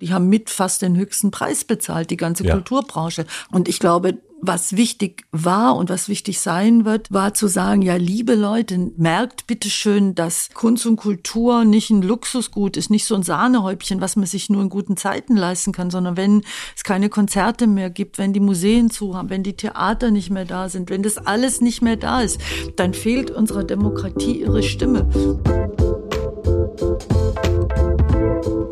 Die haben mit fast den höchsten Preis bezahlt, die ganze ja. Kulturbranche. Und ich glaube, was wichtig war und was wichtig sein wird, war zu sagen, ja, liebe Leute, merkt bitte schön, dass Kunst und Kultur nicht ein Luxusgut ist, nicht so ein Sahnehäubchen, was man sich nur in guten Zeiten leisten kann, sondern wenn es keine Konzerte mehr gibt, wenn die Museen zu haben, wenn die Theater nicht mehr da sind, wenn das alles nicht mehr da ist, dann fehlt unserer Demokratie ihre Stimme.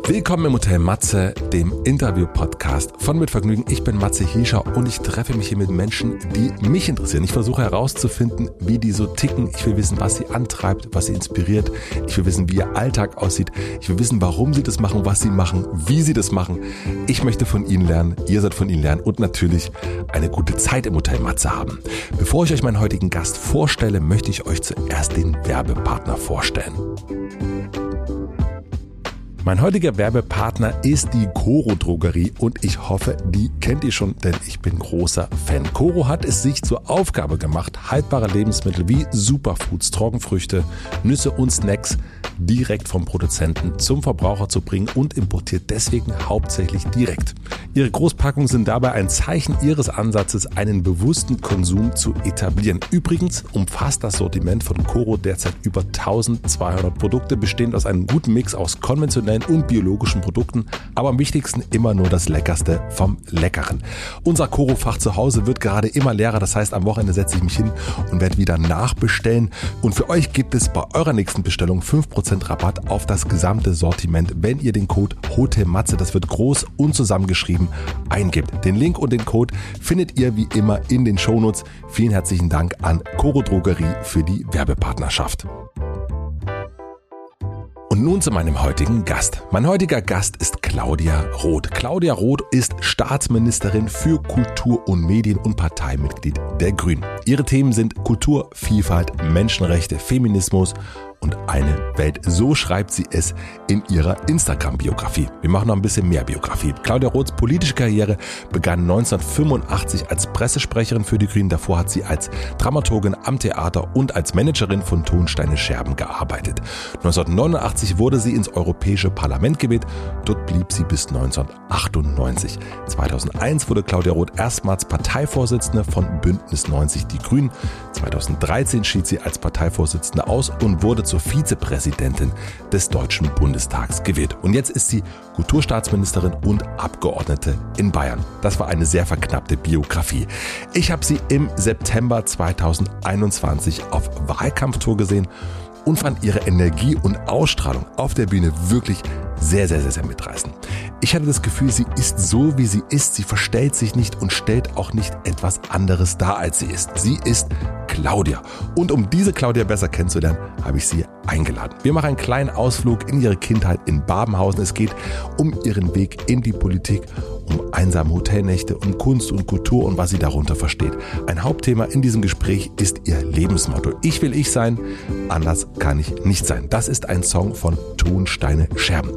Willkommen im Hotel Matze, dem Interview-Podcast von Mit Vergnügen. Ich bin Matze Hiescher und ich treffe mich hier mit Menschen, die mich interessieren. Ich versuche herauszufinden, wie die so ticken. Ich will wissen, was sie antreibt, was sie inspiriert. Ich will wissen, wie ihr Alltag aussieht. Ich will wissen, warum sie das machen, was sie machen, wie sie das machen. Ich möchte von ihnen lernen, ihr sollt von ihnen lernen und natürlich eine gute Zeit im Hotel Matze haben. Bevor ich euch meinen heutigen Gast vorstelle, möchte ich euch zuerst den Werbepartner vorstellen. Mein heutiger Werbepartner ist die Coro Drogerie und ich hoffe, die kennt ihr schon, denn ich bin großer Fan. Coro hat es sich zur Aufgabe gemacht, haltbare Lebensmittel wie Superfoods, Trockenfrüchte, Nüsse und Snacks direkt vom Produzenten zum Verbraucher zu bringen und importiert deswegen hauptsächlich direkt. Ihre Großpackungen sind dabei ein Zeichen ihres Ansatzes, einen bewussten Konsum zu etablieren. Übrigens umfasst das Sortiment von Coro derzeit über 1200 Produkte, bestehend aus einem guten Mix aus konventionellen konventionellen und biologischen Produkten, aber am wichtigsten immer nur das Leckerste vom Leckeren. Unser Koro-Fach zu Hause wird gerade immer leerer, das heißt am Wochenende setze ich mich hin und werde wieder nachbestellen. Und für euch gibt es bei eurer nächsten Bestellung 5% Rabatt auf das gesamte Sortiment, wenn ihr den Code HOTELMATZE, das wird groß und zusammengeschrieben, eingibt. Den Link und den Code findet ihr wie immer in den Shownotes. Vielen herzlichen Dank an Coro Drogerie für die Werbepartnerschaft. Und nun zu meinem heutigen Gast. Mein heutiger Gast ist Claudia Roth. Claudia Roth ist Staatsministerin für Kultur und Medien und Parteimitglied der Grünen. Ihre Themen sind Kultur, Vielfalt, Menschenrechte, Feminismus und eine Welt. So schreibt sie es in ihrer Instagram-Biografie. Wir machen noch ein bisschen mehr Biografie. Claudia Roths politische Karriere begann 1985 als Pressesprecherin für die Grünen. Davor hat sie als Dramaturgin am Theater und als Managerin von Tonsteine Scherben gearbeitet. 1989 wurde sie ins Europäische Parlament gewählt. Dort blieb sie bis 1998. 2001 wurde Claudia Roth erstmals Parteivorsitzende von Bündnis 90 Die Grünen. 2013 schied sie als Parteivorsitzende aus und wurde zur Vizepräsidentin des Deutschen Bundestags gewählt. Und jetzt ist sie Kulturstaatsministerin und Abgeordnete in Bayern. Das war eine sehr verknappte Biografie. Ich habe sie im September 2021 auf Wahlkampftour gesehen und fand ihre Energie und Ausstrahlung auf der Bühne wirklich sehr, sehr, sehr, sehr mitreißend. Ich hatte das Gefühl, sie ist so, wie sie ist. Sie verstellt sich nicht und stellt auch nicht etwas anderes dar, als sie ist. Sie ist Claudia. Und um diese Claudia besser kennenzulernen, habe ich sie eingeladen. Wir machen einen kleinen Ausflug in ihre Kindheit in Babenhausen. Es geht um ihren Weg in die Politik, um einsame Hotelnächte, um Kunst und Kultur und was sie darunter versteht. Ein Hauptthema in diesem Gespräch ist ihr Lebensmotto. Ich will ich sein, anders kann ich nicht sein. Das ist ein Song von Tonsteine Scherben.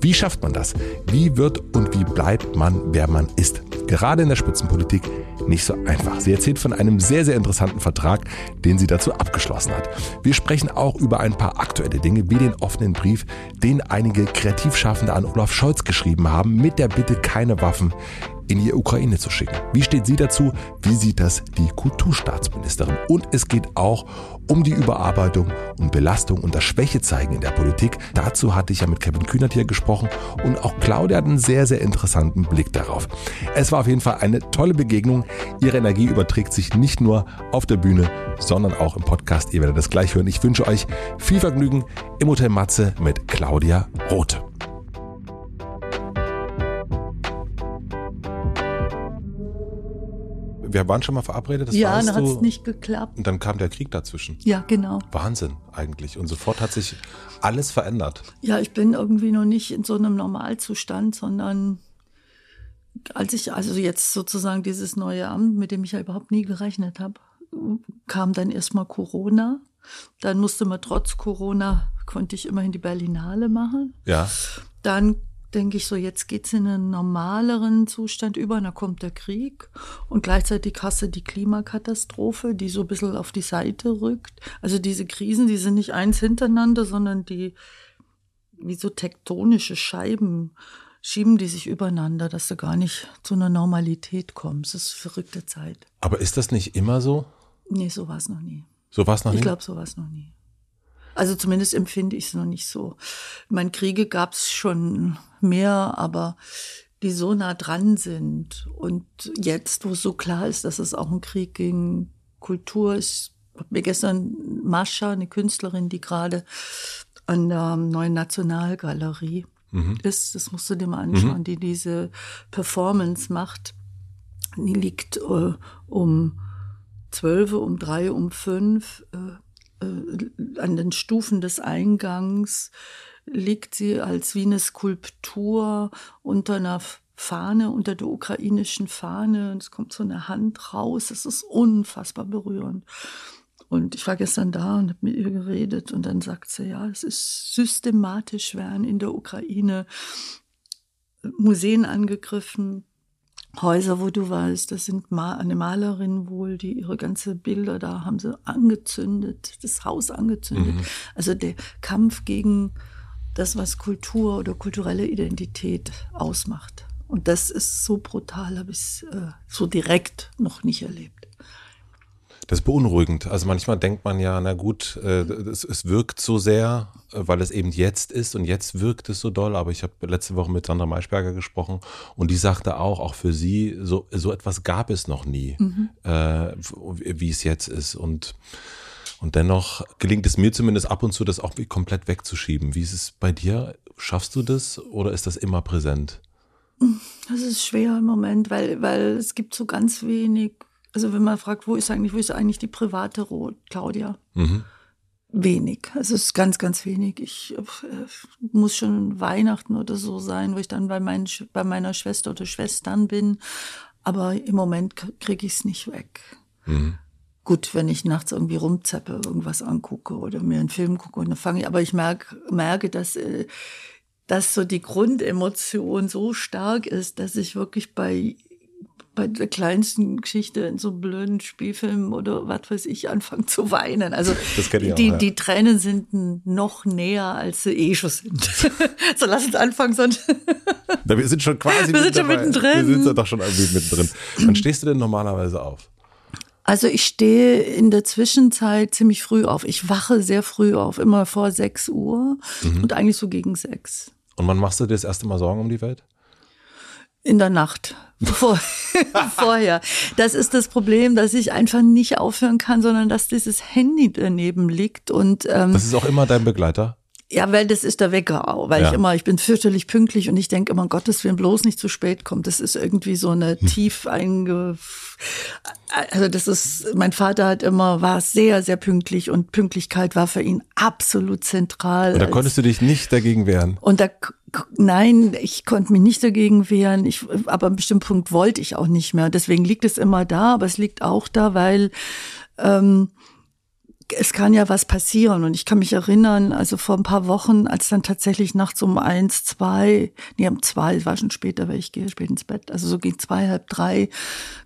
Wie schafft man das? Wie wird und wie bleibt man, wer man ist? Gerade in der Spitzenpolitik nicht so einfach. Sie erzählt von einem sehr, sehr interessanten Vertrag, den sie dazu abgeschlossen hat. Wir sprechen auch über ein paar aktuelle Dinge, wie den offenen Brief, den einige Kreativschaffende an Olaf Scholz geschrieben haben, mit der Bitte, keine Waffen in die Ukraine zu schicken. Wie steht sie dazu? Wie sieht das die Kulturstaatsministerin? Und es geht auch um die Überarbeitung und Belastung und das Schwächezeigen in der Politik. Dazu hatte ich ja mit Kevin Kühnert hier gesprochen und auch Claudia hat einen sehr, sehr interessanten Blick darauf. Es war auf jeden Fall eine tolle Begegnung. Ihre Energie überträgt sich nicht nur auf der Bühne, sondern auch im Podcast. Ihr werdet das gleich hören. Ich wünsche euch viel Vergnügen im Hotel Matze mit Claudia Roth. Wir waren schon mal verabredet. Das ja, dann hat es nicht geklappt. Und dann kam der Krieg dazwischen. Ja, genau. Wahnsinn eigentlich. Und sofort hat sich alles verändert. Ja, ich bin irgendwie noch nicht in so einem Normalzustand, sondern als ich also jetzt sozusagen dieses neue Amt, mit dem ich ja überhaupt nie gerechnet habe, kam dann erstmal Corona. Dann musste man trotz Corona, konnte ich immerhin die Berlinale machen. Ja. Dann denke ich so, jetzt geht's in einen normaleren Zustand über, dann kommt der Krieg und gleichzeitig hast du die Klimakatastrophe, die so ein bisschen auf die Seite rückt. Also diese Krisen, die sind nicht eins hintereinander, sondern die wie so tektonische Scheiben schieben die sich übereinander, dass du gar nicht zu einer Normalität kommst. Das ist verrückte Zeit. Aber ist das nicht immer so? Nee, so war es noch nie. So war es noch ich nie? Ich glaube, so war es noch nie. Also zumindest empfinde ich es noch nicht so. Ich meine, Kriege gab es schon mehr, aber die so nah dran sind. Und jetzt, wo es so klar ist, dass es auch ein Krieg gegen Kultur ist, habe mir gestern Mascha, eine Künstlerin, die gerade an der neuen Nationalgalerie mhm. ist, das musst du dir mal anschauen, mhm. die diese Performance macht. Die liegt äh, um zwölf, um drei, um fünf äh, äh, an den Stufen des Eingangs liegt sie als wie eine Skulptur unter einer Fahne, unter der ukrainischen Fahne. Und es kommt so eine Hand raus. Es ist unfassbar berührend. Und ich war gestern da und habe mit ihr geredet und dann sagt sie, ja, es ist systematisch werden in der Ukraine Museen angegriffen, Häuser, wo du weißt, das sind eine Malerin wohl, die ihre ganze Bilder da haben sie angezündet, das Haus angezündet. Mhm. Also der Kampf gegen das, was Kultur oder kulturelle Identität ausmacht. Und das ist so brutal, habe ich äh, so direkt noch nicht erlebt. Das ist beunruhigend. Also manchmal denkt man ja, na gut, äh, es, es, wirkt so sehr, weil es eben jetzt ist und jetzt wirkt es so doll. Aber ich habe letzte Woche mit Sandra Maischberger gesprochen und die sagte auch, auch für sie, so, so etwas gab es noch nie, mhm. äh, wie es jetzt ist. Und und dennoch gelingt es mir zumindest ab und zu, das auch komplett wegzuschieben. Wie ist es bei dir? Schaffst du das oder ist das immer präsent? Das ist schwer im Moment, weil, weil es gibt so ganz wenig. Also wenn man fragt, wo ist eigentlich, wo ist eigentlich die private Rot, Claudia? Mhm. Wenig. Also es ist ganz, ganz wenig. Ich äh, muss schon Weihnachten oder so sein, wo ich dann bei, mein, bei meiner Schwester oder Schwestern bin. Aber im Moment kriege ich es nicht weg. Mhm gut, wenn ich nachts irgendwie rumzeppe, irgendwas angucke oder mir einen Film gucke und dann fange ich, aber ich merke, merke, dass, äh, dass so die Grundemotion so stark ist, dass ich wirklich bei bei der kleinsten Geschichte in so einem blöden Spielfilm oder was weiß ich anfange zu weinen. Also die, auch, ja. die Tränen sind noch näher, als sie eh schon sind. so lass uns anfangen, sonst. Na, wir sind schon quasi wir sind schon mittendrin. Wir sind ja doch schon irgendwie mittendrin. Wann stehst du denn normalerweise auf? Also ich stehe in der Zwischenzeit ziemlich früh auf. Ich wache sehr früh auf, immer vor 6 Uhr mhm. und eigentlich so gegen 6. Und wann machst du dir das erste Mal Sorgen um die Welt? In der Nacht. Vor, vorher. Das ist das Problem, dass ich einfach nicht aufhören kann, sondern dass dieses Handy daneben liegt und ähm, Das ist auch immer dein Begleiter? Ja, weil das ist der Wecker auch, weil ja. ich immer, ich bin fürchterlich pünktlich und ich denke immer, um Gottes Willen, bloß nicht zu spät kommt. Das ist irgendwie so eine hm. tief einge, also das ist, mein Vater hat immer, war sehr, sehr pünktlich und Pünktlichkeit war für ihn absolut zentral. Und da konntest du dich nicht dagegen wehren? Und da, nein, ich konnte mich nicht dagegen wehren, ich, aber an bestimmten Punkt wollte ich auch nicht mehr. Deswegen liegt es immer da, aber es liegt auch da, weil, ähm, es kann ja was passieren. Und ich kann mich erinnern, also vor ein paar Wochen, als dann tatsächlich nachts um eins, zwei, nee, um zwei, war schon später, weil ich gehe spät ins Bett, also so gegen zwei, halb drei,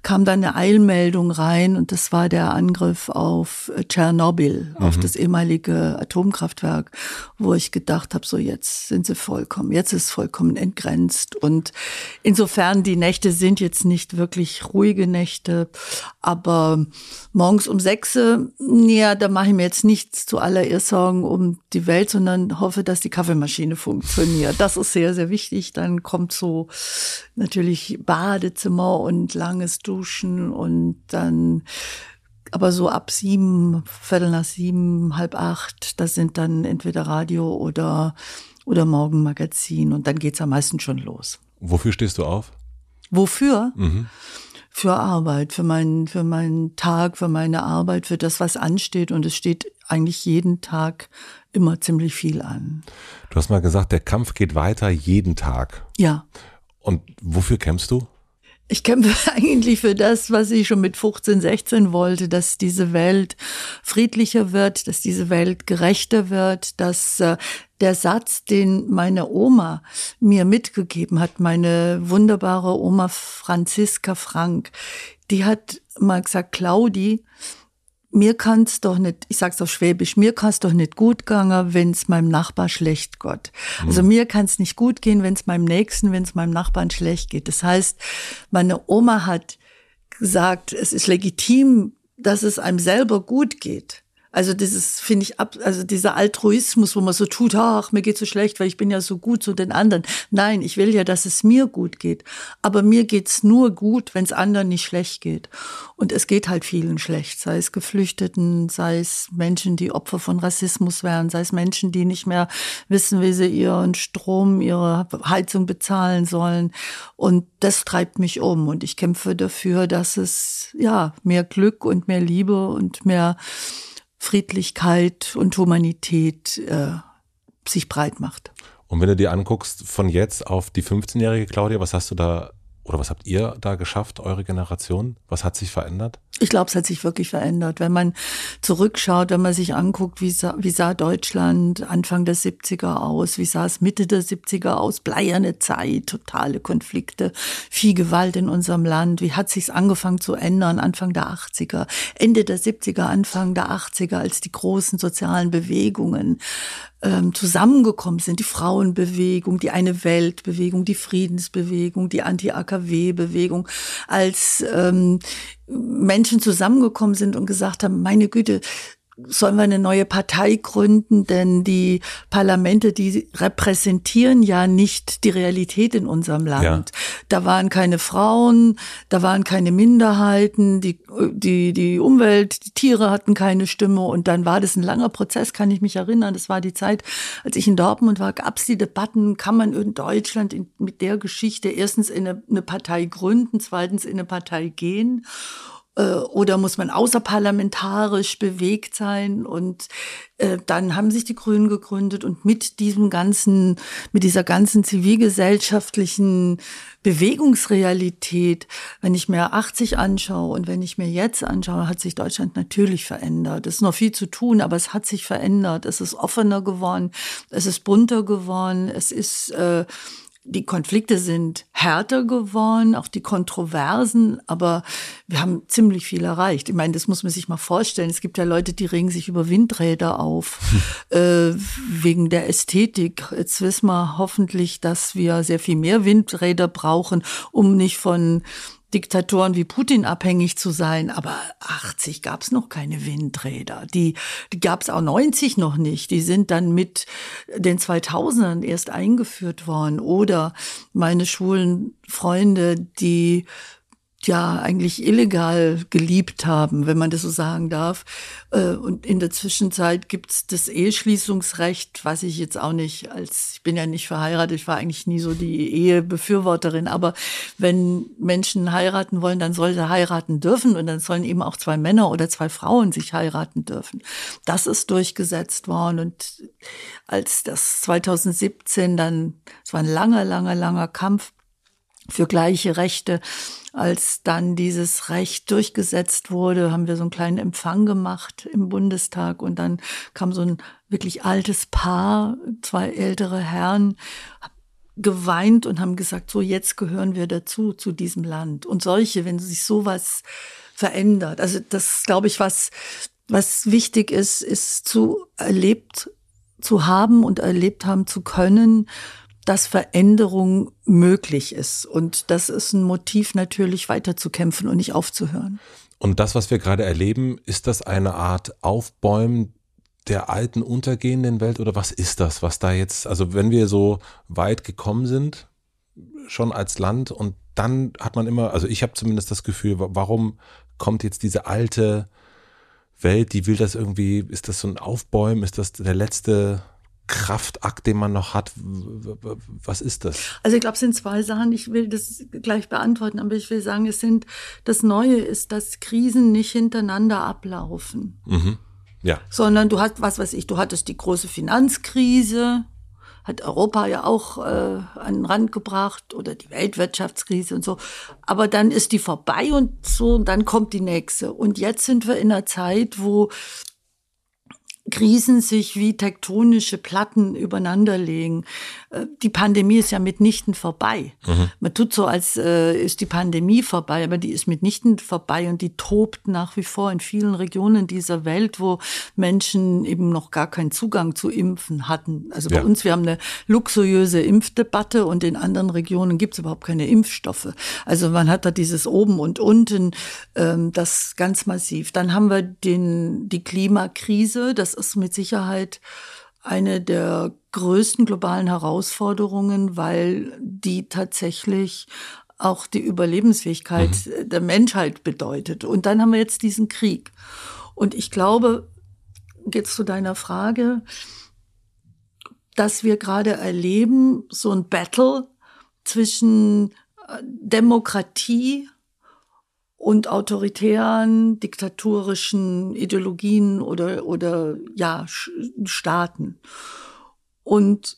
kam dann eine Eilmeldung rein und das war der Angriff auf äh, Tschernobyl, mhm. auf das ehemalige Atomkraftwerk, wo ich gedacht habe, so jetzt sind sie vollkommen, jetzt ist vollkommen entgrenzt. Und insofern, die Nächte sind jetzt nicht wirklich ruhige Nächte, aber morgens um sechs, ja, da mache ich mir jetzt nichts zuallererst Sorgen um die Welt, sondern hoffe, dass die Kaffeemaschine funktioniert. Das ist sehr, sehr wichtig. Dann kommt so natürlich Badezimmer und langes Duschen und dann aber so ab sieben, Viertel nach sieben, halb acht, das sind dann entweder Radio oder, oder Morgenmagazin und dann geht's am meisten schon los. Wofür stehst du auf? Wofür? Mhm für Arbeit, für meinen, für meinen Tag, für meine Arbeit, für das, was ansteht. Und es steht eigentlich jeden Tag immer ziemlich viel an. Du hast mal gesagt, der Kampf geht weiter jeden Tag. Ja. Und wofür kämpfst du? Ich kämpfe eigentlich für das, was ich schon mit 15, 16 wollte, dass diese Welt friedlicher wird, dass diese Welt gerechter wird, dass äh, der Satz, den meine Oma mir mitgegeben hat, meine wunderbare Oma Franziska Frank, die hat mal gesagt, Claudi, mir kann's doch nicht, ich sag's auf Schwäbisch, mir kann's doch nicht gut gehen, wenn's meinem Nachbar schlecht geht. Mhm. Also mir kann's nicht gut gehen, wenn's meinem Nächsten, wenn's meinem Nachbarn schlecht geht. Das heißt, meine Oma hat gesagt, es ist legitim, dass es einem selber gut geht. Also dieses finde ich ab, also dieser Altruismus, wo man so tut, ach, mir geht so schlecht, weil ich bin ja so gut zu den anderen. Nein, ich will ja, dass es mir gut geht. Aber mir geht's nur gut, wenn es anderen nicht schlecht geht. Und es geht halt vielen schlecht, sei es Geflüchteten, sei es Menschen, die Opfer von Rassismus werden, sei es Menschen, die nicht mehr wissen, wie sie ihren Strom, ihre Heizung bezahlen sollen. Und das treibt mich um. Und ich kämpfe dafür, dass es ja mehr Glück und mehr Liebe und mehr Friedlichkeit und Humanität äh, sich breit macht. Und wenn du dir anguckst, von jetzt auf die 15-jährige Claudia, was hast du da oder was habt ihr da geschafft, eure Generation? Was hat sich verändert? Ich glaube, es hat sich wirklich verändert. Wenn man zurückschaut, wenn man sich anguckt, wie sah, wie sah Deutschland Anfang der 70er aus, wie sah es Mitte der 70er aus, bleierne Zeit, totale Konflikte, viel Gewalt in unserem Land, wie hat sich's angefangen zu ändern Anfang der 80er, Ende der 70er, Anfang der 80er, als die großen sozialen Bewegungen ähm, zusammengekommen sind, die Frauenbewegung, die eine Weltbewegung, die Friedensbewegung, die Anti-AKW-Bewegung, als ähm, Menschen zusammengekommen sind und gesagt haben, meine Güte, sollen wir eine neue Partei gründen, denn die Parlamente, die repräsentieren ja nicht die Realität in unserem Land. Ja. Da waren keine Frauen, da waren keine Minderheiten, die, die, die Umwelt, die Tiere hatten keine Stimme und dann war das ein langer Prozess, kann ich mich erinnern. Das war die Zeit, als ich in Dortmund war, gab es die Debatten, kann man in Deutschland in, mit der Geschichte erstens in eine, eine Partei gründen, zweitens in eine Partei gehen. Äh, oder muss man außerparlamentarisch bewegt sein? Und äh, dann haben sich die Grünen gegründet und mit diesem ganzen, mit dieser ganzen zivilgesellschaftlichen Bewegungsrealität, wenn ich mir 80 anschaue und wenn ich mir jetzt anschaue, hat sich Deutschland natürlich verändert. Es ist noch viel zu tun, aber es hat sich verändert. Es ist offener geworden, es ist bunter geworden, es ist äh, die Konflikte sind härter geworden, auch die Kontroversen, aber wir haben ziemlich viel erreicht. Ich meine, das muss man sich mal vorstellen. Es gibt ja Leute, die regen sich über Windräder auf, äh, wegen der Ästhetik. Jetzt wissen wir hoffentlich, dass wir sehr viel mehr Windräder brauchen, um nicht von Diktatoren wie Putin abhängig zu sein. Aber 80 gab es noch keine Windräder. Die, die gab es auch 90 noch nicht. Die sind dann mit den 2000ern erst eingeführt worden. Oder meine schwulen Freunde, die ja eigentlich illegal geliebt haben, wenn man das so sagen darf. Äh, und in der Zwischenzeit gibt's das Eheschließungsrecht, was ich jetzt auch nicht als, ich bin ja nicht verheiratet, ich war eigentlich nie so die Ehebefürworterin, aber wenn Menschen heiraten wollen, dann soll sie heiraten dürfen und dann sollen eben auch zwei Männer oder zwei Frauen sich heiraten dürfen. Das ist durchgesetzt worden und als das 2017 dann, es war ein langer, langer, langer Kampf für gleiche Rechte. Als dann dieses Recht durchgesetzt wurde, haben wir so einen kleinen Empfang gemacht im Bundestag und dann kam so ein wirklich altes Paar, zwei ältere Herren, geweint und haben gesagt, so jetzt gehören wir dazu, zu diesem Land. Und solche, wenn sich sowas verändert. Also das glaube ich, was, was wichtig ist, ist zu erlebt zu haben und erlebt haben zu können, dass Veränderung möglich ist. Und das ist ein Motiv natürlich weiterzukämpfen und nicht aufzuhören. Und das, was wir gerade erleben, ist das eine Art Aufbäumen der alten untergehenden Welt oder was ist das, was da jetzt, also wenn wir so weit gekommen sind, schon als Land und dann hat man immer, also ich habe zumindest das Gefühl, warum kommt jetzt diese alte Welt, die will das irgendwie, ist das so ein Aufbäumen, ist das der letzte Kraftakt, den man noch hat? Was ist das? Also ich glaube, es sind zwei Sachen. Ich will das gleich beantworten, aber ich will sagen, es sind das Neue ist, dass Krisen nicht hintereinander ablaufen. Mhm. Ja. Sondern du hast, was weiß ich, du hattest die große Finanzkrise, hat Europa ja auch äh, an den Rand gebracht oder die Weltwirtschaftskrise und so. Aber dann ist die vorbei und so, und dann kommt die nächste. Und jetzt sind wir in einer Zeit, wo Krisen sich wie tektonische Platten übereinanderlegen. Äh, die Pandemie ist ja mitnichten vorbei. Mhm. Man tut so, als äh, ist die Pandemie vorbei, aber die ist mitnichten vorbei und die tobt nach wie vor in vielen Regionen dieser Welt, wo Menschen eben noch gar keinen Zugang zu Impfen hatten. Also bei ja. uns, wir haben eine luxuriöse Impfdebatte und in anderen Regionen gibt es überhaupt keine Impfstoffe. Also man hat da dieses oben und unten, ähm, das ganz massiv. Dann haben wir den, die Klimakrise, das ist mit Sicherheit eine der größten globalen Herausforderungen, weil die tatsächlich auch die Überlebensfähigkeit mhm. der Menschheit bedeutet. Und dann haben wir jetzt diesen Krieg. Und ich glaube, jetzt zu deiner Frage, dass wir gerade erleben, so ein Battle zwischen äh, Demokratie und autoritären, diktatorischen Ideologien oder, oder ja, Staaten. Und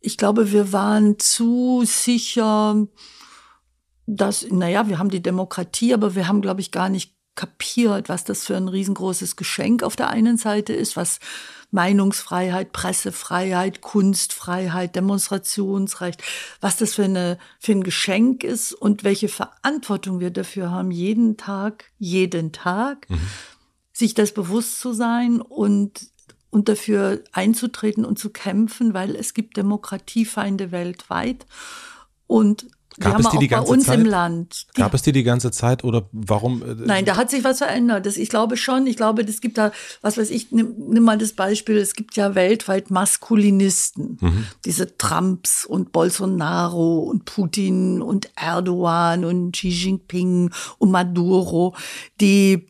ich glaube, wir waren zu sicher, dass, naja, wir haben die Demokratie, aber wir haben, glaube ich, gar nicht kapiert, was das für ein riesengroßes Geschenk auf der einen Seite ist, was Meinungsfreiheit, Pressefreiheit, Kunstfreiheit, Demonstrationsrecht, was das für, eine, für ein Geschenk ist und welche Verantwortung wir dafür haben, jeden Tag, jeden Tag, mhm. sich das bewusst zu sein und und dafür einzutreten und zu kämpfen, weil es gibt Demokratiefeinde weltweit und Gab es die die ganze bei uns Zeit? im Land. Die Gab es die die ganze Zeit oder warum? Äh, Nein, da hat sich was verändert. Das, ich glaube schon. Ich glaube, es gibt da, was weiß ich, nimm, nimm mal das Beispiel. Es gibt ja weltweit Maskulinisten. Mhm. Diese Trumps und Bolsonaro und Putin und Erdogan und Xi Jinping und Maduro, die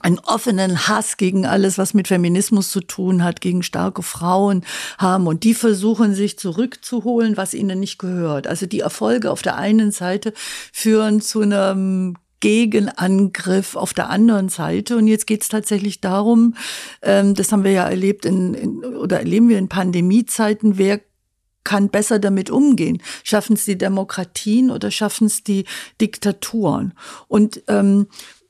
einen offenen Hass gegen alles, was mit Feminismus zu tun hat, gegen starke Frauen haben. Und die versuchen sich zurückzuholen, was ihnen nicht gehört. Also die Erfolge auf der einen Seite führen zu einem Gegenangriff auf der anderen Seite. Und jetzt geht es tatsächlich darum, ähm, das haben wir ja erlebt in, in, oder erleben wir in Pandemiezeiten, wer kann besser damit umgehen? Schaffen es die Demokratien oder schaffen es die Diktaturen? Und ähm,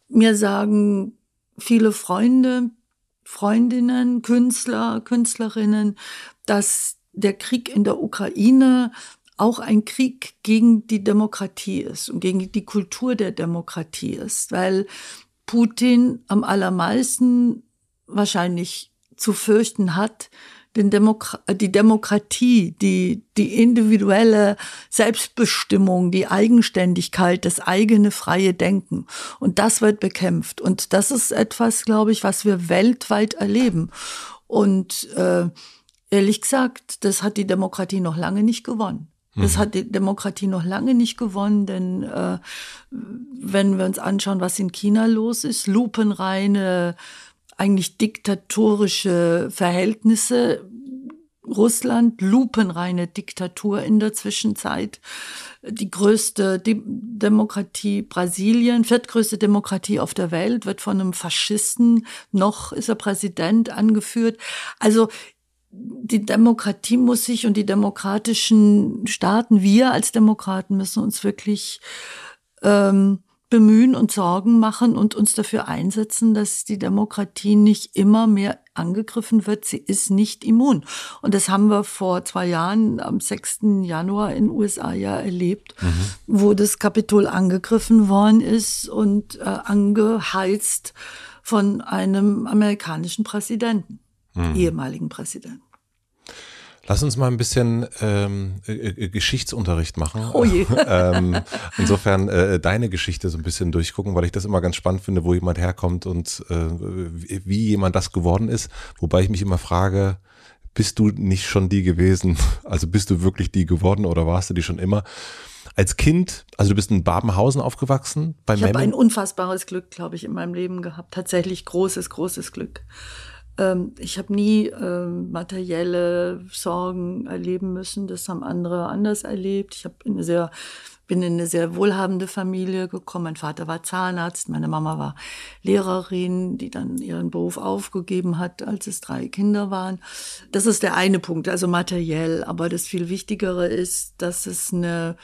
mir sagen viele Freunde, Freundinnen, Künstler, Künstlerinnen, dass der Krieg in der Ukraine auch ein Krieg gegen die Demokratie ist und gegen die Kultur der Demokratie ist, weil Putin am allermeisten wahrscheinlich zu fürchten hat, den Demokra die Demokratie, die, die individuelle Selbstbestimmung, die Eigenständigkeit, das eigene freie Denken. Und das wird bekämpft. Und das ist etwas, glaube ich, was wir weltweit erleben. Und äh, ehrlich gesagt, das hat die Demokratie noch lange nicht gewonnen. Das mhm. hat die Demokratie noch lange nicht gewonnen, denn äh, wenn wir uns anschauen, was in China los ist, lupenreine eigentlich diktatorische Verhältnisse. Russland, lupenreine Diktatur in der Zwischenzeit. Die größte De Demokratie Brasilien, viertgrößte Demokratie auf der Welt, wird von einem Faschisten, noch ist er Präsident, angeführt. Also die Demokratie muss sich und die demokratischen Staaten, wir als Demokraten müssen uns wirklich ähm, bemühen und Sorgen machen und uns dafür einsetzen, dass die Demokratie nicht immer mehr angegriffen wird. Sie ist nicht immun. Und das haben wir vor zwei Jahren am 6. Januar in den USA ja erlebt, mhm. wo das Kapitol angegriffen worden ist und äh, angeheizt von einem amerikanischen Präsidenten, mhm. ehemaligen Präsidenten. Lass uns mal ein bisschen ähm, äh, äh, Geschichtsunterricht machen. Oh je. ähm, insofern äh, deine Geschichte so ein bisschen durchgucken, weil ich das immer ganz spannend finde, wo jemand herkommt und äh, wie jemand das geworden ist. Wobei ich mich immer frage, bist du nicht schon die gewesen? Also bist du wirklich die geworden oder warst du die schon immer? Als Kind, also du bist in Babenhausen aufgewachsen? Bei ich habe ein unfassbares Glück, glaube ich, in meinem Leben gehabt. Tatsächlich großes, großes Glück. Ähm, ich habe nie äh, materielle Sorgen erleben müssen. Das haben andere anders erlebt. Ich hab eine sehr, bin in eine sehr wohlhabende Familie gekommen. Mein Vater war Zahnarzt, meine Mama war Lehrerin, die dann ihren Beruf aufgegeben hat, als es drei Kinder waren. Das ist der eine Punkt, also materiell. Aber das viel Wichtigere ist, dass es eine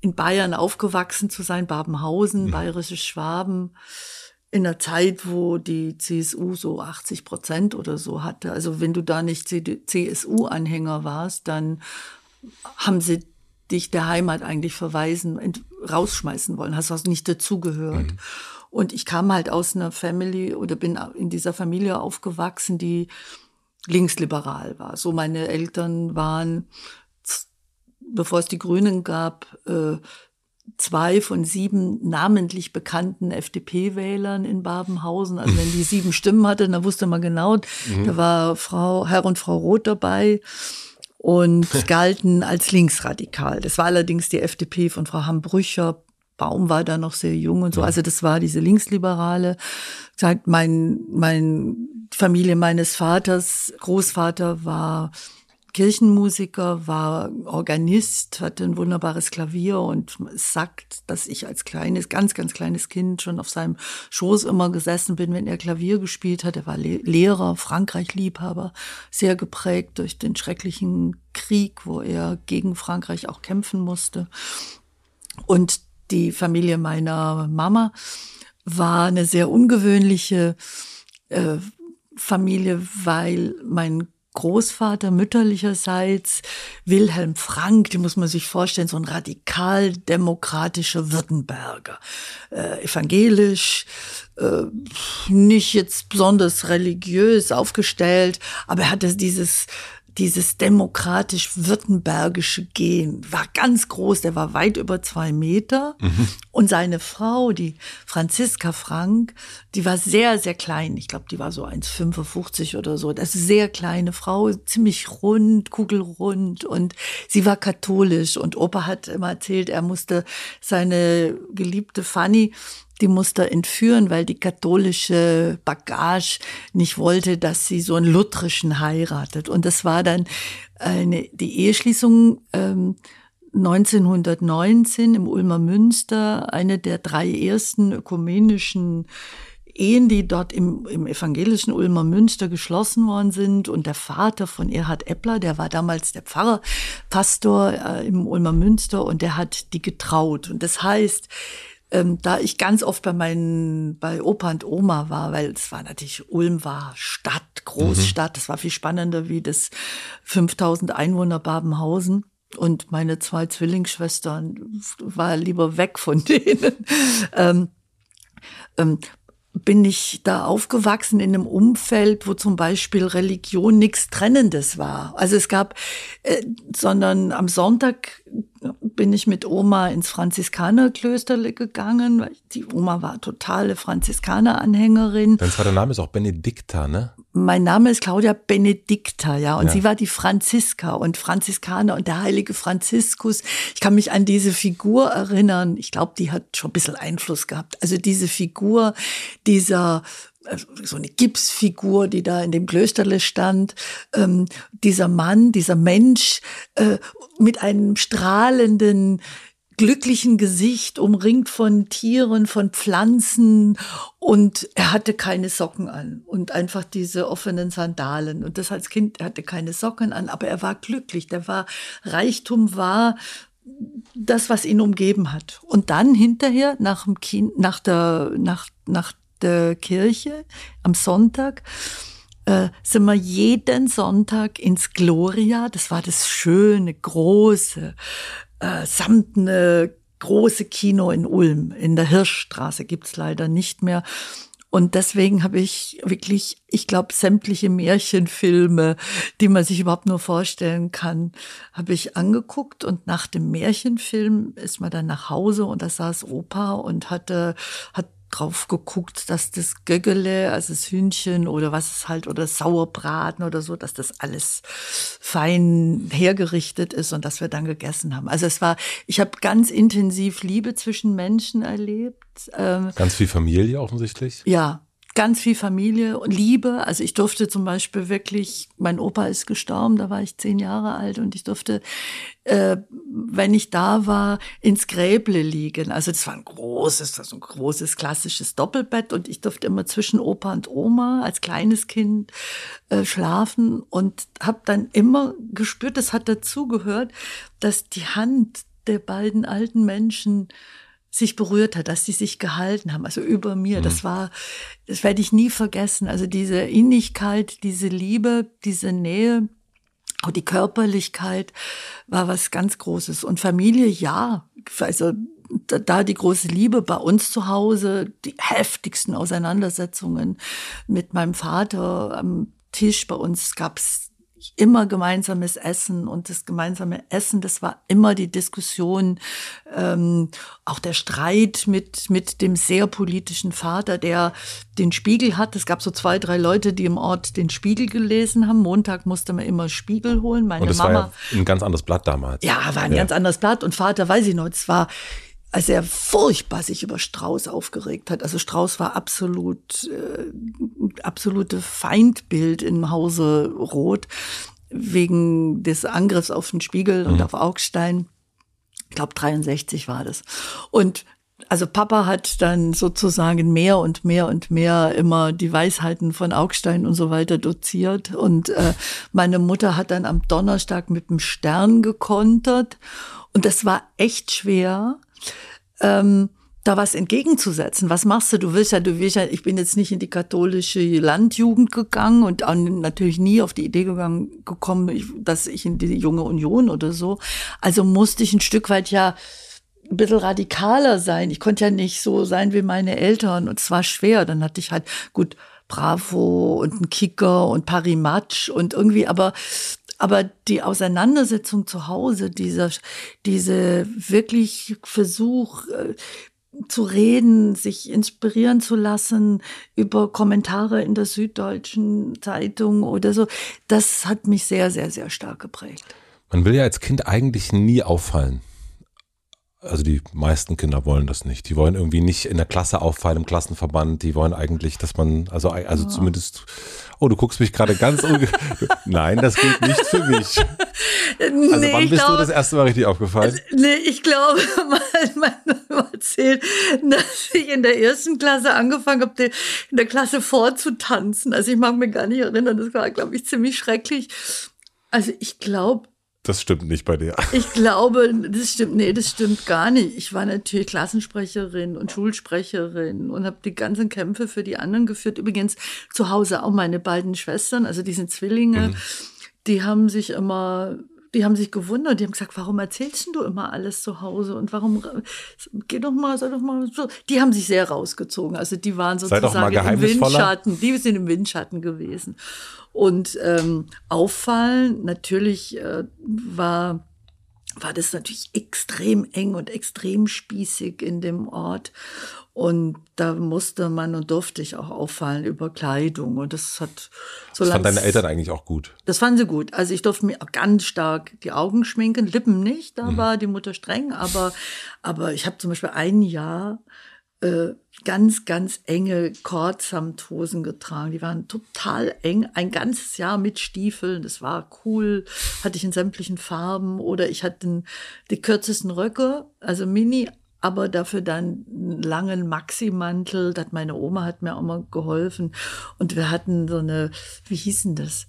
in Bayern aufgewachsen zu sein, Babenhausen, mhm. bayerische Schwaben in einer Zeit, wo die CSU so 80 Prozent oder so hatte. Also wenn du da nicht CSU-Anhänger warst, dann haben sie dich der Heimat eigentlich verweisen, rausschmeißen wollen. Hast du nicht dazugehört. Mhm. Und ich kam halt aus einer Family oder bin in dieser Familie aufgewachsen, die linksliberal war. So meine Eltern waren, bevor es die Grünen gab, äh, zwei von sieben namentlich bekannten FDP-Wählern in Babenhausen. Also wenn die sieben Stimmen hatte, dann wusste man genau, mhm. da war Frau, Herr und Frau Roth dabei und galten als linksradikal. Das war allerdings die FDP von Frau Hambrücher. Baum war da noch sehr jung und so. Also das war diese Linksliberale. Sagt mein, mein Familie meines Vaters, Großvater war Kirchenmusiker, war Organist, hatte ein wunderbares Klavier und sagt, dass ich als kleines, ganz, ganz kleines Kind schon auf seinem Schoß immer gesessen bin, wenn er Klavier gespielt hat. Er war Lehrer, Frankreich-Liebhaber, sehr geprägt durch den schrecklichen Krieg, wo er gegen Frankreich auch kämpfen musste. Und die Familie meiner Mama war eine sehr ungewöhnliche äh, Familie, weil mein Großvater mütterlicherseits, Wilhelm Frank, die muss man sich vorstellen, so ein radikal-demokratischer Württemberger, äh, evangelisch, äh, nicht jetzt besonders religiös aufgestellt, aber er hatte dieses dieses demokratisch-württembergische Gen war ganz groß, der war weit über zwei Meter. Mhm. Und seine Frau, die Franziska Frank, die war sehr, sehr klein. Ich glaube, die war so 1,55 oder so. Das ist eine sehr kleine Frau, ziemlich rund, kugelrund. Und sie war katholisch. Und Opa hat immer erzählt, er musste seine geliebte Fanny die musste entführen, weil die katholische Bagage nicht wollte, dass sie so einen lutherischen heiratet. Und das war dann eine, die Eheschließung ähm, 1919 im Ulmer Münster, eine der drei ersten ökumenischen Ehen, die dort im, im evangelischen Ulmer Münster geschlossen worden sind. Und der Vater von Erhard Eppler, der war damals der Pfarrer, Pastor äh, im Ulmer Münster und der hat die getraut. Und das heißt, ähm, da ich ganz oft bei meinen, bei Opa und Oma war, weil es war natürlich, Ulm war Stadt, Großstadt, mhm. das war viel spannender wie das 5000 Einwohner Babenhausen. Und meine zwei Zwillingsschwestern war lieber weg von denen. ähm, ähm, bin ich da aufgewachsen in einem Umfeld, wo zum Beispiel Religion nichts Trennendes war. Also es gab, äh, sondern am Sonntag bin ich mit Oma ins Franziskanerklösterle gegangen. Die Oma war totale Franziskaner-Anhängerin. Dein zweiter Name ist auch Benedikta, ne? Mein Name ist Claudia Benedikta, ja. Und ja. sie war die Franziska und Franziskaner und der heilige Franziskus. Ich kann mich an diese Figur erinnern. Ich glaube, die hat schon ein bisschen Einfluss gehabt. Also diese Figur dieser so eine Gipsfigur, die da in dem Klösterle stand. Ähm, dieser Mann, dieser Mensch äh, mit einem strahlenden, glücklichen Gesicht, umringt von Tieren, von Pflanzen und er hatte keine Socken an und einfach diese offenen Sandalen. Und das als Kind, er hatte keine Socken an, aber er war glücklich. Der war, Reichtum war das, was ihn umgeben hat. Und dann hinterher, nach dem kind, nach der, nach, nach der Kirche am Sonntag äh, sind wir jeden Sonntag ins Gloria. Das war das schöne, große, äh, samtne, große Kino in Ulm. In der Hirschstraße gibt's leider nicht mehr. Und deswegen habe ich wirklich, ich glaube, sämtliche Märchenfilme, die man sich überhaupt nur vorstellen kann, habe ich angeguckt. Und nach dem Märchenfilm ist man dann nach Hause und da saß Opa und hatte, hat drauf geguckt, dass das Göggele, also das Hühnchen oder was es halt, oder Sauerbraten oder so, dass das alles fein hergerichtet ist und dass wir dann gegessen haben. Also es war, ich habe ganz intensiv Liebe zwischen Menschen erlebt. Ähm, ganz viel Familie offensichtlich? Ja, ganz viel Familie und Liebe. Also ich durfte zum Beispiel wirklich, mein Opa ist gestorben, da war ich zehn Jahre alt und ich durfte, äh, wenn ich da war, ins Gräble liegen. Also das war ein großes, das ein großes klassisches Doppelbett und ich durfte immer zwischen Opa und Oma als kleines Kind äh, schlafen und habe dann immer gespürt, das hat dazugehört, dass die Hand der beiden alten Menschen sich berührt hat, dass sie sich gehalten haben, also über mir. Mhm. Das war, das werde ich nie vergessen. Also diese Innigkeit, diese Liebe, diese Nähe, auch die Körperlichkeit war was ganz Großes. Und Familie, ja, also da die große Liebe bei uns zu Hause, die heftigsten Auseinandersetzungen mit meinem Vater am Tisch bei uns gab's immer gemeinsames Essen und das gemeinsame Essen, das war immer die Diskussion, ähm, auch der Streit mit mit dem sehr politischen Vater, der den Spiegel hat. Es gab so zwei, drei Leute, die im Ort den Spiegel gelesen haben. Montag musste man immer Spiegel holen. Meine und das Mama, war ja ein ganz anderes Blatt damals. Ja, war ein ja. ganz anderes Blatt und Vater, weiß ich noch, es war als er furchtbar sich über Strauß aufgeregt hat. Also Strauß war absolut, äh, absolute Feindbild im Hause Roth wegen des Angriffs auf den Spiegel mhm. und auf Augstein. Ich glaube 63 war das. Und also Papa hat dann sozusagen mehr und mehr und mehr immer die Weisheiten von Augstein und so weiter doziert. Und äh, meine Mutter hat dann am Donnerstag mit dem Stern gekontert. Und das war echt schwer, ähm, da was entgegenzusetzen. Was machst du? Du willst ja, du willst ja, ich bin jetzt nicht in die katholische Landjugend gegangen und natürlich nie auf die Idee gegangen, gekommen, dass ich in die junge Union oder so. Also musste ich ein Stück weit ja ein bisschen radikaler sein. Ich konnte ja nicht so sein wie meine Eltern und es war schwer. Dann hatte ich halt, gut, Bravo und ein Kicker und Parimatch und irgendwie, aber aber die Auseinandersetzung zu Hause, dieser, diese wirklich Versuch, äh, zu reden, sich inspirieren zu lassen über Kommentare in der Süddeutschen Zeitung oder so, das hat mich sehr, sehr, sehr stark geprägt. Man will ja als Kind eigentlich nie auffallen also die meisten Kinder wollen das nicht. Die wollen irgendwie nicht in der Klasse auffallen, im Klassenverband. Die wollen eigentlich, dass man, also, also oh. zumindest, oh, du guckst mich gerade ganz, nein, das gilt nicht für mich. Also nee, wann bist glaube, du das erste Mal richtig aufgefallen? Nee, ich glaube, mein Mann erzählt, dass ich in der ersten Klasse angefangen habe, in der Klasse vorzutanzen. Also ich mag mich gar nicht erinnern, das war, glaube ich, ziemlich schrecklich. Also ich glaube, das stimmt nicht bei dir. Ich glaube, das stimmt, nee, das stimmt gar nicht. Ich war natürlich Klassensprecherin und Schulsprecherin und habe die ganzen Kämpfe für die anderen geführt. Übrigens zu Hause auch meine beiden Schwestern, also die sind Zwillinge, mhm. die haben sich immer die haben sich gewundert, die haben gesagt, warum erzählst du immer alles zu Hause und warum geh doch mal, sei doch mal so. Die haben sich sehr rausgezogen, also die waren sozusagen im Windschatten, die sind im Windschatten gewesen. Und ähm, auffallen, natürlich äh, war war das natürlich extrem eng und extrem spießig in dem Ort. Und da musste man und durfte ich auch auffallen über Kleidung. Und das hat so Das fanden deine Eltern eigentlich auch gut. Das fanden sie gut. Also ich durfte mir ganz stark die Augen schminken, Lippen nicht, da mhm. war die Mutter streng, aber, aber ich habe zum Beispiel ein Jahr äh, ganz, ganz enge Kordsamthosen getragen. Die waren total eng, ein ganzes Jahr mit Stiefeln. Das war cool. Hatte ich in sämtlichen Farben. Oder ich hatte die kürzesten Röcke, also Mini, aber dafür dann einen langen Maxi-Mantel. Das meine Oma hat mir auch mal geholfen. Und wir hatten so eine, wie hießen das?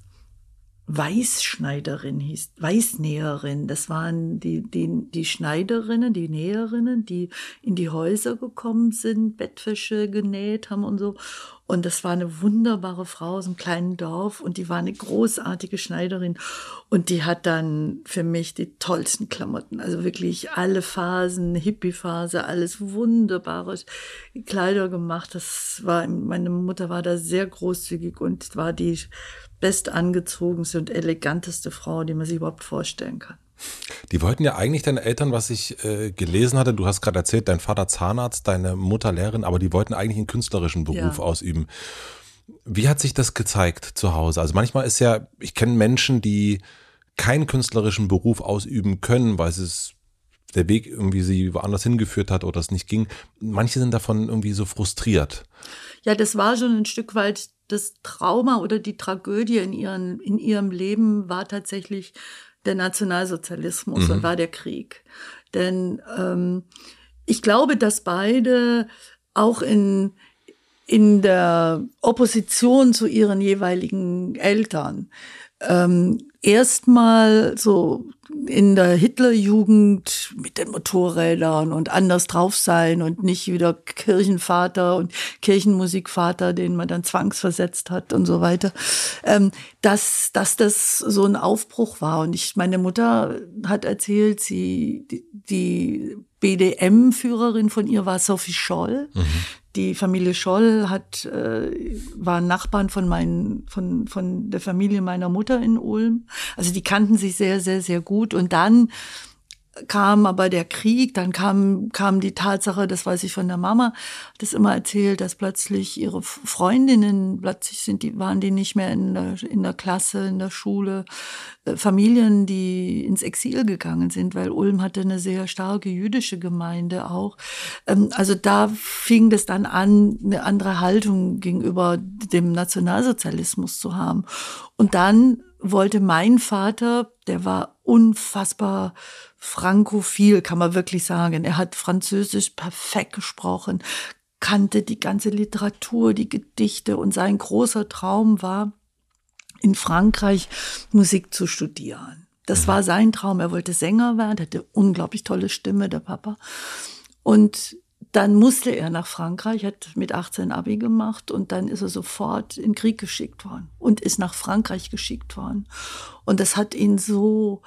Weißschneiderin hieß, Weißnäherin. Das waren die, die, die Schneiderinnen, die Näherinnen, die in die Häuser gekommen sind, Bettwäsche genäht haben und so. Und das war eine wunderbare Frau aus einem kleinen Dorf und die war eine großartige Schneiderin. Und die hat dann für mich die tollsten Klamotten, also wirklich alle Phasen, Hippie-Phase, alles wunderbare Kleider gemacht. Das war, meine Mutter war da sehr großzügig und war die bestangezogenste und eleganteste Frau, die man sich überhaupt vorstellen kann. Die wollten ja eigentlich deine Eltern, was ich äh, gelesen hatte, du hast gerade erzählt, dein Vater Zahnarzt, deine Mutter Lehrerin, aber die wollten eigentlich einen künstlerischen Beruf ja. ausüben. Wie hat sich das gezeigt zu Hause? Also manchmal ist ja, ich kenne Menschen, die keinen künstlerischen Beruf ausüben können, weil es der Weg irgendwie sie woanders hingeführt hat oder es nicht ging. Manche sind davon irgendwie so frustriert. Ja, das war schon ein Stück weit das Trauma oder die Tragödie in, ihren, in ihrem Leben war tatsächlich der Nationalsozialismus mhm. und war der Krieg. Denn ähm, ich glaube, dass beide auch in, in der Opposition zu ihren jeweiligen Eltern ähm, erstmal so in der Hitlerjugend mit den Motorrädern und anders drauf sein und nicht wieder Kirchenvater und Kirchenmusikvater, den man dann zwangsversetzt hat und so weiter, ähm, dass, dass das so ein Aufbruch war. Und ich, meine Mutter hat erzählt, sie, die, die BDM-Führerin von ihr war Sophie Scholl. Mhm. Die Familie Scholl hat, äh, war Nachbarn von, meinen, von, von der Familie meiner Mutter in Ulm. Also die kannten sich sehr, sehr, sehr gut. Und dann kam aber der Krieg, dann kam, kam die Tatsache, das weiß ich von der Mama, das immer erzählt, dass plötzlich ihre Freundinnen, plötzlich sind die, waren die nicht mehr in der, in der Klasse, in der Schule, äh, Familien, die ins Exil gegangen sind, weil Ulm hatte eine sehr starke jüdische Gemeinde auch. Ähm, also da fing das dann an, eine andere Haltung gegenüber dem Nationalsozialismus zu haben. Und dann wollte mein Vater, der war unfassbar frankophil, kann man wirklich sagen. Er hat Französisch perfekt gesprochen, kannte die ganze Literatur, die Gedichte und sein großer Traum war, in Frankreich Musik zu studieren. Das mhm. war sein Traum. Er wollte Sänger werden, hatte unglaublich tolle Stimme, der Papa. Und dann musste er nach Frankreich, hat mit 18 Abi gemacht und dann ist er sofort in Krieg geschickt worden und ist nach Frankreich geschickt worden. Und das hat ihn so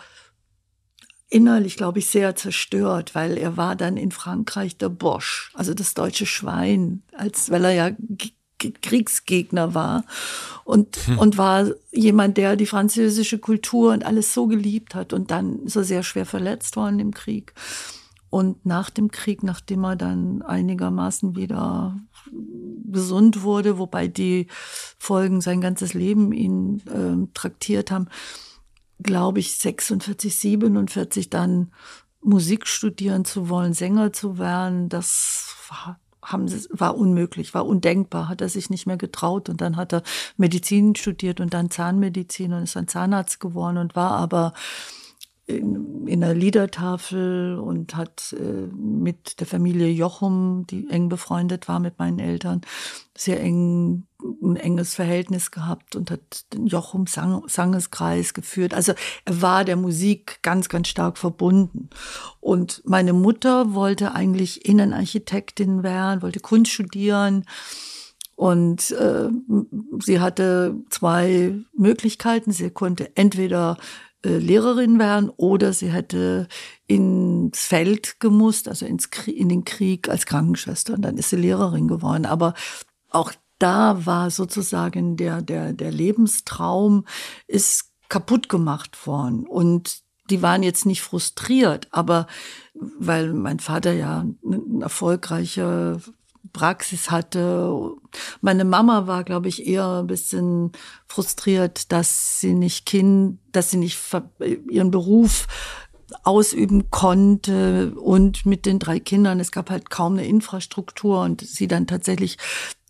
innerlich, glaube ich, sehr zerstört, weil er war dann in Frankreich der Bosch, also das deutsche Schwein, als weil er ja Kriegsgegner war und, hm. und war jemand, der die französische Kultur und alles so geliebt hat. Und dann er sehr schwer verletzt worden im Krieg. Und nach dem Krieg, nachdem er dann einigermaßen wieder gesund wurde, wobei die Folgen sein ganzes Leben ihn äh, traktiert haben, glaube ich, 46, 47 dann Musik studieren zu wollen, Sänger zu werden, das war, haben sie, war unmöglich, war undenkbar, hat er sich nicht mehr getraut. Und dann hat er Medizin studiert und dann Zahnmedizin und ist ein Zahnarzt geworden und war aber in, in der Liedertafel und hat äh, mit der Familie Jochum, die eng befreundet war mit meinen Eltern, sehr eng ein enges Verhältnis gehabt und hat den Jochum Sang Sangeskreis geführt. Also er war der Musik ganz, ganz stark verbunden. Und meine Mutter wollte eigentlich Innenarchitektin werden, wollte Kunst studieren. Und äh, sie hatte zwei Möglichkeiten. Sie konnte entweder Lehrerin werden oder sie hätte ins Feld gemusst, also ins in den Krieg als Krankenschwester. Und dann ist sie Lehrerin geworden. Aber auch da war sozusagen der, der, der Lebenstraum ist kaputt gemacht worden. Und die waren jetzt nicht frustriert, aber weil mein Vater ja eine erfolgreiche Praxis hatte. Meine Mama war, glaube ich, eher ein bisschen frustriert, dass sie nicht Kind, dass sie nicht ihren Beruf ausüben konnte und mit den drei Kindern, es gab halt kaum eine Infrastruktur und sie dann tatsächlich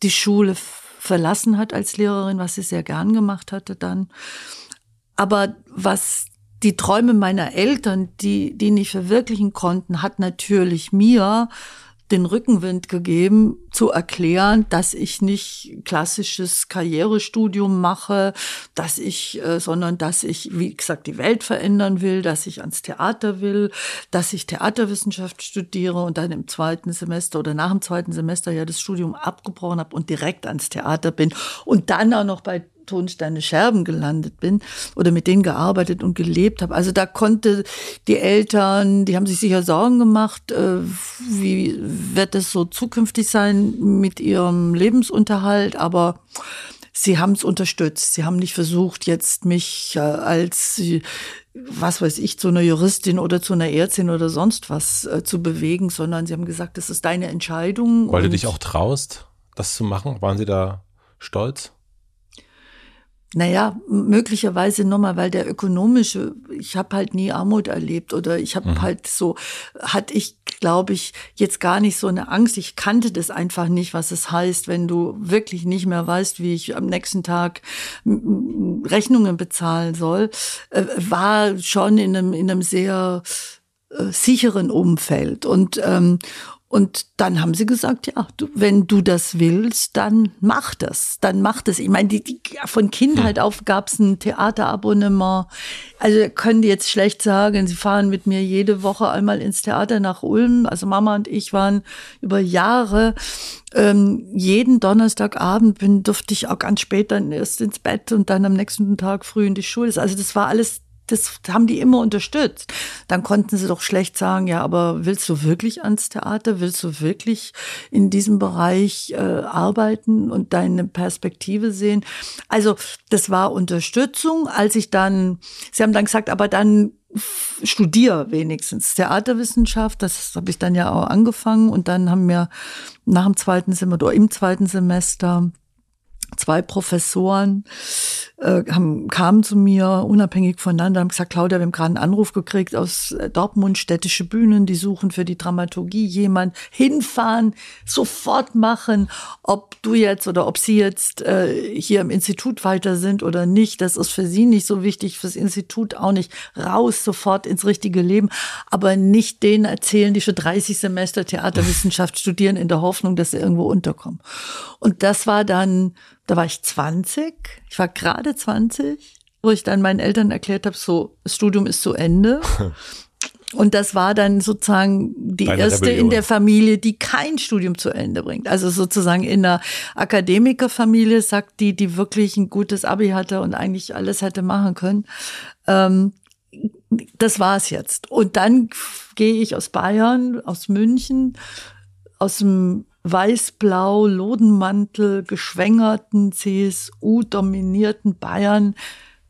die Schule verlassen hat als Lehrerin, was sie sehr gern gemacht hatte dann. Aber was die Träume meiner Eltern, die, die nicht verwirklichen konnten, hat natürlich mir den Rückenwind gegeben, zu erklären, dass ich nicht klassisches Karrierestudium mache, dass ich, äh, sondern dass ich, wie gesagt, die Welt verändern will, dass ich ans Theater will, dass ich Theaterwissenschaft studiere und dann im zweiten Semester oder nach dem zweiten Semester ja das Studium abgebrochen habe und direkt ans Theater bin und dann auch noch bei Tonsteine Scherben gelandet bin oder mit denen gearbeitet und gelebt habe. Also da konnte die Eltern, die haben sich sicher Sorgen gemacht, äh, wie wird es so zukünftig sein mit ihrem Lebensunterhalt, aber sie haben es unterstützt. Sie haben nicht versucht, jetzt mich äh, als was weiß ich, zu einer Juristin oder zu einer Ärztin oder sonst was äh, zu bewegen, sondern sie haben gesagt, das ist deine Entscheidung. Weil du dich auch traust, das zu machen? Waren sie da stolz? Naja, möglicherweise nochmal, weil der ökonomische, ich habe halt nie Armut erlebt oder ich habe mhm. halt so, hatte ich, glaube ich, jetzt gar nicht so eine Angst. Ich kannte das einfach nicht, was es heißt, wenn du wirklich nicht mehr weißt, wie ich am nächsten Tag Rechnungen bezahlen soll. Äh, war schon in einem, in einem sehr äh, sicheren Umfeld. Und, ähm, Und dann haben sie gesagt, ja, du, wenn du das willst, dann mach das, dann mach das. Ich meine, die, die, von Kindheit hm. auf gab es ein Theaterabonnement. Also können die jetzt schlecht sagen, sie fahren mit mir jede Woche einmal ins Theater nach Ulm. Also Mama und ich waren über Jahre ähm, jeden Donnerstagabend bin, durfte ich auch ganz spät dann erst ins Bett und dann am nächsten Tag früh in die Schule. Also das war alles das haben die immer unterstützt. Dann konnten sie doch schlecht sagen, ja, aber willst du wirklich ans Theater? Willst du wirklich in diesem Bereich äh, arbeiten und deine Perspektive sehen? Also das war Unterstützung. Als ich dann, sie haben dann gesagt, aber dann studier wenigstens Theaterwissenschaft. Das habe ich dann ja auch angefangen und dann haben wir nach dem zweiten Semester oder im zweiten Semester zwei Professoren äh, haben, kamen zu mir unabhängig voneinander, haben gesagt, Claudia, wir haben gerade einen Anruf gekriegt aus äh, Dortmund, städtische Bühnen, die suchen für die Dramaturgie jemand, hinfahren, sofort machen, ob du jetzt oder ob sie jetzt äh, hier im Institut weiter sind oder nicht, das ist für sie nicht so wichtig, fürs Institut auch nicht, raus sofort ins richtige Leben, aber nicht denen erzählen, die schon 30 Semester Theaterwissenschaft studieren, in der Hoffnung, dass sie irgendwo unterkommen. Und das war dann da war ich 20, ich war gerade 20, wo ich dann meinen Eltern erklärt habe, so, das Studium ist zu Ende. Und das war dann sozusagen die Deine erste Rebellion. in der Familie, die kein Studium zu Ende bringt. Also sozusagen in einer Akademikerfamilie, sagt die, die wirklich ein gutes Abi hatte und eigentlich alles hätte machen können. Ähm, das war es jetzt. Und dann gehe ich aus Bayern, aus München, aus dem weiß-blau Lodenmantel geschwängerten CSU-dominierten Bayern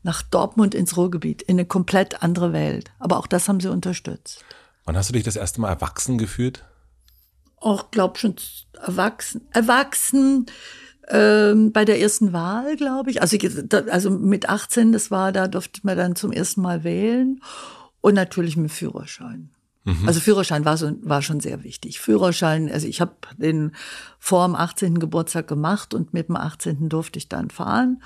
nach Dortmund ins Ruhrgebiet, in eine komplett andere Welt. Aber auch das haben sie unterstützt. Wann hast du dich das erste Mal erwachsen gefühlt? Auch glaub schon erwachsen. Erwachsen ähm, bei der ersten Wahl, glaube ich. Also, also mit 18, das war, da durfte man dann zum ersten Mal wählen. Und natürlich mit Führerschein. Mhm. Also Führerschein war, so, war schon sehr wichtig. Führerschein, also ich habe den vor dem 18. Geburtstag gemacht und mit dem 18. durfte ich dann fahren.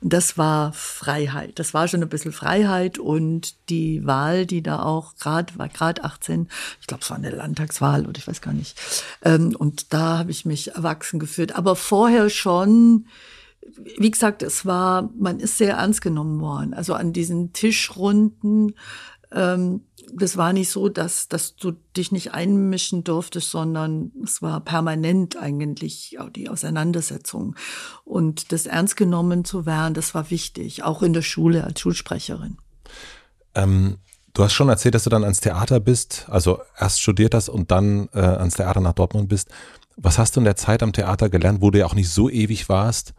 Und das war Freiheit. Das war schon ein bisschen Freiheit und die Wahl, die da auch gerade war, gerade 18, ich glaube, es war eine Landtagswahl oder ich weiß gar nicht. Ähm, und da habe ich mich erwachsen geführt. Aber vorher schon wie gesagt, es war, man ist sehr ernst genommen worden. Also an diesen Tischrunden ähm, das war nicht so, dass, dass du dich nicht einmischen durftest, sondern es war permanent eigentlich die Auseinandersetzung. Und das ernst genommen zu werden, das war wichtig, auch in der Schule als Schulsprecherin. Ähm, du hast schon erzählt, dass du dann ans Theater bist, also erst studiert hast und dann äh, ans Theater nach Dortmund bist. Was hast du in der Zeit am Theater gelernt, wo du ja auch nicht so ewig warst?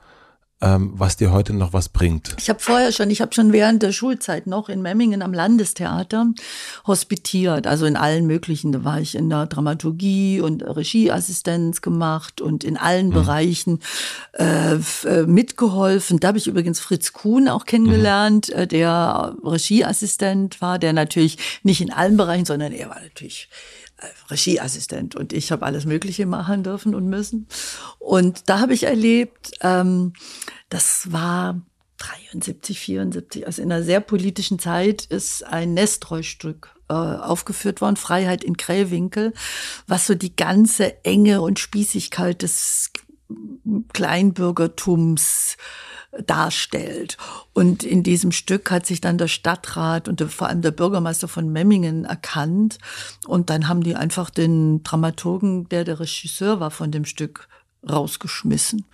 Ähm, was dir heute noch was bringt? Ich habe vorher schon, ich habe schon während der Schulzeit noch in Memmingen am Landestheater hospitiert, also in allen möglichen. Da war ich in der Dramaturgie und Regieassistenz gemacht und in allen mhm. Bereichen äh, äh, mitgeholfen. Da habe ich übrigens Fritz Kuhn auch kennengelernt, mhm. der Regieassistent war, der natürlich nicht in allen Bereichen, sondern er war natürlich Regieassistent und ich habe alles Mögliche machen dürfen und müssen. Und da habe ich erlebt, ähm, das war 73, 74, also in einer sehr politischen Zeit ist ein Nestreu-Stück äh, aufgeführt worden, Freiheit in Krähwinkel, was so die ganze Enge und Spießigkeit des Kleinbürgertums darstellt. Und in diesem Stück hat sich dann der Stadtrat und vor allem der Bürgermeister von Memmingen erkannt. Und dann haben die einfach den Dramaturgen, der der Regisseur war von dem Stück, rausgeschmissen.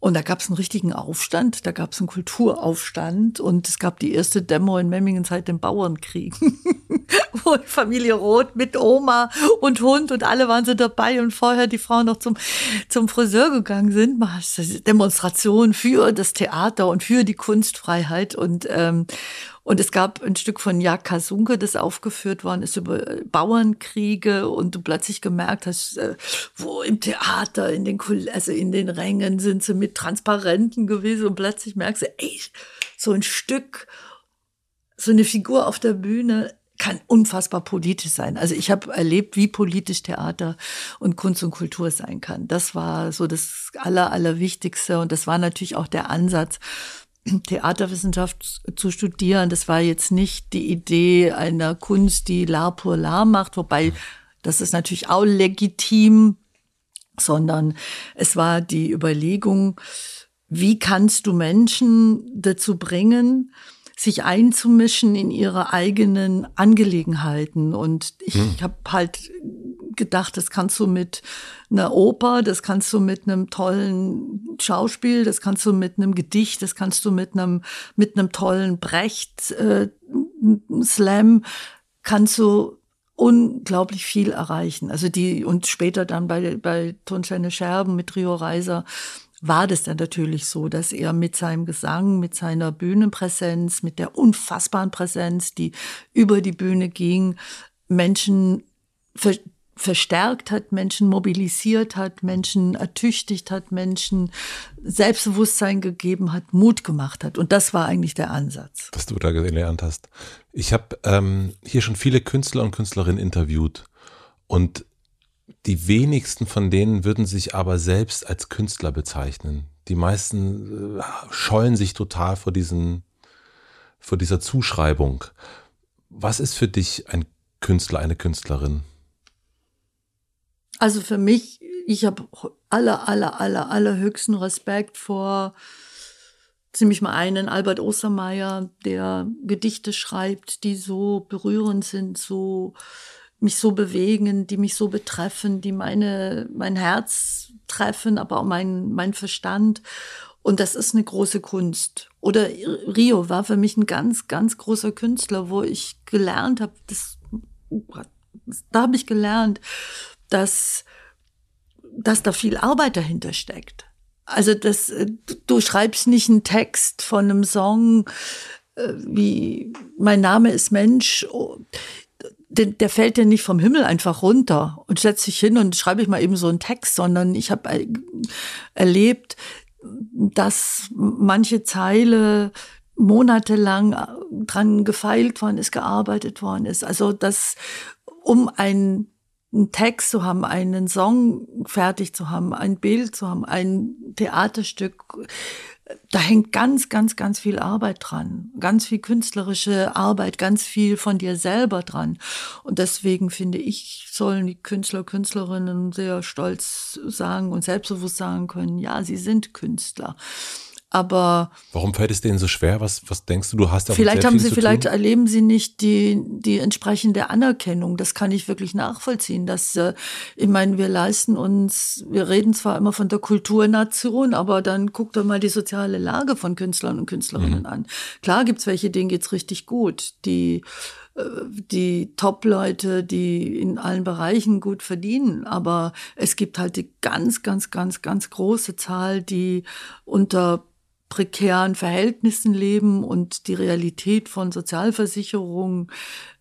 Und da gab es einen richtigen Aufstand, da gab es einen Kulturaufstand und es gab die erste Demo in Memmingen seit dem Bauernkrieg, wo Familie Roth mit Oma und Hund und alle waren so dabei und vorher die Frauen noch zum, zum Friseur gegangen sind. Demonstration für das Theater und für die Kunstfreiheit und ähm, und es gab ein Stück von Jak Kasunke, das aufgeführt worden ist über Bauernkriege und du plötzlich gemerkt hast, äh, wo im Theater, in den also in den Rängen sind sie mit Transparenten gewesen und plötzlich merkst du, ey, so ein Stück, so eine Figur auf der Bühne kann unfassbar politisch sein. Also ich habe erlebt, wie politisch Theater und Kunst und Kultur sein kann. Das war so das Aller, Allerwichtigste und das war natürlich auch der Ansatz Theaterwissenschaft zu studieren. Das war jetzt nicht die Idee einer Kunst, die La pour La macht, wobei Das ist natürlich auch legitim, sondern es war die Überlegung, wie kannst du Menschen dazu bringen, sich einzumischen in ihre eigenen Angelegenheiten. Und ich hm. habe halt gedacht, das kannst du mit einer Oper, das kannst du mit einem tollen Schauspiel, das kannst du mit einem Gedicht, das kannst du mit einem mit einem tollen Brecht äh, kannst du unglaublich viel erreichen. Also die und später dann bei bei Tonsteine Scherben mit Rio Reiser war das dann natürlich so, dass er mit seinem Gesang, mit seiner Bühnenpräsenz, mit der unfassbaren Präsenz, die über die Bühne ging, Menschen verstärkt hat, Menschen mobilisiert hat, Menschen ertüchtigt hat, Menschen Selbstbewusstsein gegeben hat, Mut gemacht hat. Und das war eigentlich der Ansatz. Was du da gelernt hast. Ich habe ähm, hier schon viele Künstler und Künstlerinnen interviewt und die wenigsten von denen würden sich aber selbst als Künstler bezeichnen. Die meisten äh, scheuen sich total vor diesen, vor dieser Zuschreibung. Was ist für dich ein Künstler, eine Künstlerin? Also für mich, ich habe aller, aller, aller, allerhöchsten Respekt vor ziemlich mal einen Albert Ostermeier, der Gedichte schreibt, die so berührend sind, so mich so bewegen, die mich so betreffen, die meine, mein Herz treffen, aber auch mein, mein Verstand. Und das ist eine große Kunst. Oder Rio war für mich ein ganz, ganz großer Künstler, wo ich gelernt habe, das, da habe ich gelernt, dass, dass da viel Arbeit dahinter steckt. Also das, du schreibst nicht einen Text von einem Song äh, wie Mein Name ist Mensch der, der fällt ja nicht vom Himmel einfach runter und setzt sich hin und schreibe ich mal eben so einen Text, sondern ich habe erlebt, dass manche Zeile monatelang dran gefeilt worden ist, gearbeitet worden ist. Also dass um einen Text zu haben, einen Song fertig zu haben, ein Bild zu haben, ein Theaterstück, da hängt ganz, ganz, ganz viel Arbeit dran, ganz viel künstlerische Arbeit, ganz viel von dir selber dran. Und deswegen finde ich, sollen die Künstler, Künstlerinnen sehr stolz sagen und selbstbewusst sagen können, ja, sie sind Künstler. Aber warum fällt es denen so schwer? Was, was denkst du? Du hast da vielleicht haben sie, vielleicht tun? erleben sie nicht die die entsprechende Anerkennung. Das kann ich wirklich nachvollziehen. Dass äh, ich meine, wir leisten uns, wir reden zwar immer von der Kulturnation, aber dann guckt doch mal die soziale Lage von Künstlern und Künstlerinnen mhm. an. Klar gibt's welche, denen geht's richtig gut. Die äh, die Top-Leute, die in allen Bereichen gut verdienen. Aber es gibt halt die ganz, ganz, ganz, ganz große Zahl, die unter prekären Verhältnissen leben und die Realität von Sozialversicherungen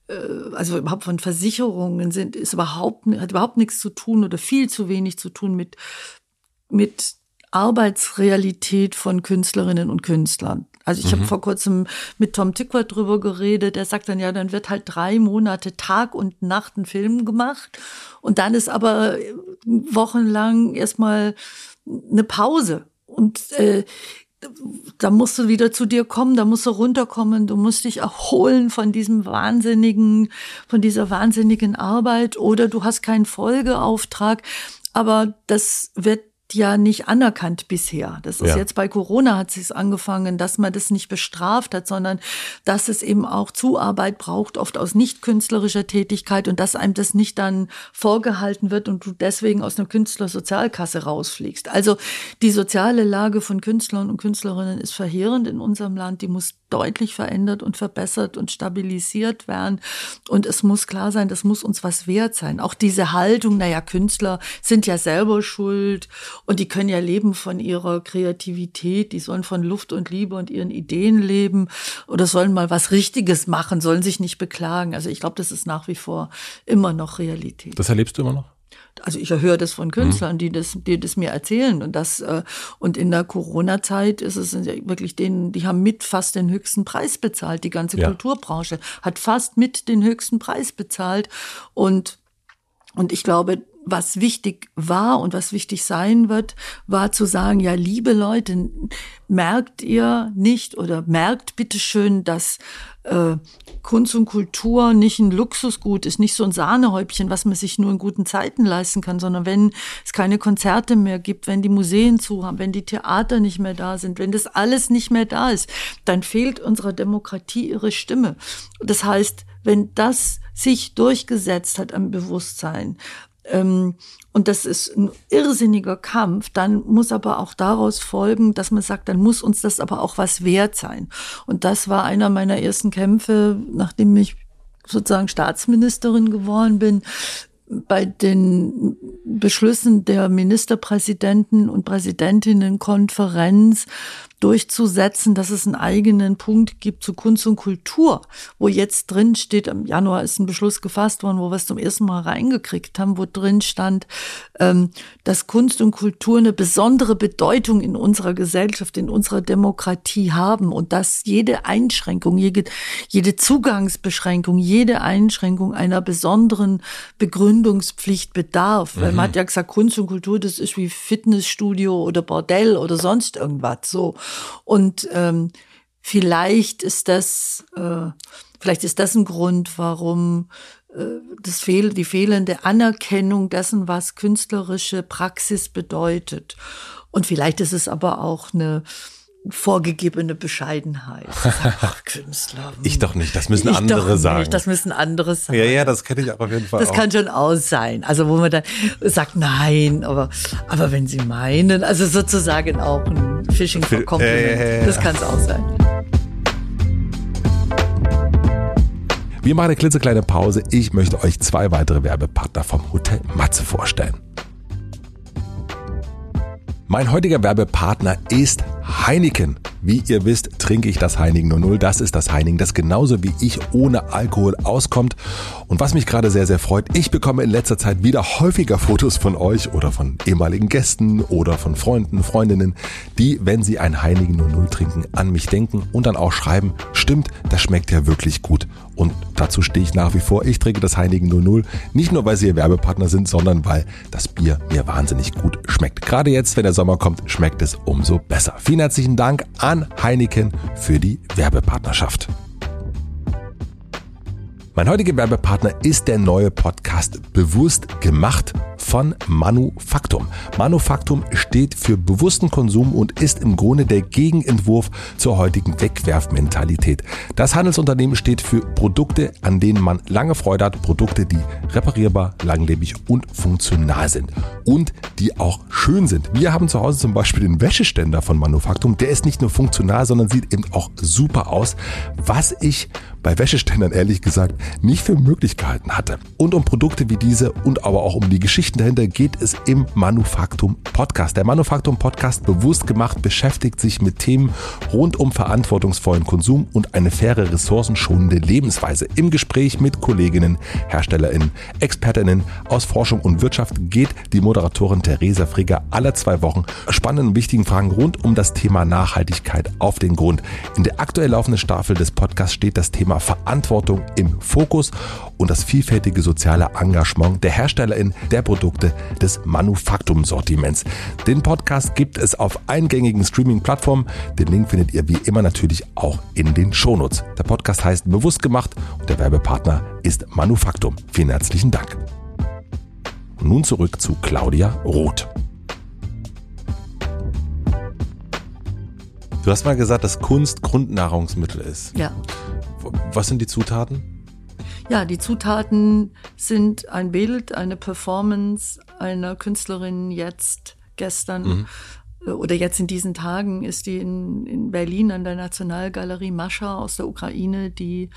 äh, also überhaupt von Versicherungen sind, ist überhaupt, hat überhaupt nichts zu tun oder viel zu wenig zu tun mit, mit Arbeitsrealität von Künstlerinnen und Künstlern. Also ich mhm. habe vor kurzem mit Tom Tickwart drüber geredet. Der sagt dann, ja, dann wird halt drei Monate Tag und Nacht ein Film gemacht. Und dann ist aber wochenlang erstmal eine Pause. Und äh, da musst du wieder zu dir kommen, da musst du runterkommen, du musst dich erholen von diesem wahnsinnigen, von dieser wahnsinnigen Arbeit oder du hast keinen Folgeauftrag. Aber das wird ja nicht anerkannt bisher. Das ist ja. jetzt bei Corona hat es angefangen, dass man das nicht bestraft hat, sondern dass es eben auch Zuarbeit braucht, oft aus nicht künstlerischer Tätigkeit und dass einem das nicht dann vorgehalten wird und du deswegen aus einer Künstlersozialkasse rausfliegst. Also die soziale Lage von Künstlern und Künstlerinnen ist verheerend in unserem Land. Die muss deutlich verändert und verbessert und stabilisiert werden. Und es muss klar sein, das muss uns was wert sein. Auch diese Haltung, naja, Künstler sind ja selber schuld und die können ja leben von ihrer Kreativität, die sollen von Luft und Liebe und ihren Ideen leben oder sollen mal was Richtiges machen, sollen sich nicht beklagen. Also ich glaube, das ist nach wie vor immer noch Realität. Das erlebst du immer noch? also ich höre das von Künstlern, mhm. die das, die das mir erzählen und das äh, und in der Corona-Zeit ist es wirklich denen, die haben mit fast den höchsten Preis bezahlt. Die ganze ja. Kulturbranche hat fast mit den höchsten Preis bezahlt und und ich glaube, was wichtig war und was wichtig sein wird, war zu sagen, ja, liebe Leute, merkt ihr nicht oder merkt bitte schön, dass äh, Kunst und Kultur nicht ein Luxusgut ist, nicht so ein Sahnehäubchen, was man sich nur in guten Zeiten leisten kann, sondern wenn es keine Konzerte mehr gibt, wenn die Museen zu haben, wenn die Theater nicht mehr da sind, wenn das alles nicht mehr da ist, dann fehlt unserer Demokratie ihre Stimme. Das heißt, wenn das sich durchgesetzt hat am Bewusstsein, und das ist ein irrsinniger Kampf, dann muss aber auch daraus folgen, dass man sagt, dann muss uns das aber auch was wert sein. Und das war einer meiner ersten Kämpfe, nachdem ich sozusagen Staatsministerin geworden bin, bei den Beschlüssen der Ministerpräsidenten und Präsidentinnenkonferenz durchzusetzen, dass es einen eigenen Punkt gibt zu Kunst und Kultur, wo jetzt drin steht, im Januar ist ein Beschluss gefasst worden, wo wir es zum ersten Mal reingekriegt haben, wo drin stand, ähm, dass Kunst und Kultur eine besondere Bedeutung in unserer Gesellschaft, in unserer Demokratie haben und dass jede Einschränkung, jede, jede Zugangsbeschränkung, jede Einschränkung einer besonderen Begründungspflicht bedarf. Mhm. Weil man hat ja gesagt, Kunst und Kultur, das ist wie Fitnessstudio oder Bordell oder sonst irgendwas. So. Und ähm, vielleicht ist das, äh, vielleicht ist das ein Grund, warum äh, das fehl, die fehlende Anerkennung dessen, was künstlerische Praxis bedeutet. Und vielleicht ist es aber auch eine vorgegebene Bescheidenheit. Ach, Künstler. Ich doch nicht, das müssen ich andere sagen. Nicht, das müssen andere sagen. Ja, ja, das kenne ich auch auf jeden Fall. Das auch. kann schon aus sein. Also wo man dann sagt, nein, aber, aber wenn Sie meinen, also sozusagen auch ein Phishing for Compliment, äh, das kann es auch sein. Wir machen eine klitzekleine Pause. Ich möchte euch zwei weitere Werbepartner vom Hotel Matze vorstellen. Mein heutiger Werbepartner ist Heineken. Wie ihr wisst, trinke ich das Heineken 00. Das ist das Heineken, das genauso wie ich ohne Alkohol auskommt. Und was mich gerade sehr, sehr freut, ich bekomme in letzter Zeit wieder häufiger Fotos von euch oder von ehemaligen Gästen oder von Freunden, Freundinnen, die, wenn sie ein Heineken 00 trinken, an mich denken und dann auch schreiben, stimmt, das schmeckt ja wirklich gut. Und dazu stehe ich nach wie vor. Ich trinke das Heineken 00. Nicht nur, weil sie ihr Werbepartner sind, sondern weil das Bier mir wahnsinnig gut schmeckt. Gerade jetzt, wenn der Sommer kommt, schmeckt es umso besser. Vielen herzlichen Dank an Heineken für die Werbepartnerschaft. Mein heutiger Werbepartner ist der neue Podcast Bewusst gemacht von Manufaktum. Manufaktum steht für bewussten Konsum und ist im Grunde der Gegenentwurf zur heutigen Wegwerfmentalität. Das Handelsunternehmen steht für Produkte, an denen man lange Freude hat, Produkte, die reparierbar, langlebig und funktional sind und die auch schön sind. Wir haben zu Hause zum Beispiel den Wäscheständer von Manufaktum. Der ist nicht nur funktional, sondern sieht eben auch super aus, was ich bei Wäscheständern ehrlich gesagt nicht für Möglichkeiten hatte. Und um Produkte wie diese und aber auch um die Geschichten dahinter geht es im Manufaktum Podcast. Der Manufaktum Podcast bewusst gemacht beschäftigt sich mit Themen rund um verantwortungsvollen Konsum und eine faire, ressourcenschonende Lebensweise. Im Gespräch mit Kolleginnen, HerstellerInnen, ExpertInnen aus Forschung und Wirtschaft geht die Moderatorin Theresa Frigger alle zwei Wochen spannenden und wichtigen Fragen rund um das Thema Nachhaltigkeit auf den Grund. In der aktuell laufenden Staffel des Podcasts steht das Thema Thema Verantwortung im Fokus und das vielfältige soziale Engagement der HerstellerInnen der Produkte des Manufaktumsortiments. Den Podcast gibt es auf eingängigen Streaming-Plattformen. Den Link findet ihr wie immer natürlich auch in den Shownotes. Der Podcast heißt Bewusst gemacht und der Werbepartner ist Manufaktum. Vielen herzlichen Dank. Nun zurück zu Claudia Roth. Du hast mal gesagt, dass Kunst Grundnahrungsmittel ist. Ja. Was sind die Zutaten? Ja, die Zutaten sind ein Bild, eine Performance einer Künstlerin jetzt, gestern mhm. Äh, oder jetzt in diesen Tagen ist die in, in Berlin an der Nationalgalerie Mascha aus der Ukraine, die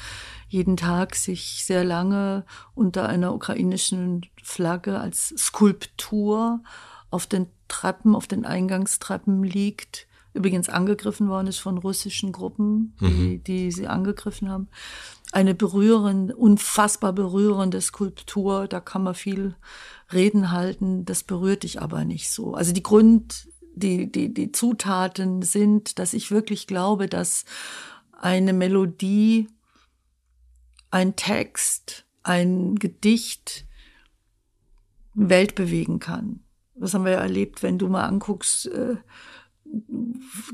jeden Tag sich sehr lange unter einer ukrainischen Flagge als Skulptur auf den Treppen, auf den Eingangstreppen liegt übrigens angegriffen worden ist von russischen Gruppen, die, mhm. die sie angegriffen haben. Eine berührende, unfassbar berührende Skulptur, da kann man viel Reden halten, das berührt dich aber nicht so. Also die Grund, die, die, die Zutaten sind, dass ich wirklich glaube, dass eine Melodie, ein Text, ein Gedicht Welt bewegen kann. Das haben wir ja erlebt, wenn du mal anguckst, äh,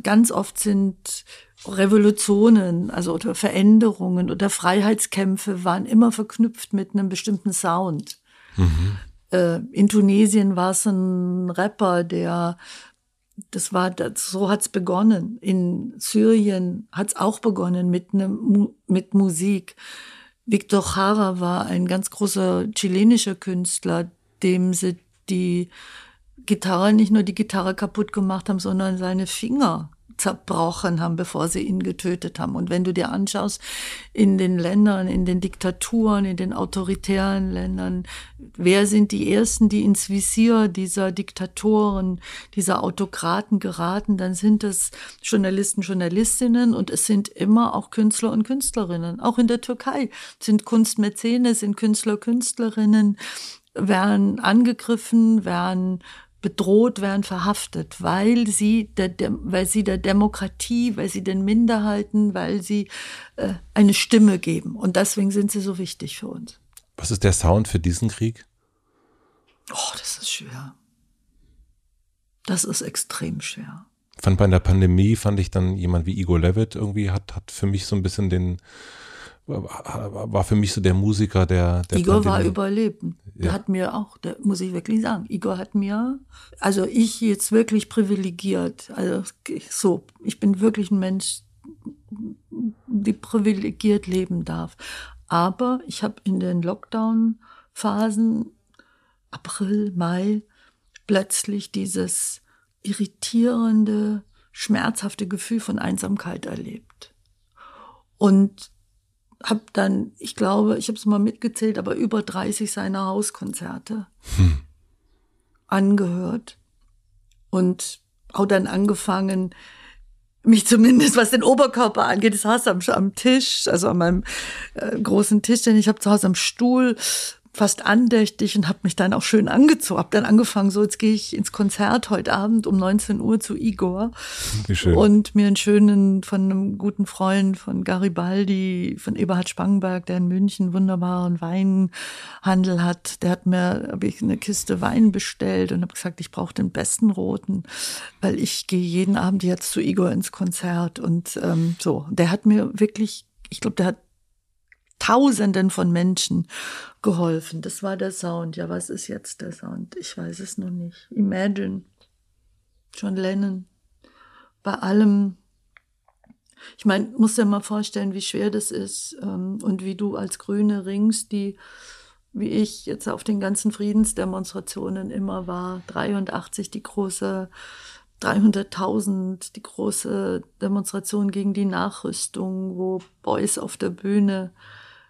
ganz oft sind Revolutionen, also oder Veränderungen oder Freiheitskämpfe waren immer verknüpft mit einem bestimmten Sound. Mhm. Äh, in Tunesien war es ein Rapper, der das war, das, so hat's begonnen. In Syrien hat's auch begonnen mit, ne, mit Musik. Victor Jara war ein ganz großer chilenischer Künstler, dem sie die Gitarre, nicht nur die Gitarre kaputt gemacht haben, sondern seine Finger zerbrochen haben, bevor sie ihn getötet haben. Und wenn du dir anschaust, in den Ländern, in den Diktaturen, in den autoritären Ländern, wer sind die Ersten, die ins Visier dieser Diktatoren, dieser Autokraten geraten, dann sind es Journalisten, Journalistinnen und es sind immer auch Künstler und Künstlerinnen. Auch in der Türkei sind Kunstmäzene, sind Künstler, Künstlerinnen, werden angegriffen, werden bedroht werden, verhaftet, weil sie der, weil sie der Demokratie, weil sie den Minderheiten, weil sie äh, eine Stimme geben. Und deswegen sind sie so wichtig für uns. Was ist der Sound für diesen Krieg? Oh, das ist schwer. Das ist extrem schwer. Fand bei der Pandemie fand ich dann jemand wie Igor Levitt irgendwie hat, hat für mich so ein bisschen den, war für mich so der Musiker, der. der Igor war überleben. Der ja. hat mir auch, der muss ich wirklich sagen, Igor hat mir, also ich jetzt wirklich privilegiert, also so, ich bin wirklich ein Mensch, die privilegiert leben darf. Aber ich habe in den Lockdown-Phasen, April, Mai, plötzlich dieses irritierende, schmerzhafte Gefühl von Einsamkeit erlebt. Und habe dann, ich glaube, ich habe es mal mitgezählt, aber über 30 seiner Hauskonzerte hm. angehört und auch dann angefangen, mich zumindest, was den Oberkörper angeht, das saß am, am Tisch, also an meinem äh, großen Tisch, den ich habe zu Hause am Stuhl, fast andächtig und habe mich dann auch schön angezogen. Habe dann angefangen, so jetzt gehe ich ins Konzert heute Abend um 19 Uhr zu Igor Wie schön. und mir einen schönen von einem guten Freund von Garibaldi, von Eberhard Spangenberg, der in München wunderbaren Weinhandel hat. Der hat mir habe ich eine Kiste Wein bestellt und habe gesagt, ich brauche den besten roten, weil ich gehe jeden Abend jetzt zu Igor ins Konzert und ähm, so. Der hat mir wirklich, ich glaube, der hat Tausenden von Menschen geholfen. Das war der Sound. Ja, was ist jetzt der Sound? Ich weiß es noch nicht. Imagine. John Lennon. Bei allem. Ich meine, muss dir mal vorstellen, wie schwer das ist ähm, und wie du als Grüne ringst, die, wie ich jetzt auf den ganzen Friedensdemonstrationen immer war, 83 die große 300.000 die große Demonstration gegen die Nachrüstung, wo Boys auf der Bühne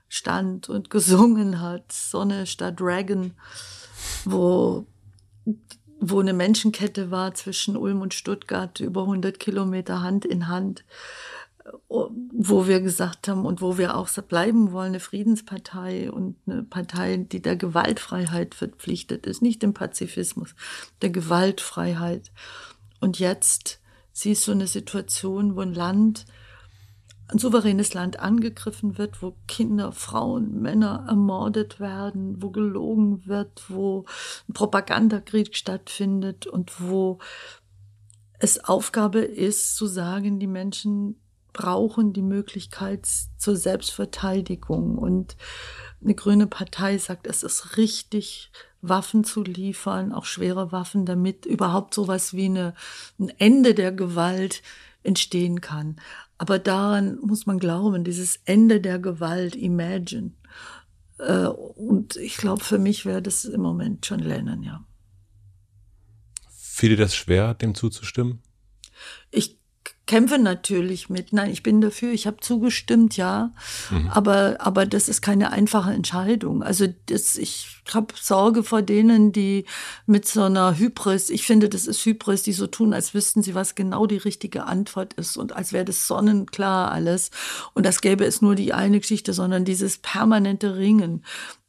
stand und gesungen hat, Sonne statt Dragon, wo, wo eine Menschenkette war zwischen Ulm und Stuttgart, über 100 Kilometer Hand in Hand, wo wir gesagt haben und wo wir auch bleiben wollen, eine Friedenspartei und eine Partei, die der Gewaltfreiheit verpflichtet ist, nicht dem Pazifismus, der Gewaltfreiheit. Und jetzt siehst du eine Situation, wo ein Land ein souveränes Land angegriffen wird, wo Kinder, Frauen, Männer ermordet werden, wo gelogen wird, wo ein Propagandakrieg stattfindet und wo es Aufgabe ist zu sagen, die Menschen brauchen die Möglichkeit zur Selbstverteidigung. Und eine grüne Partei sagt, es ist richtig, Waffen zu liefern, auch schwere Waffen, damit überhaupt sowas wie eine, ein Ende der Gewalt entstehen kann. Aber daran muss man glauben, dieses Ende der Gewalt, imagine. Äh, und ich glaube, für mich wäre das im Moment John Lennon, ja. Fiel dir das schwer, dem zuzustimmen? Ich kämpfe natürlich mit. Nein, ich bin dafür, ich habe zugestimmt, ja. Mhm. Aber, aber das ist keine einfache Entscheidung. Also das, ich habe Sorge vor denen, die mit so einer Hybris, ich finde, das ist Hybris, die so tun, als wüssten sie, was genau die richtige Antwort ist und als wäre das sonnenklar alles. Und das gäbe es nur die eine Geschichte, sondern dieses permanente Ringen.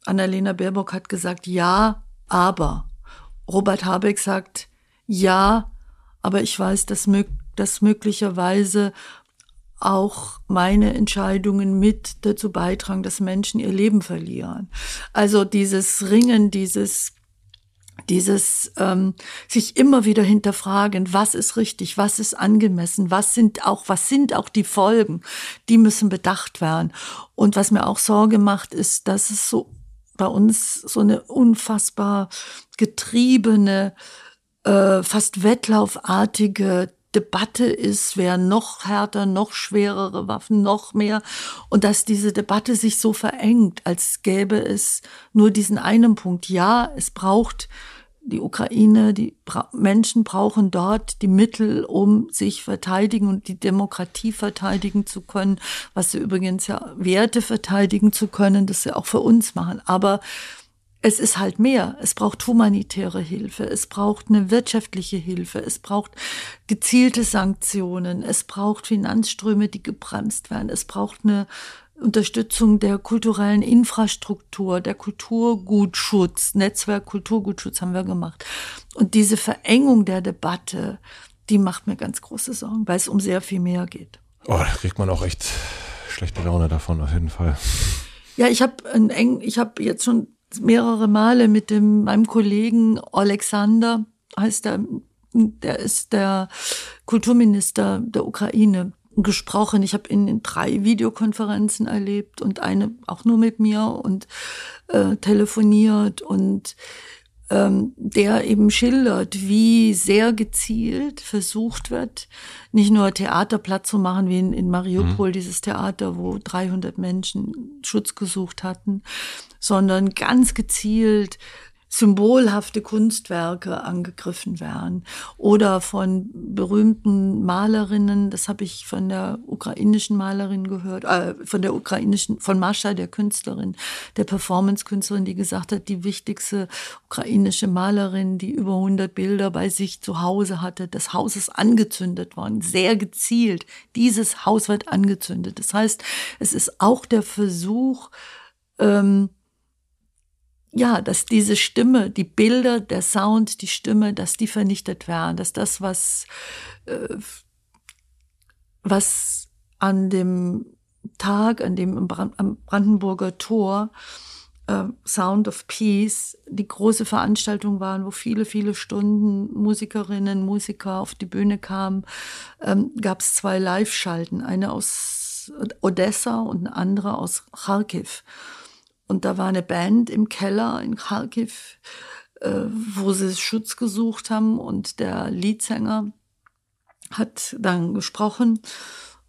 Annalena Baerbock hat gesagt, ja, aber. Robert Habeck sagt, ja, aber ich weiß, dass möglich dass möglicherweise auch meine Entscheidungen mit dazu beitragen, dass Menschen ihr Leben verlieren. Also dieses Ringen, dieses dieses ähm, sich immer wieder hinterfragen, was ist richtig, was ist angemessen, was sind auch, was sind auch die Folgen, die müssen bedacht werden. Und was mir auch Sorge macht, ist, dass es so bei uns so eine unfassbar getriebene, äh, fast wettlaufartige Debatte ist, wer noch härter, noch schwerere Waffen, noch mehr. Und dass diese Debatte sich so verengt, als gäbe es nur diesen einen Punkt. Ja, es braucht die Ukraine, die Menschen brauchen dort die Mittel, um sich verteidigen und die Demokratie verteidigen zu können, was sie übrigens ja Werte verteidigen zu können, das sie auch für uns machen. Aber es ist halt mehr. Es braucht humanitäre Hilfe, es braucht eine wirtschaftliche Hilfe, es braucht gezielte Sanktionen, es braucht Finanzströme, die gebremst werden, es braucht eine Unterstützung der kulturellen Infrastruktur, der Kulturgutschutz, Netzwerk Kulturgutschutz haben wir gemacht. Und diese Verengung der Debatte, die macht mir ganz große Sorgen, weil es um sehr viel mehr geht. Oh, da kriegt man auch echt schlechte Laune davon, auf jeden Fall. Ja, ich habe eng, ich habe jetzt schon mehrere Male mit dem meinem Kollegen Alexander heißt er, der ist der Kulturminister der Ukraine gesprochen. Ich habe ihn in drei Videokonferenzen erlebt und eine auch nur mit mir und äh, telefoniert und der eben schildert, wie sehr gezielt versucht wird, nicht nur Theater platt zu machen, wie in, in Mariupol, mhm. dieses Theater, wo 300 Menschen Schutz gesucht hatten, sondern ganz gezielt symbolhafte Kunstwerke angegriffen werden oder von berühmten Malerinnen, das habe ich von der ukrainischen Malerin gehört, äh, von der ukrainischen, von Mascha, der Künstlerin, der Performance-Künstlerin, die gesagt hat, die wichtigste ukrainische Malerin, die über 100 Bilder bei sich zu Hause hatte, das Haus ist angezündet worden, sehr gezielt. Dieses Haus wird angezündet. Das heißt, es ist auch der Versuch, ähm, ja, dass diese Stimme, die Bilder, der Sound, die Stimme, dass die vernichtet werden, dass das, was, äh, was an dem Tag, an dem am Brandenburger Tor äh, Sound of Peace die große Veranstaltung waren, wo viele, viele Stunden Musikerinnen, Musiker auf die Bühne kamen, ähm, gab es zwei Live-Schalten, eine aus Odessa und eine andere aus Kharkiv. Und da war eine Band im Keller in Kharkiv, äh, wo sie Schutz gesucht haben. Und der Leadsänger hat dann gesprochen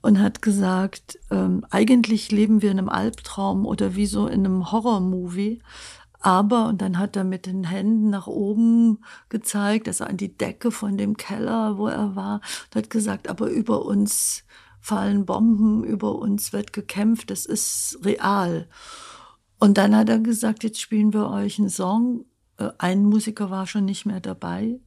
und hat gesagt, ähm, eigentlich leben wir in einem Albtraum oder wie so in einem Horrormovie. Aber, und dann hat er mit den Händen nach oben gezeigt, also an die Decke von dem Keller, wo er war, und hat gesagt, aber über uns fallen Bomben, über uns wird gekämpft, das ist real. Und dann hat er gesagt, jetzt spielen wir euch einen Song. Äh, ein Musiker war schon nicht mehr dabei.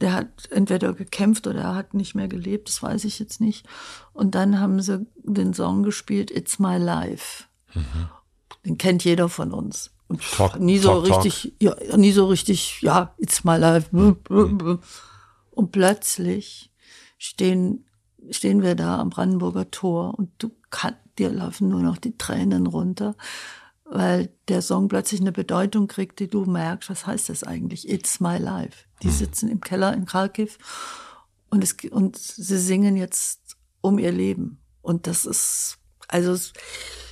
Der hat entweder gekämpft oder er hat nicht mehr gelebt, das weiß ich jetzt nicht. Und dann haben sie den Song gespielt, It's My Life. Mhm. Den kennt jeder von uns. Und talk, nie so talk, richtig, talk. ja, nie so richtig, ja, It's My Life. Mhm. Und plötzlich stehen, stehen wir da am Brandenburger Tor und du kann, dir laufen nur noch die Tränen runter weil der Song plötzlich eine Bedeutung kriegt, die du merkst, was heißt das eigentlich? It's my life. Die mhm. sitzen im Keller in Kharkiv und, es, und sie singen jetzt um ihr Leben. Und das ist, also,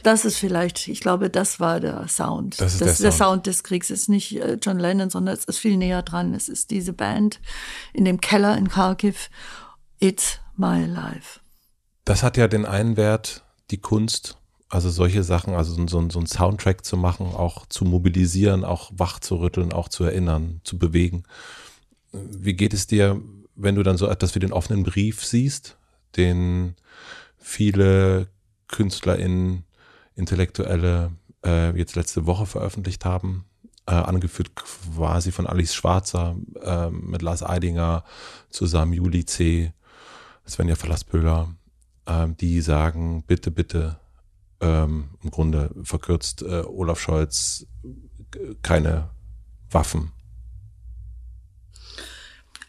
das ist vielleicht, ich glaube, das war der Sound. Das ist das, der, Sound. der Sound des Kriegs. Es ist nicht äh, John Lennon, sondern es ist viel näher dran. Es ist diese Band in dem Keller in Kharkiv. It's my life. Das hat ja den einen Wert, die Kunst, also solche Sachen, also so, so, so Soundtrack zu machen, auch zu mobilisieren, auch wach zu rütteln, auch zu erinnern, zu bewegen. Wie geht es dir, wenn du dann so etwas wie den offenen Brief siehst, den viele KünstlerInnen, Intellektuelle äh, jetzt letzte Woche veröffentlicht haben, äh, angeführt quasi von Alice Schwarzer äh, mit Lars Eidinger zusammen, Juli C., Svenja Verlassböhler, äh, die sagen, bitte, bitte ähm, im Grunde verkürzt äh, Olaf Scholz keine Waffen?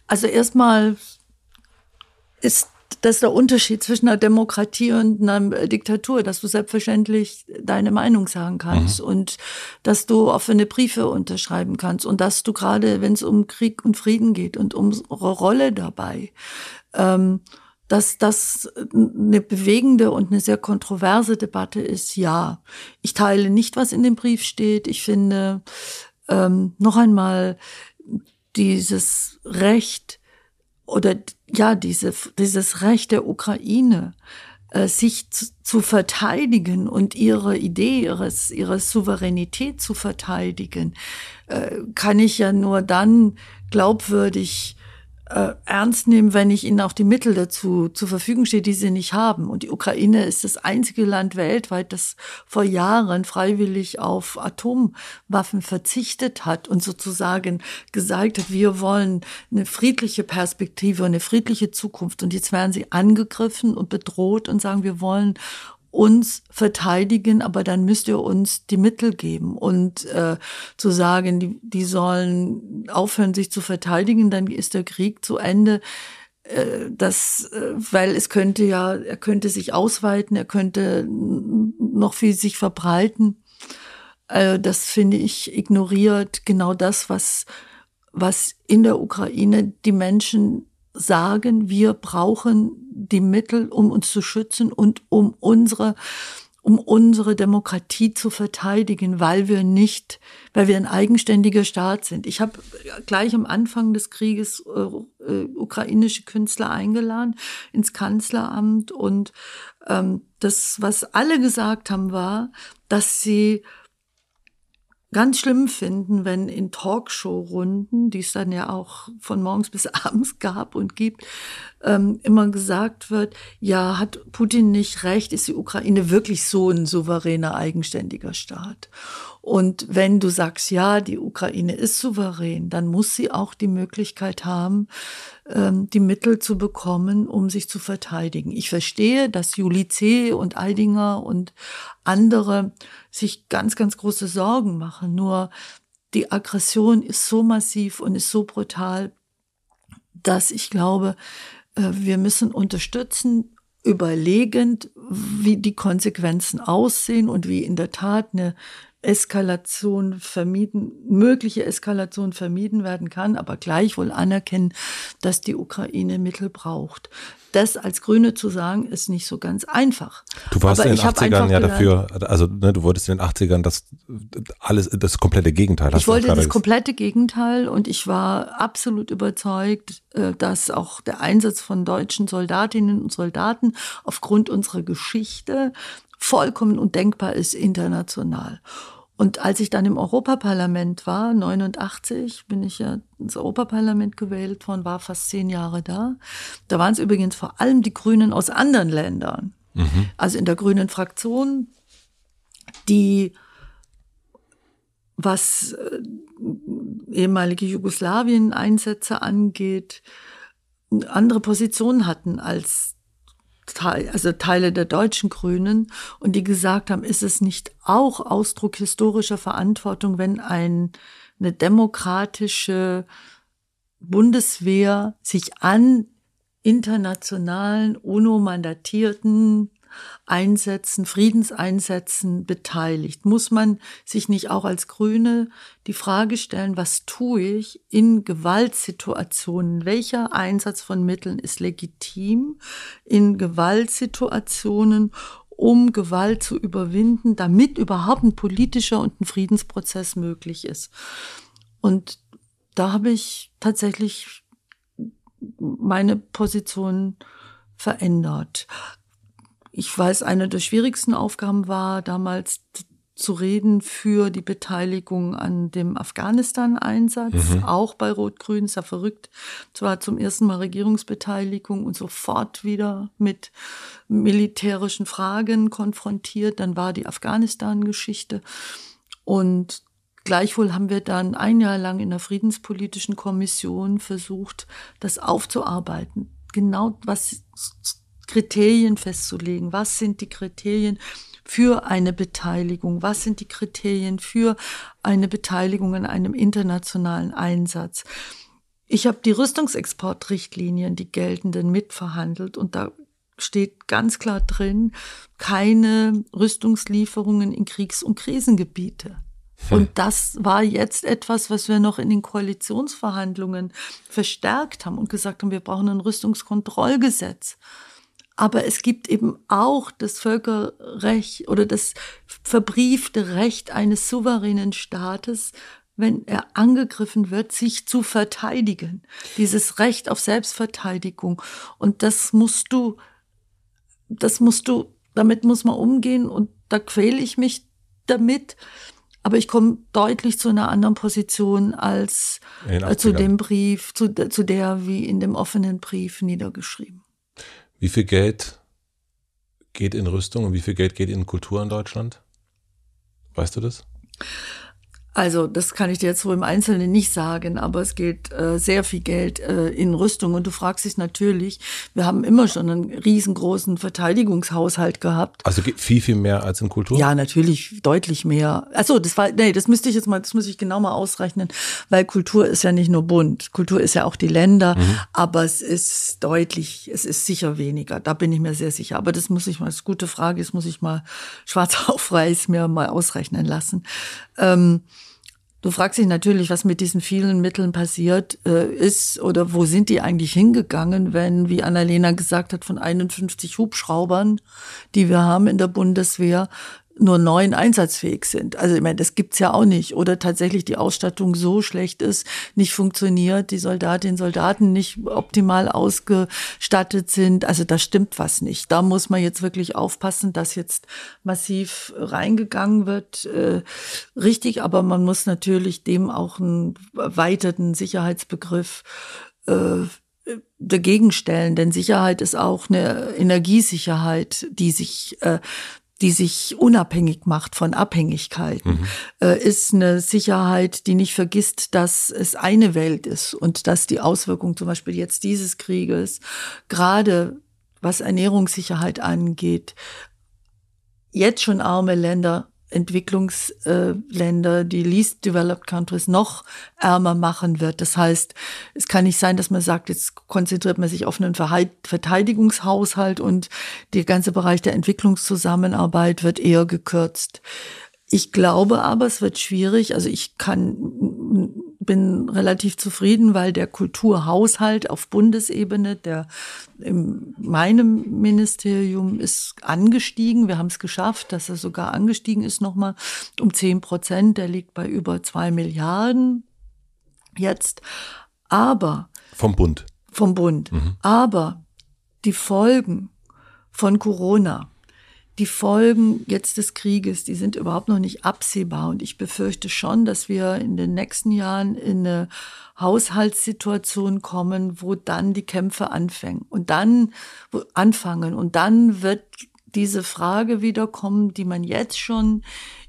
Also erstmal ist das der Unterschied zwischen einer Demokratie und einer Diktatur, dass du selbstverständlich deine Meinung sagen kannst mhm. und dass du offene Briefe unterschreiben kannst und dass du gerade, wenn es um Krieg und Frieden geht und um unsere Rolle dabei, ähm, dass das eine bewegende und eine sehr kontroverse Debatte ist, ja. Ich teile nicht, was in dem Brief steht. Ich finde, ähm, noch einmal, dieses Recht oder ja, diese, dieses Recht der Ukraine, äh, sich zu, zu, verteidigen und ihre Idee, ihres, ihre Souveränität zu verteidigen, äh, kann ich ja nur dann glaubwürdig äh, ernst nehmen, wenn ich ihnen auch die Mittel dazu zur Verfügung stehe, die sie nicht haben. Und die Ukraine ist das einzige Land weltweit, das vor Jahren freiwillig auf Atomwaffen verzichtet hat und sozusagen gesagt hat, wir wollen eine friedliche Perspektive, eine friedliche Zukunft. Und jetzt werden sie angegriffen und bedroht und sagen, wir wollen uns verteidigen, aber dann müsst ihr uns die Mittel geben und äh, zu sagen, die, die sollen aufhören, sich zu verteidigen, dann ist der Krieg zu Ende. Äh, das, äh, weil es könnte ja, er könnte sich ausweiten, er könnte noch viel sich verbreiten. Äh, das finde ich ignoriert genau das, was was in der Ukraine die Menschen sagen, wir brauchen die Mittel, um uns zu schützen und um unsere um unsere Demokratie zu verteidigen, weil wir nicht, weil wir ein eigenständiger Staat sind. Ich habe gleich am Anfang des Krieges äh, äh, ukrainische Künstler eingeladen ins Kanzleramt und ähm, das, was alle gesagt haben, war, dass sie ganz schlimm finden, wenn in Talkshow-Runden, die es dann ja auch von morgens bis abends gab und gibt, ähm, immer gesagt wird, ja, hat Putin nicht recht, ist die Ukraine wirklich so ein souveräner, eigenständiger Staat? Und wenn du sagst, ja, die Ukraine ist souverän, dann muss sie auch die Möglichkeit haben, ähm, die Mittel zu bekommen, um sich zu verteidigen. Ich verstehe, dass Juli C. und Eidinger und andere sich ganz, ganz große Sorgen machen. Nur die Aggression ist so massiv und ist so brutal, dass ich glaube, äh, wir müssen unterstützen, überlegend, wie die Konsequenzen aussehen und wie in der Tat eine Eskalation vermieden, mögliche Eskalation vermieden werden kann, aber gleichwohl anerkennen, dass die Ukraine Mittel braucht. Das als Grüne zu sagen, ist nicht so ganz einfach. Du warst aber in den 80ern ja dafür, also ne, du wolltest in den 80ern das alles, das komplette Gegenteil. Ich wollte das komplette Gegenteil und ich war absolut überzeugt, äh, dass auch der Einsatz von deutschen Soldatinnen und Soldaten aufgrund unserer Geschichte vollkommen undenkbar ist international. Und als ich dann im Europaparlament war, 89, bin ich ja ins Europaparlament gewählt worden, war fast zehn Jahre da. Da waren es übrigens vor allem die Grünen aus anderen Ländern. Mhm. Also in der grünen Fraktion, die was äh, ehemalige Jugoslawien-Einsätze angeht, andere Positionen hatten als also Teile der deutschen Grünen und die gesagt haben, ist es nicht auch Ausdruck historischer Verantwortung, wenn ein, eine demokratische Bundeswehr sich an internationalen UNO-mandatierten Einsätzen, Friedenseinsätzen beteiligt? Muss man sich nicht auch als Grüne die Frage stellen, was tue ich in Gewaltsituationen? Welcher Einsatz von Mitteln ist legitim in Gewaltsituationen, um Gewalt zu überwinden, damit überhaupt ein politischer und ein Friedensprozess möglich ist? Und da habe ich tatsächlich meine Position verändert ich weiß, eine der schwierigsten Aufgaben war damals zu reden für die Beteiligung an dem Afghanistan-Einsatz, mhm. auch bei Rot-Grün, ist ja verrückt. Zwar zum ersten Mal Regierungsbeteiligung und sofort wieder mit militärischen Fragen konfrontiert. Dann war die Afghanistan-Geschichte. Und gleichwohl haben wir dann ein Jahr lang in der Friedenspolitischen Kommission versucht, das aufzuarbeiten. Genau was Kriterien festzulegen. Was sind die Kriterien für eine Beteiligung? Was sind die Kriterien für eine Beteiligung an einem internationalen Einsatz? Ich habe die Rüstungsexportrichtlinien, die geltenden, mitverhandelt und da steht ganz klar drin, keine Rüstungslieferungen in Kriegs- und Krisengebiete. Hm. Und das war jetzt etwas, was wir noch in den Koalitionsverhandlungen verstärkt haben und gesagt haben, wir brauchen ein Rüstungskontrollgesetz. Aber es gibt eben auch das Völkerrecht oder das verbriefte Recht eines souveränen Staates, wenn er angegriffen wird, sich zu verteidigen. Dieses Recht auf Selbstverteidigung. Und das musst du, das musst du, damit muss man umgehen und da quäle ich mich damit. Aber ich komme deutlich zu einer anderen Position als äh, zu dem Brief, zu, zu der wie in dem offenen Brief niedergeschrieben. Wie viel Geld geht in Rüstung und wie viel Geld geht in Kultur in Deutschland? Weißt du das? Also das kann ich dir jetzt so im Einzelnen nicht sagen, aber es geht äh, sehr viel Geld äh, in Rüstung. Und du fragst dich natürlich, wir haben immer schon einen riesengroßen Verteidigungshaushalt gehabt. Also viel, viel mehr als in Kultur? Ja, natürlich, deutlich mehr. Achso, das war, nee, das müsste ich jetzt mal, das muss ich genau mal ausrechnen, weil Kultur ist ja nicht nur bunt. Kultur ist ja auch die Länder, mhm. aber es ist deutlich, es ist sicher weniger. Da bin ich mir sehr sicher. Aber das muss ich mal, das ist eine gute Frage, das muss ich mal schwarz auf weiß mir mal ausrechnen lassen. Ähm, Du fragst dich natürlich, was mit diesen vielen Mitteln passiert äh, ist oder wo sind die eigentlich hingegangen, wenn, wie Annalena gesagt hat, von 51 Hubschraubern, die wir haben in der Bundeswehr, nur neun einsatzfähig sind. Also ich meine, das gibt's ja auch nicht. Oder tatsächlich die Ausstattung so schlecht ist, nicht funktioniert, die Soldatinnen und Soldaten nicht optimal ausgestattet sind. Also da stimmt was nicht. Da muss man jetzt wirklich aufpassen, dass jetzt massiv reingegangen wird. Äh, richtig, aber man muss natürlich dem auch einen erweiterten Sicherheitsbegriff äh, dagegen stellen, denn Sicherheit ist auch eine Energiesicherheit, die sich äh, die sich unabhängig macht von Abhängigkeiten, mhm. äh, ist eine Sicherheit, die nicht vergisst, dass es eine Welt ist und dass die Auswirkungen zum Beispiel jetzt dieses Krieges, gerade was Ernährungssicherheit angeht, jetzt schon arme Länder Entwicklungsländer, die least developed countries, noch ärmer machen wird. Das heißt, es kann nicht sein, dass man sagt, jetzt konzentriert man sich auf einen Verteidigungshaushalt und der ganze Bereich der Entwicklungszusammenarbeit wird eher gekürzt. Ich glaube aber, es wird schwierig. Also ich kann, bin relativ zufrieden, weil der Kulturhaushalt auf Bundesebene, der in meinem Ministerium ist angestiegen. Wir haben es geschafft, dass er sogar angestiegen ist nochmal um zehn Prozent. Der liegt bei über zwei Milliarden jetzt. Aber. Vom Bund. Vom Bund. Mhm. Aber die Folgen von Corona, die Folgen jetzt des Krieges, die sind überhaupt noch nicht absehbar. Und ich befürchte schon, dass wir in den nächsten Jahren in eine Haushaltssituation kommen, wo dann die Kämpfe anfangen und dann anfangen. Und dann wird diese Frage wiederkommen, die man jetzt schon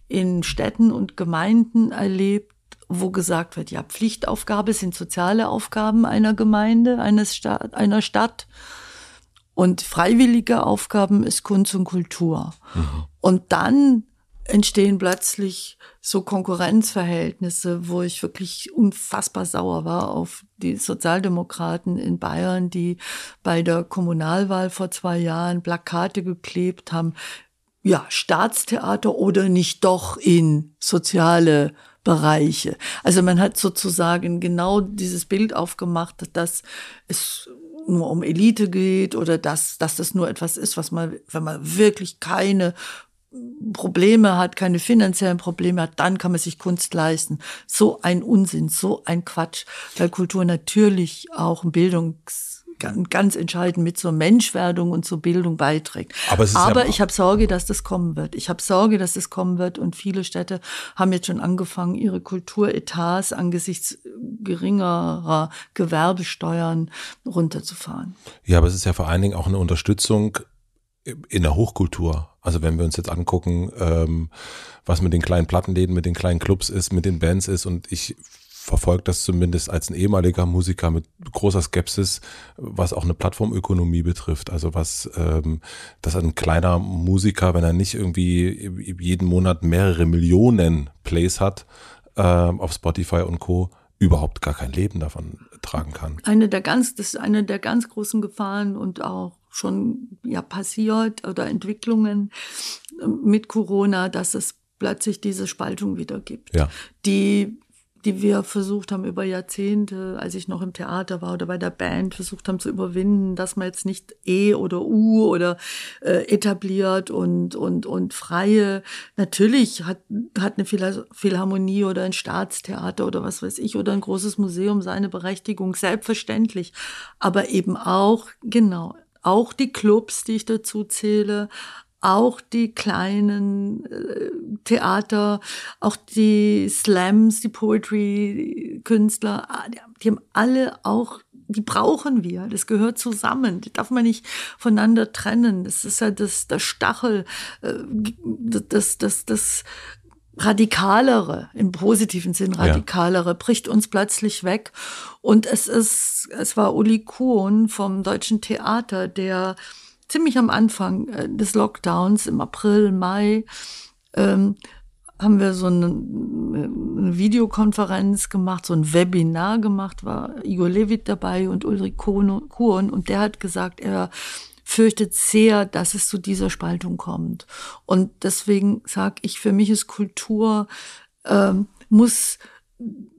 in Städten und Gemeinden erlebt, wo gesagt wird, ja, Pflichtaufgabe sind soziale Aufgaben einer Gemeinde, eines Stadt, einer Stadt. Und freiwillige Aufgaben ist Kunst und Kultur. Mhm. Und dann entstehen plötzlich so Konkurrenzverhältnisse, wo ich wirklich unfassbar sauer war auf die Sozialdemokraten in Bayern, die bei der Kommunalwahl vor zwei Jahren Plakate geklebt haben, ja, Staatstheater oder nicht doch in soziale Bereiche. Also man hat sozusagen genau dieses Bild aufgemacht, dass es nur um Elite geht oder dass, dass das nur etwas ist, was man, wenn man wirklich keine Probleme hat, keine finanziellen Probleme hat, dann kann man sich Kunst leisten. So ein Unsinn, so ein Quatsch, weil Kultur natürlich auch ein Bildungs ganz entscheidend mit zur Menschwerdung und zur Bildung beiträgt. Aber, Aber ich habe Sorge, dass das kommen wird. Ich habe Sorge, dass das kommen wird und viele Städte haben jetzt schon angefangen, ihre Kulturetats angesichts geringerer Gewerbesteuern runterzufahren. Ja, aber es ist ja vor allen Dingen auch eine Unterstützung in der Hochkultur. Also wenn wir uns jetzt angucken, ähm, was mit den kleinen Plattenläden, mit den kleinen Clubs ist, mit den Bands ist und ich verfolgt das zumindest als ein ehemaliger Musiker mit großer Skepsis, was auch eine Plattformökonomie betrifft. Also was, ähm, dass ein kleiner Musiker, wenn er nicht irgendwie jeden Monat mehrere Millionen Plays hat äh, auf Spotify und Co., überhaupt gar kein Leben davon tragen kann. Eine der ganz, das ist eine der ganz großen Gefahren und auch schon ja passiert oder Entwicklungen äh, mit Corona, dass es plötzlich diese Spaltung wieder gibt, ja. die die wir versucht haben über Jahrzehnte, als ich noch im Theater war oder bei der Band, versucht haben zu überwinden, dass man jetzt nicht E oder U oder äh, etabliert und, und, und freie. Natürlich hat, hat eine Philharmonie oder ein Staatstheater oder was weiß ich oder ein großes Museum seine Berechtigung, selbstverständlich. Aber eben auch, genau, auch die Clubs, die ich dazu zähle, auch die kleinen äh, Theater, auch die Slams, die Poetry-Künstler, ah, die haben alle auch die brauchen wir. Das gehört zusammen. Die darf man nicht voneinander trennen. Das ist ja das, das Stachel, äh, das, das, das Radikalere, im positiven Sinn Radikalere, ja. bricht uns plötzlich weg. Und es ist, es war Uli Kuhn vom Deutschen Theater, der ziemlich am Anfang äh, des Lockdowns im April, Mai, ähm, haben wir so eine, eine, Videokonferenz gemacht, so ein Webinar gemacht, war Igor Levit dabei und Ulrich Kuhn und der hat gesagt, er fürchtet sehr, dass es zu dieser Spaltung kommt. Und deswegen sage ich, für mich ist Kultur, ähm, muss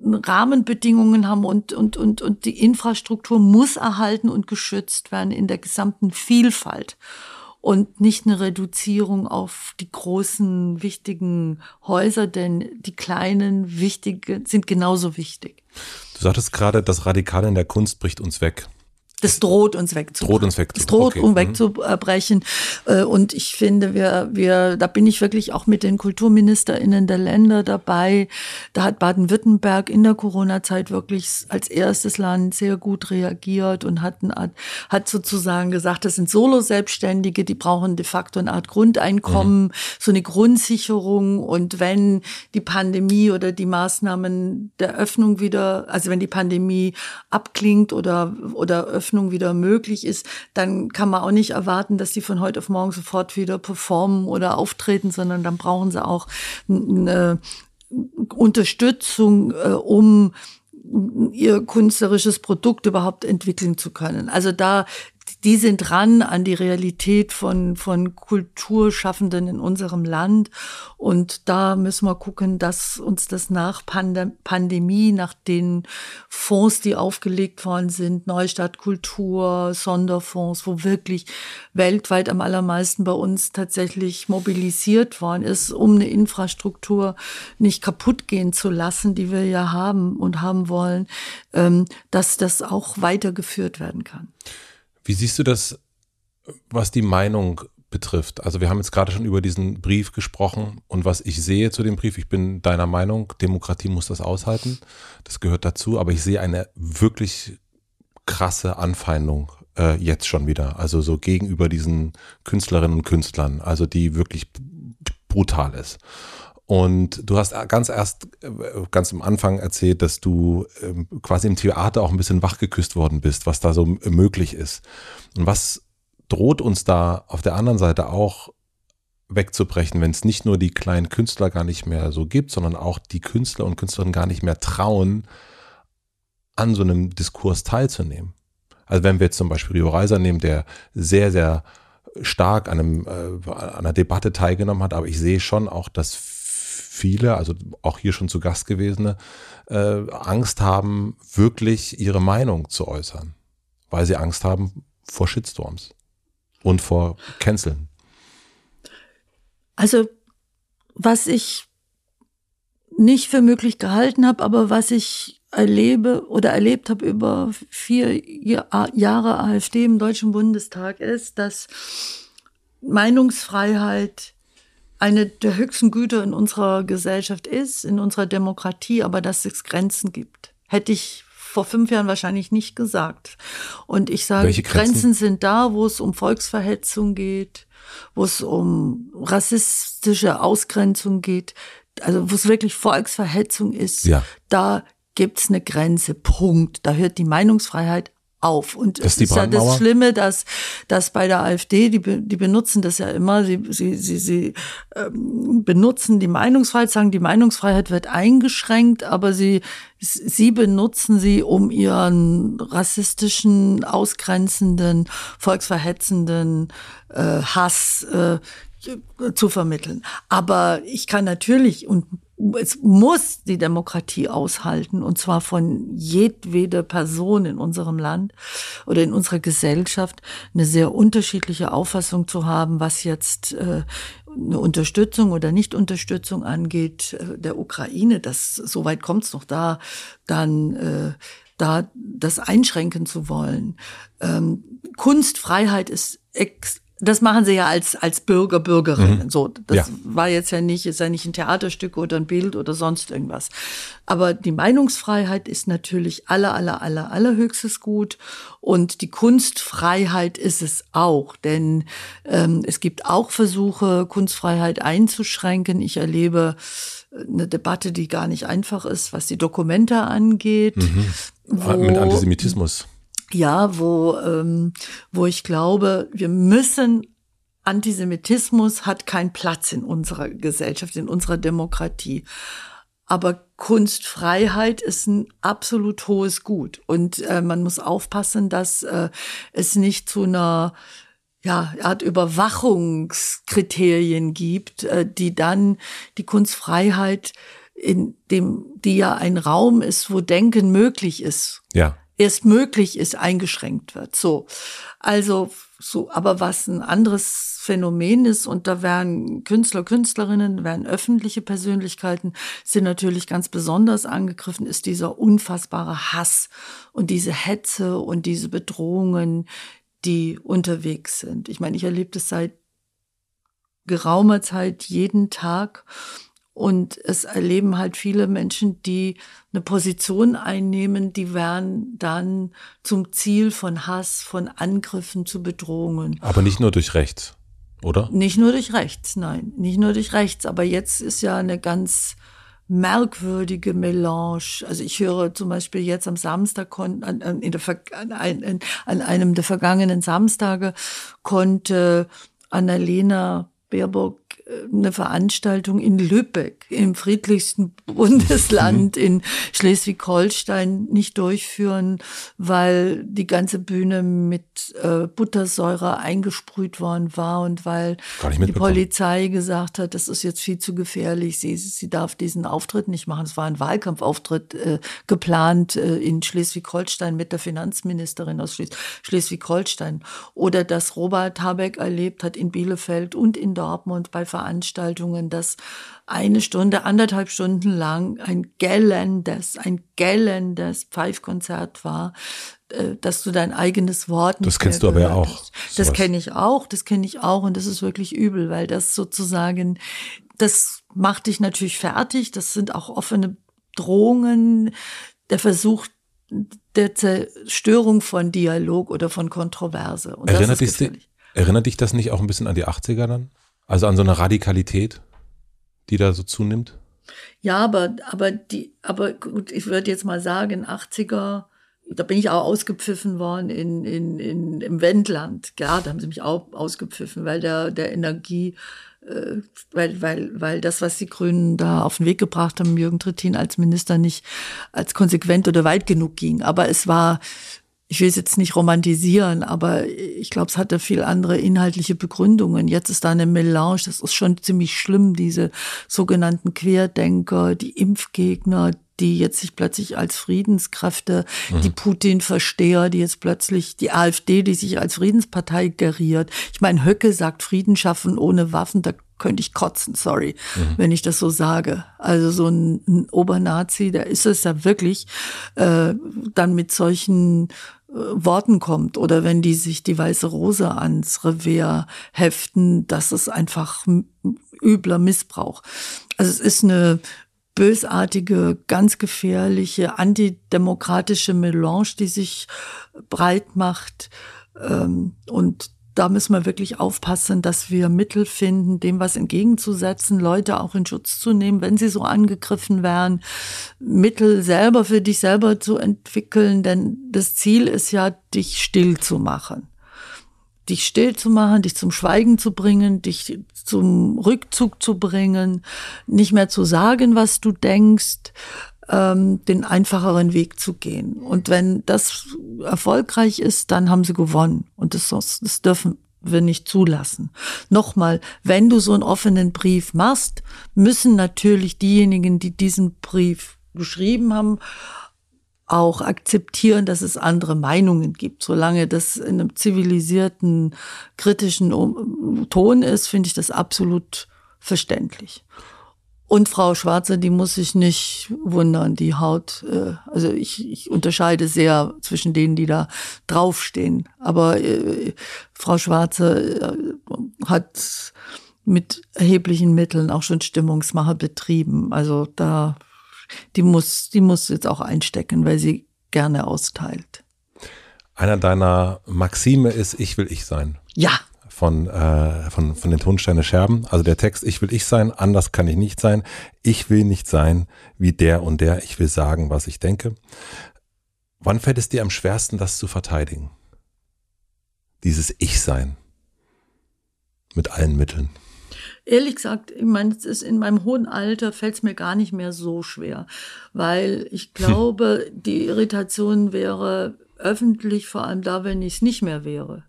Rahmenbedingungen haben und, und, und, und die Infrastruktur muss erhalten und geschützt werden in der gesamten Vielfalt und nicht eine Reduzierung auf die großen, wichtigen Häuser, denn die kleinen, wichtigen sind genauso wichtig. Du sagtest gerade, das Radikale in der Kunst bricht uns weg. Das droht uns wegzubrechen. Droht uns wegzubrechen. Es droht, okay. um mhm. wegzubrechen. Äh, und ich finde, wir, wir, da bin ich wirklich auch mit den KulturministerInnen der Länder dabei. Da hat Baden-Württemberg in der Corona-Zeit wirklich als erstes Land sehr gut reagiert und hat, eine Art, hat sozusagen gesagt, das sind Solo-Selbstständige, die brauchen de facto eine Art Grundeinkommen, mhm. so eine Grundsicherung. Und wenn die Pandemie oder die Maßnahmen der Öffnung wieder, also wenn die Pandemie abklingt oder, oder Öffnung wieder möglich ist, dann kann man auch nicht erwarten, dass sie von heute auf morgen sofort wieder performen oder auftreten, sondern dann brauchen sie auch eine Unterstützung, äh, um ihr künstlerisches Produkt überhaupt entwickeln zu können. Also da die sind dran an die Realität von, von Kulturschaffenden in unserem Land. Und da müssen wir gucken, dass uns das nach Pandem Pandemie, nach den Fonds, die aufgelegt worden sind, Neustadt Kultur, Sonderfonds, wo wirklich weltweit am allermeisten bei uns tatsächlich mobilisiert worden ist, um eine Infrastruktur nicht kaputt gehen zu lassen, die wir ja haben und haben wollen, ähm, dass das auch weitergeführt werden kann. Wie siehst du das, was die Meinung betrifft? Also wir haben jetzt gerade schon über diesen Brief gesprochen und was ich sehe zu dem Brief, ich bin deiner Meinung, Demokratie muss das aushalten, das gehört dazu, aber ich sehe eine wirklich krasse Anfeindung äh, jetzt schon wieder, also so gegenüber diesen Künstlerinnen und Künstlern, also die wirklich brutal ist. Und du hast ganz erst, äh, ganz am Anfang erzählt, dass du ähm, quasi im Theater auch ein bisschen wachgeküsst worden bist, was da so möglich ist. Und was droht uns da auf der anderen Seite auch wegzubrechen, wenn es nicht nur die kleinen Künstler gar nicht mehr so gibt, sondern auch die Künstler und Künstlerinnen gar nicht mehr trauen, an so einem Diskurs teilzunehmen. Also wenn wir jetzt zum Beispiel Rio Reiser nehmen, der sehr, sehr stark an, einem, äh, an einer Debatte teilgenommen hat, aber ich sehe schon auch, dass viele, also auch hier schon zu Gast gewesene, äh, Angst haben, wirklich ihre Meinung zu äußern, weil sie Angst haben vor Shitstorms und vor Canceln. Also, was ich nicht für möglich gehalten habe, aber was ich erlebe oder erlebt habe über vier Jahre AfD im Deutschen Bundestag ist, dass Meinungsfreiheit eine der höchsten Güter in unserer Gesellschaft ist, in unserer Demokratie, aber dass es Grenzen gibt. Hätte ich vor fünf Jahren wahrscheinlich nicht gesagt. Und ich sage, Grenzen? Grenzen sind da, wo es um Volksverhetzung geht, wo es um rassistische Ausgrenzung geht, also wo es wirklich Volksverhetzung ist. Ja. Da gibt's eine Grenze. Punkt. Da hört die Meinungsfreiheit auf. Und das ist, ist ja das Schlimme, dass, dass bei der AfD, die, die benutzen das ja immer, sie, sie, sie, sie ähm, benutzen die Meinungsfreiheit, sagen, die Meinungsfreiheit wird eingeschränkt, aber sie, sie benutzen sie, um ihren rassistischen, ausgrenzenden, volksverhetzenden äh, Hass äh, zu vermitteln. Aber ich kann natürlich und es muss die Demokratie aushalten, und zwar von jedweder Person in unserem Land oder in unserer Gesellschaft, eine sehr unterschiedliche Auffassung zu haben, was jetzt äh, eine Unterstützung oder Nichtunterstützung angeht äh, der Ukraine. Das soweit kommt es noch da, dann äh, da das einschränken zu wollen. Ähm, Kunstfreiheit ist ex das machen sie ja als, als Bürger, Bürgerinnen. Mhm. So, das ja. war jetzt ja nicht, ist ja nicht ein Theaterstück oder ein Bild oder sonst irgendwas. Aber die Meinungsfreiheit ist natürlich aller, aller, aller, allerhöchstes Gut. Und die Kunstfreiheit ist es auch. Denn ähm, es gibt auch Versuche, Kunstfreiheit einzuschränken. Ich erlebe äh, eine Debatte, die gar nicht einfach ist, was die Dokumente angeht. Mhm. Mit Antisemitismus ja, wo, ähm, wo ich glaube, wir müssen Antisemitismus hat keinen Platz in unserer Gesellschaft, in unserer Demokratie. Aber Kunstfreiheit ist ein absolut hohes Gut. Und äh, man muss aufpassen, dass äh, es nicht zu einer ja, Art Überwachungskriterien gibt, äh, die dann die Kunstfreiheit in dem, die ja ein Raum ist, wo Denken möglich ist. Ja erst möglich ist, eingeschränkt wird. So. Also, so, aber was ein anderes Phänomen ist, und da werden Künstler, Künstlerinnen, werden öffentliche Persönlichkeiten, sind natürlich ganz besonders angegriffen, ist dieser unfassbare Hass und diese Hetze und diese Bedrohungen, die unterwegs sind. Ich meine, ich erlebe das seit geraumer Zeit jeden Tag und es erleben halt viele Menschen, die eine Position einnehmen, die werden dann zum Ziel von Hass, von Angriffen zu Bedrohungen. Aber nicht nur durch rechts, oder? Nicht nur durch rechts, nein, nicht nur durch rechts. Aber jetzt ist ja eine ganz merkwürdige Melange. Also ich höre zum Beispiel jetzt am Samstag an, an, in der, an, an einem der vergangenen Samstage konnte Annalena Baerbock eine Veranstaltung in Lübeck, im friedlichsten Bundesland in Schleswig-Holstein, nicht durchführen, weil die ganze Bühne mit äh, Buttersäure eingesprüht worden war und weil die Polizei gesagt hat, das ist jetzt viel zu gefährlich, sie, sie darf diesen Auftritt nicht machen. Es war ein Wahlkampfauftritt äh, geplant äh, in Schleswig-Holstein mit der Finanzministerin aus Schles Schleswig-Holstein. Oder dass Robert Habeck erlebt hat in Bielefeld und in Dortmund bei Veranstaltungen, dass eine Stunde, anderthalb Stunden lang ein gellendes, ein gellendes Pfeifkonzert war, äh, dass du dein eigenes Wort nicht Das kennst du aber ja auch. Hast. Das kenne ich auch, das kenne ich auch und das ist wirklich übel, weil das sozusagen, das macht dich natürlich fertig, das sind auch offene Drohungen, der Versuch der Zerstörung von Dialog oder von Kontroverse. Und erinnert, dich, erinnert dich das nicht auch ein bisschen an die 80er dann? Also an so eine Radikalität, die da so zunimmt? Ja, aber, aber die, aber gut, ich würde jetzt mal sagen, 80er, da bin ich auch ausgepfiffen worden in, in, in, im Wendland. Ja, da haben sie mich auch ausgepfiffen, weil der, der Energie, äh, weil, weil, weil das, was die Grünen da auf den Weg gebracht haben, Jürgen Trittin als Minister nicht als konsequent oder weit genug ging. Aber es war, ich will es jetzt nicht romantisieren, aber ich glaube, es hatte viel andere inhaltliche Begründungen. Jetzt ist da eine Melange, das ist schon ziemlich schlimm, diese sogenannten Querdenker, die Impfgegner, die jetzt sich plötzlich als Friedenskräfte, mhm. die Putin-Versteher, die jetzt plötzlich die AfD, die sich als Friedenspartei geriert. Ich meine, Höcke sagt Frieden schaffen ohne Waffen, da könnte ich kotzen, sorry, mhm. wenn ich das so sage. Also so ein, ein Obernazi, der ist es ja wirklich, äh, dann mit solchen äh, Worten kommt oder wenn die sich die weiße Rose ans Revier heften, das ist einfach übler Missbrauch. Also es ist eine bösartige, ganz gefährliche, antidemokratische Melange, die sich breit macht. Ähm, und da müssen wir wirklich aufpassen, dass wir Mittel finden, dem was entgegenzusetzen, Leute auch in Schutz zu nehmen, wenn sie so angegriffen werden, Mittel selber für dich selber zu entwickeln, denn das Ziel ist ja, dich still zu machen. Dich still zu machen, dich zum Schweigen zu bringen, dich zum Rückzug zu bringen, nicht mehr zu sagen, was du denkst, ähm, den einfacheren Weg zu gehen. Und wenn das erfolgreich ist, dann haben sie gewonnen. Und das, das dürfen wir nicht zulassen. Nochmal, wenn du so einen offenen Brief machst, müssen natürlich diejenigen, die diesen Brief geschrieben haben, auch akzeptieren, dass es andere Meinungen gibt. Solange das in einem zivilisierten, kritischen Ton ist, finde ich das absolut verständlich. Und Frau Schwarze, die muss sich nicht wundern, die Haut, äh, also ich, ich unterscheide sehr zwischen denen, die da draufstehen. Aber äh, Frau Schwarze äh, hat mit erheblichen Mitteln auch schon Stimmungsmacher betrieben. Also da, die muss, die muss jetzt auch einstecken, weil sie gerne austeilt. Einer deiner Maxime ist, ich will ich sein. Ja, von, äh, von, von den Tonsteine Scherben. Also der Text, ich will ich sein, anders kann ich nicht sein. Ich will nicht sein wie der und der. Ich will sagen, was ich denke. Wann fällt es dir am schwersten, das zu verteidigen? Dieses Ich-Sein. Mit allen Mitteln. Ehrlich gesagt, ich meine, es ist in meinem hohen Alter fällt es mir gar nicht mehr so schwer, weil ich glaube, hm. die Irritation wäre öffentlich vor allem da, wenn ich es nicht mehr wäre.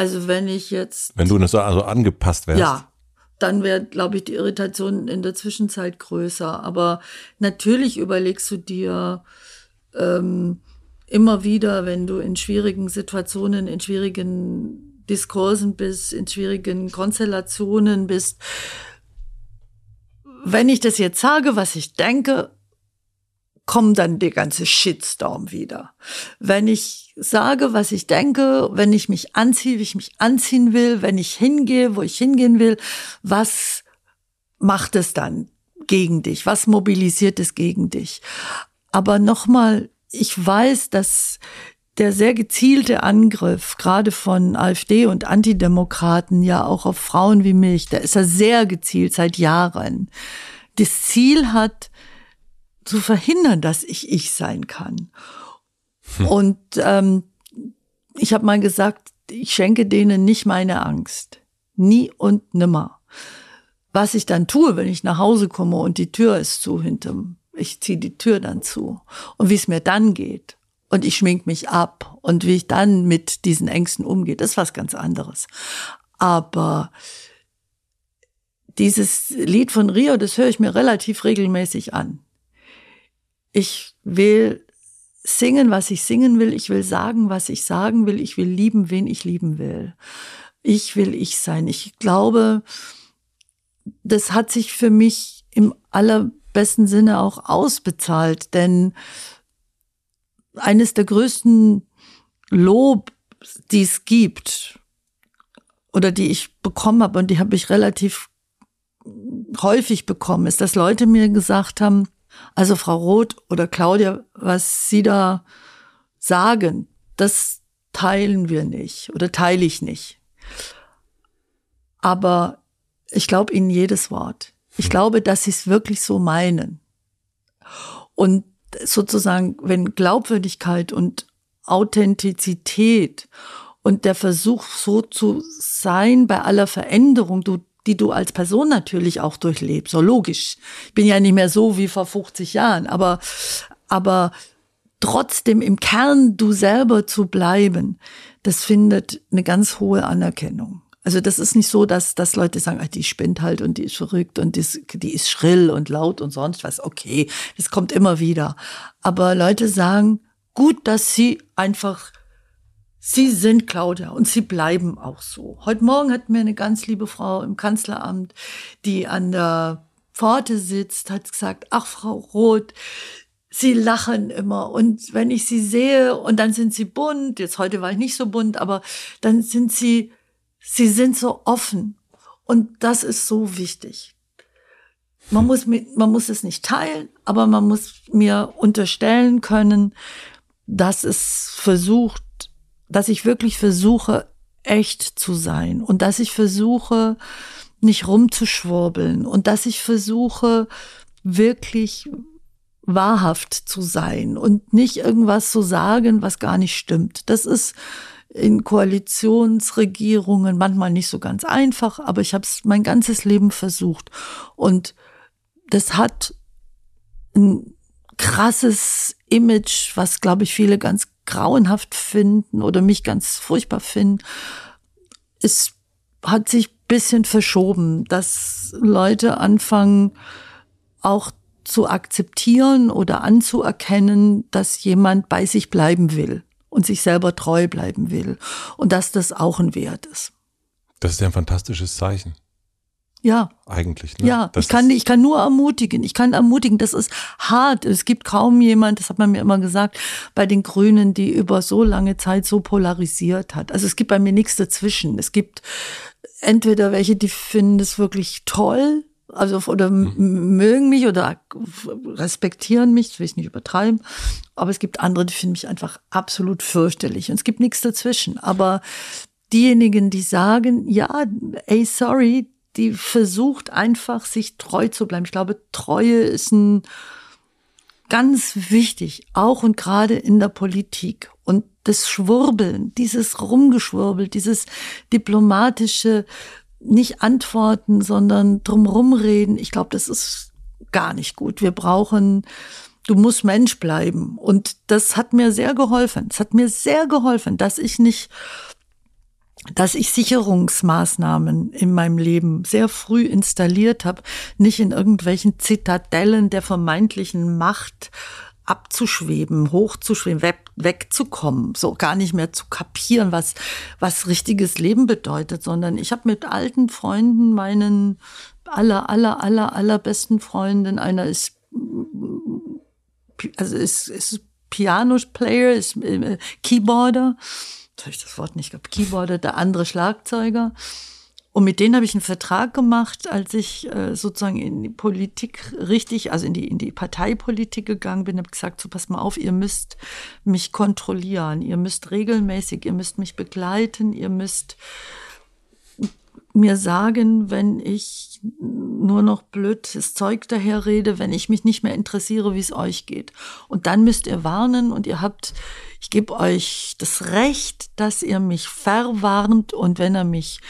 Also wenn ich jetzt. Wenn du so also angepasst wärst. Ja. Dann wäre, glaube ich, die Irritation in der Zwischenzeit größer. Aber natürlich überlegst du dir ähm, immer wieder, wenn du in schwierigen Situationen, in schwierigen Diskursen bist, in schwierigen Konstellationen bist, wenn ich das jetzt sage, was ich denke, kommt dann der ganze Shitstorm wieder. Wenn ich sage, was ich denke, wenn ich mich anziehe, wie ich mich anziehen will, wenn ich hingehe, wo ich hingehen will, was macht es dann gegen dich? Was mobilisiert es gegen dich? Aber nochmal, ich weiß, dass der sehr gezielte Angriff, gerade von AfD und Antidemokraten, ja auch auf Frauen wie mich, der ist ja sehr gezielt seit Jahren. Das Ziel hat, zu verhindern, dass ich ich sein kann. Hm. Und ähm, ich habe mal gesagt, ich schenke denen nicht meine Angst. Nie und nimmer. Was ich dann tue, wenn ich nach Hause komme und die Tür ist zu hinterm, ich ziehe die Tür dann zu. Und wie es mir dann geht. Und ich schmink mich ab. Und wie ich dann mit diesen Ängsten umgehe, das ist was ganz anderes. Aber dieses Lied von Rio, das höre ich mir relativ regelmäßig an. Ich will singen, was ich singen will. Ich will sagen, was ich sagen will. Ich will lieben, wen ich lieben will. Ich will ich sein. Ich glaube, das hat sich für mich im allerbesten Sinne auch ausbezahlt, denn eines der größten Lob, die es gibt oder die ich bekommen habe und die habe ich relativ häufig bekommen, ist, dass Leute mir gesagt haben, also Frau Roth oder Claudia, was Sie da sagen, das teilen wir nicht oder teile ich nicht. Aber ich glaube Ihnen jedes Wort. Ich hm. glaube, dass Sie es wirklich so meinen. Und sozusagen, wenn Glaubwürdigkeit und Authentizität und der Versuch, so zu sein bei aller Veränderung, du die du als Person natürlich auch durchlebst. So logisch. Ich bin ja nicht mehr so wie vor 50 Jahren, aber, aber trotzdem im Kern du selber zu bleiben, das findet eine ganz hohe Anerkennung. Also das ist nicht so, dass, dass Leute sagen, ach, die spinnt halt und die ist verrückt und die ist, die ist schrill und laut und sonst was. Okay, das kommt immer wieder. Aber Leute sagen, gut, dass sie einfach Sie sind Claudia und Sie bleiben auch so. Heute Morgen hat mir eine ganz liebe Frau im Kanzleramt, die an der Pforte sitzt, hat gesagt, ach Frau Roth, Sie lachen immer und wenn ich Sie sehe und dann sind Sie bunt, jetzt heute war ich nicht so bunt, aber dann sind Sie, Sie sind so offen und das ist so wichtig. Man muss, man muss es nicht teilen, aber man muss mir unterstellen können, dass es versucht, dass ich wirklich versuche, echt zu sein und dass ich versuche, nicht rumzuschwurbeln und dass ich versuche, wirklich wahrhaft zu sein und nicht irgendwas zu sagen, was gar nicht stimmt. Das ist in Koalitionsregierungen manchmal nicht so ganz einfach, aber ich habe es mein ganzes Leben versucht. Und das hat ein krasses Image, was, glaube ich, viele ganz grauenhaft finden oder mich ganz furchtbar finden. Es hat sich bisschen verschoben, dass Leute anfangen, auch zu akzeptieren oder anzuerkennen, dass jemand bei sich bleiben will und sich selber treu bleiben will und dass das auch ein Wert ist. Das ist ja ein fantastisches Zeichen. Ja. Eigentlich, ne? Ja, das ich kann, ich kann nur ermutigen. Ich kann ermutigen, das ist hart. Es gibt kaum jemand, das hat man mir immer gesagt, bei den Grünen, die über so lange Zeit so polarisiert hat. Also es gibt bei mir nichts dazwischen. Es gibt entweder welche, die finden es wirklich toll also oder mhm. mögen mich oder respektieren mich, das will ich nicht übertreiben. Aber es gibt andere, die finden mich einfach absolut fürchterlich. Und es gibt nichts dazwischen. Aber diejenigen, die sagen, ja, ey, sorry, die versucht einfach, sich treu zu bleiben. Ich glaube, Treue ist ein ganz wichtig, auch und gerade in der Politik. Und das Schwurbeln, dieses Rumgeschwurbel, dieses diplomatische, nicht antworten, sondern drumherum reden. Ich glaube, das ist gar nicht gut. Wir brauchen, du musst Mensch bleiben. Und das hat mir sehr geholfen. Es hat mir sehr geholfen, dass ich nicht, dass ich Sicherungsmaßnahmen in meinem Leben sehr früh installiert habe, nicht in irgendwelchen Zitadellen der vermeintlichen Macht abzuschweben, hochzuschweben, weg, wegzukommen, so gar nicht mehr zu kapieren, was, was richtiges Leben bedeutet, sondern ich habe mit alten Freunden, meinen aller, aller, aller, allerbesten Freunden, einer ist, also ist, ist Piano-Player, ist äh, Keyboarder, soll ich das Wort nicht, ich Keyboarder, der andere Schlagzeuger. Und mit denen habe ich einen Vertrag gemacht, als ich äh, sozusagen in die Politik richtig, also in die, in die Parteipolitik gegangen bin, habe gesagt, so pass mal auf, ihr müsst mich kontrollieren, ihr müsst regelmäßig, ihr müsst mich begleiten, ihr müsst mir sagen, wenn ich nur noch blödes Zeug daher rede, wenn ich mich nicht mehr interessiere, wie es euch geht. Und dann müsst ihr warnen und ihr habt, ich gebe euch das Recht, dass ihr mich verwarnt und wenn er mich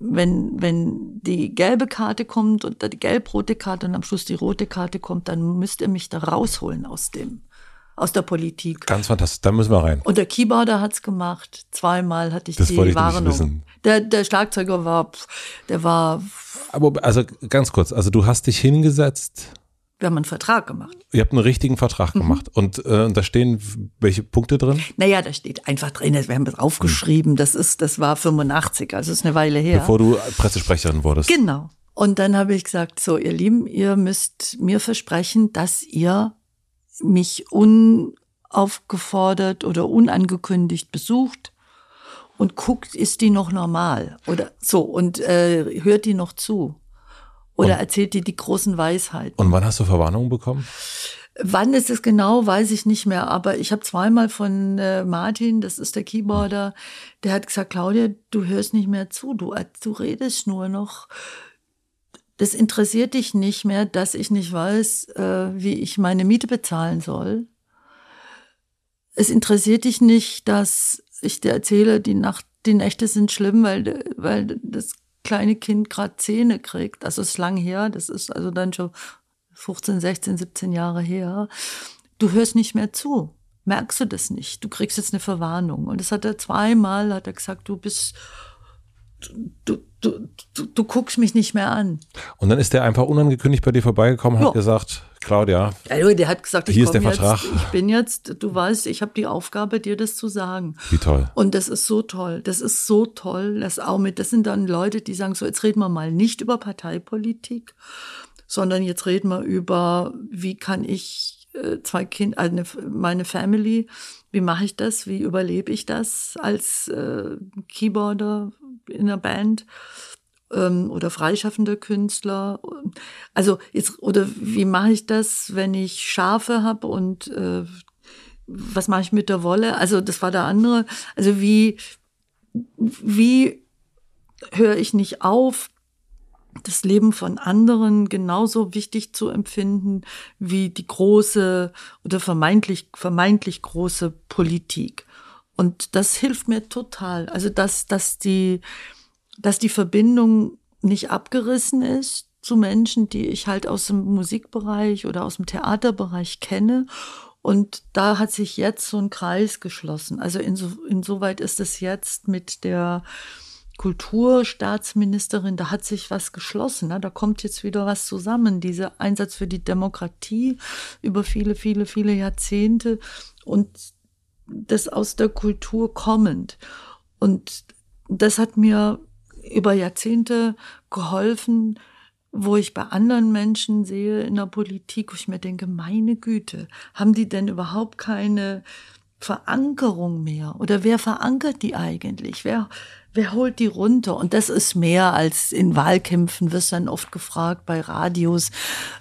wenn, wenn die gelbe Karte kommt und die gelb-rote Karte und am Schluss die rote Karte kommt, dann müsst ihr mich da rausholen aus dem, aus der Politik. Ganz fantastisch, da müssen wir rein. Und der Keyboarder hat's gemacht. Zweimal hatte ich das die ich Warnung. Der, der Schlagzeuger war, der war. Aber also ganz kurz, also du hast dich hingesetzt wir haben einen Vertrag gemacht. Ihr habt einen richtigen Vertrag mhm. gemacht. Und äh, da stehen welche Punkte drin? Naja, da steht einfach drin, wir haben das aufgeschrieben, das ist, das war 85, also ist eine Weile her. Bevor du Pressesprecherin wurdest. Genau. Und dann habe ich gesagt, so, ihr Lieben, ihr müsst mir versprechen, dass ihr mich unaufgefordert oder unangekündigt besucht und guckt, ist die noch normal? Oder so, und äh, hört die noch zu? Oder und, erzählt dir die großen Weisheiten. Und wann hast du Verwarnungen bekommen? Wann ist es genau, weiß ich nicht mehr. Aber ich habe zweimal von äh, Martin, das ist der Keyboarder, der hat gesagt, Claudia, du hörst nicht mehr zu, du, du redest nur noch. Das interessiert dich nicht mehr, dass ich nicht weiß, äh, wie ich meine Miete bezahlen soll. Es interessiert dich nicht, dass ich dir erzähle, die Nacht, die Nächte sind schlimm, weil, weil das kleine Kind gerade Zähne kriegt. Das ist lang her, das ist also dann schon 15, 16, 17 Jahre her. Du hörst nicht mehr zu. Merkst du das nicht? Du kriegst jetzt eine Verwarnung. Und das hat er zweimal, hat er gesagt, du bist, du, du, du, du guckst mich nicht mehr an. Und dann ist der einfach unangekündigt bei dir vorbeigekommen und hat gesagt, Claudia. Ja, der hat gesagt, hier ist der Vertrag. Jetzt, ich bin jetzt, du weißt, ich habe die Aufgabe, dir das zu sagen. Wie toll. Und das ist so toll. Das ist so toll. Das auch mit, das sind dann Leute, die sagen so, jetzt reden wir mal nicht über Parteipolitik, sondern jetzt reden wir über, wie kann ich äh, zwei Kinder, eine, meine Family, wie mache ich das, wie überlebe ich das als äh, Keyboarder in einer Band ähm, oder freischaffender Künstler. Also jetzt, oder wie mache ich das, wenn ich Schafe habe und äh, was mache ich mit der Wolle? Also das war der andere. Also wie wie höre ich nicht auf, das Leben von anderen genauso wichtig zu empfinden wie die große oder vermeintlich, vermeintlich große Politik. Und das hilft mir total. Also, dass, dass die, dass die Verbindung nicht abgerissen ist zu Menschen, die ich halt aus dem Musikbereich oder aus dem Theaterbereich kenne. Und da hat sich jetzt so ein Kreis geschlossen. Also inso, insoweit ist es jetzt mit der Kulturstaatsministerin, da hat sich was geschlossen. Ne? Da kommt jetzt wieder was zusammen. Dieser Einsatz für die Demokratie über viele, viele, viele Jahrzehnte und das aus der Kultur kommend. Und das hat mir über Jahrzehnte geholfen, wo ich bei anderen Menschen sehe in der Politik, wo ich mir denke, meine Güte, haben die denn überhaupt keine Verankerung mehr? Oder wer verankert die eigentlich? Wer, wer holt die runter? Und das ist mehr als in Wahlkämpfen, wirst dann oft gefragt bei Radios,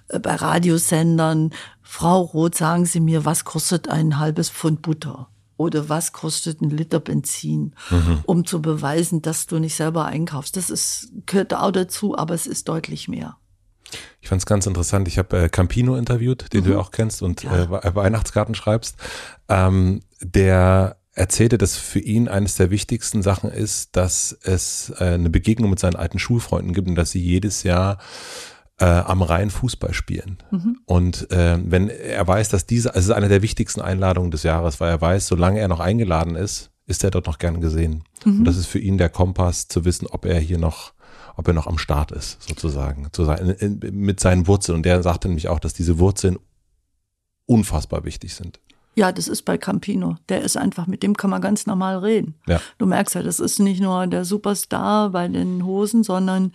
äh, bei Radiosendern, Frau Roth, sagen Sie mir, was kostet ein halbes Pfund Butter? Oder was kostet ein Liter Benzin, mhm. um zu beweisen, dass du nicht selber einkaufst? Das ist, gehört auch dazu, aber es ist deutlich mehr. Ich fand es ganz interessant. Ich habe äh, Campino interviewt, den mhm. du auch kennst und ja. äh, Weihnachtskarten schreibst. Ähm, der erzählte, dass für ihn eines der wichtigsten Sachen ist, dass es äh, eine Begegnung mit seinen alten Schulfreunden gibt und dass sie jedes Jahr äh, am Rhein Fußball spielen. Mhm. Und äh, wenn er weiß, dass diese, also es ist eine der wichtigsten Einladungen des Jahres, weil er weiß, solange er noch eingeladen ist, ist er dort noch gern gesehen. Mhm. Und das ist für ihn der Kompass zu wissen, ob er hier noch ob er noch am Start ist, sozusagen, zu sein, in, in, mit seinen Wurzeln. Und der sagte nämlich auch, dass diese Wurzeln unfassbar wichtig sind. Ja, das ist bei Campino. Der ist einfach, mit dem kann man ganz normal reden. Ja. Du merkst ja, das ist nicht nur der Superstar bei den Hosen, sondern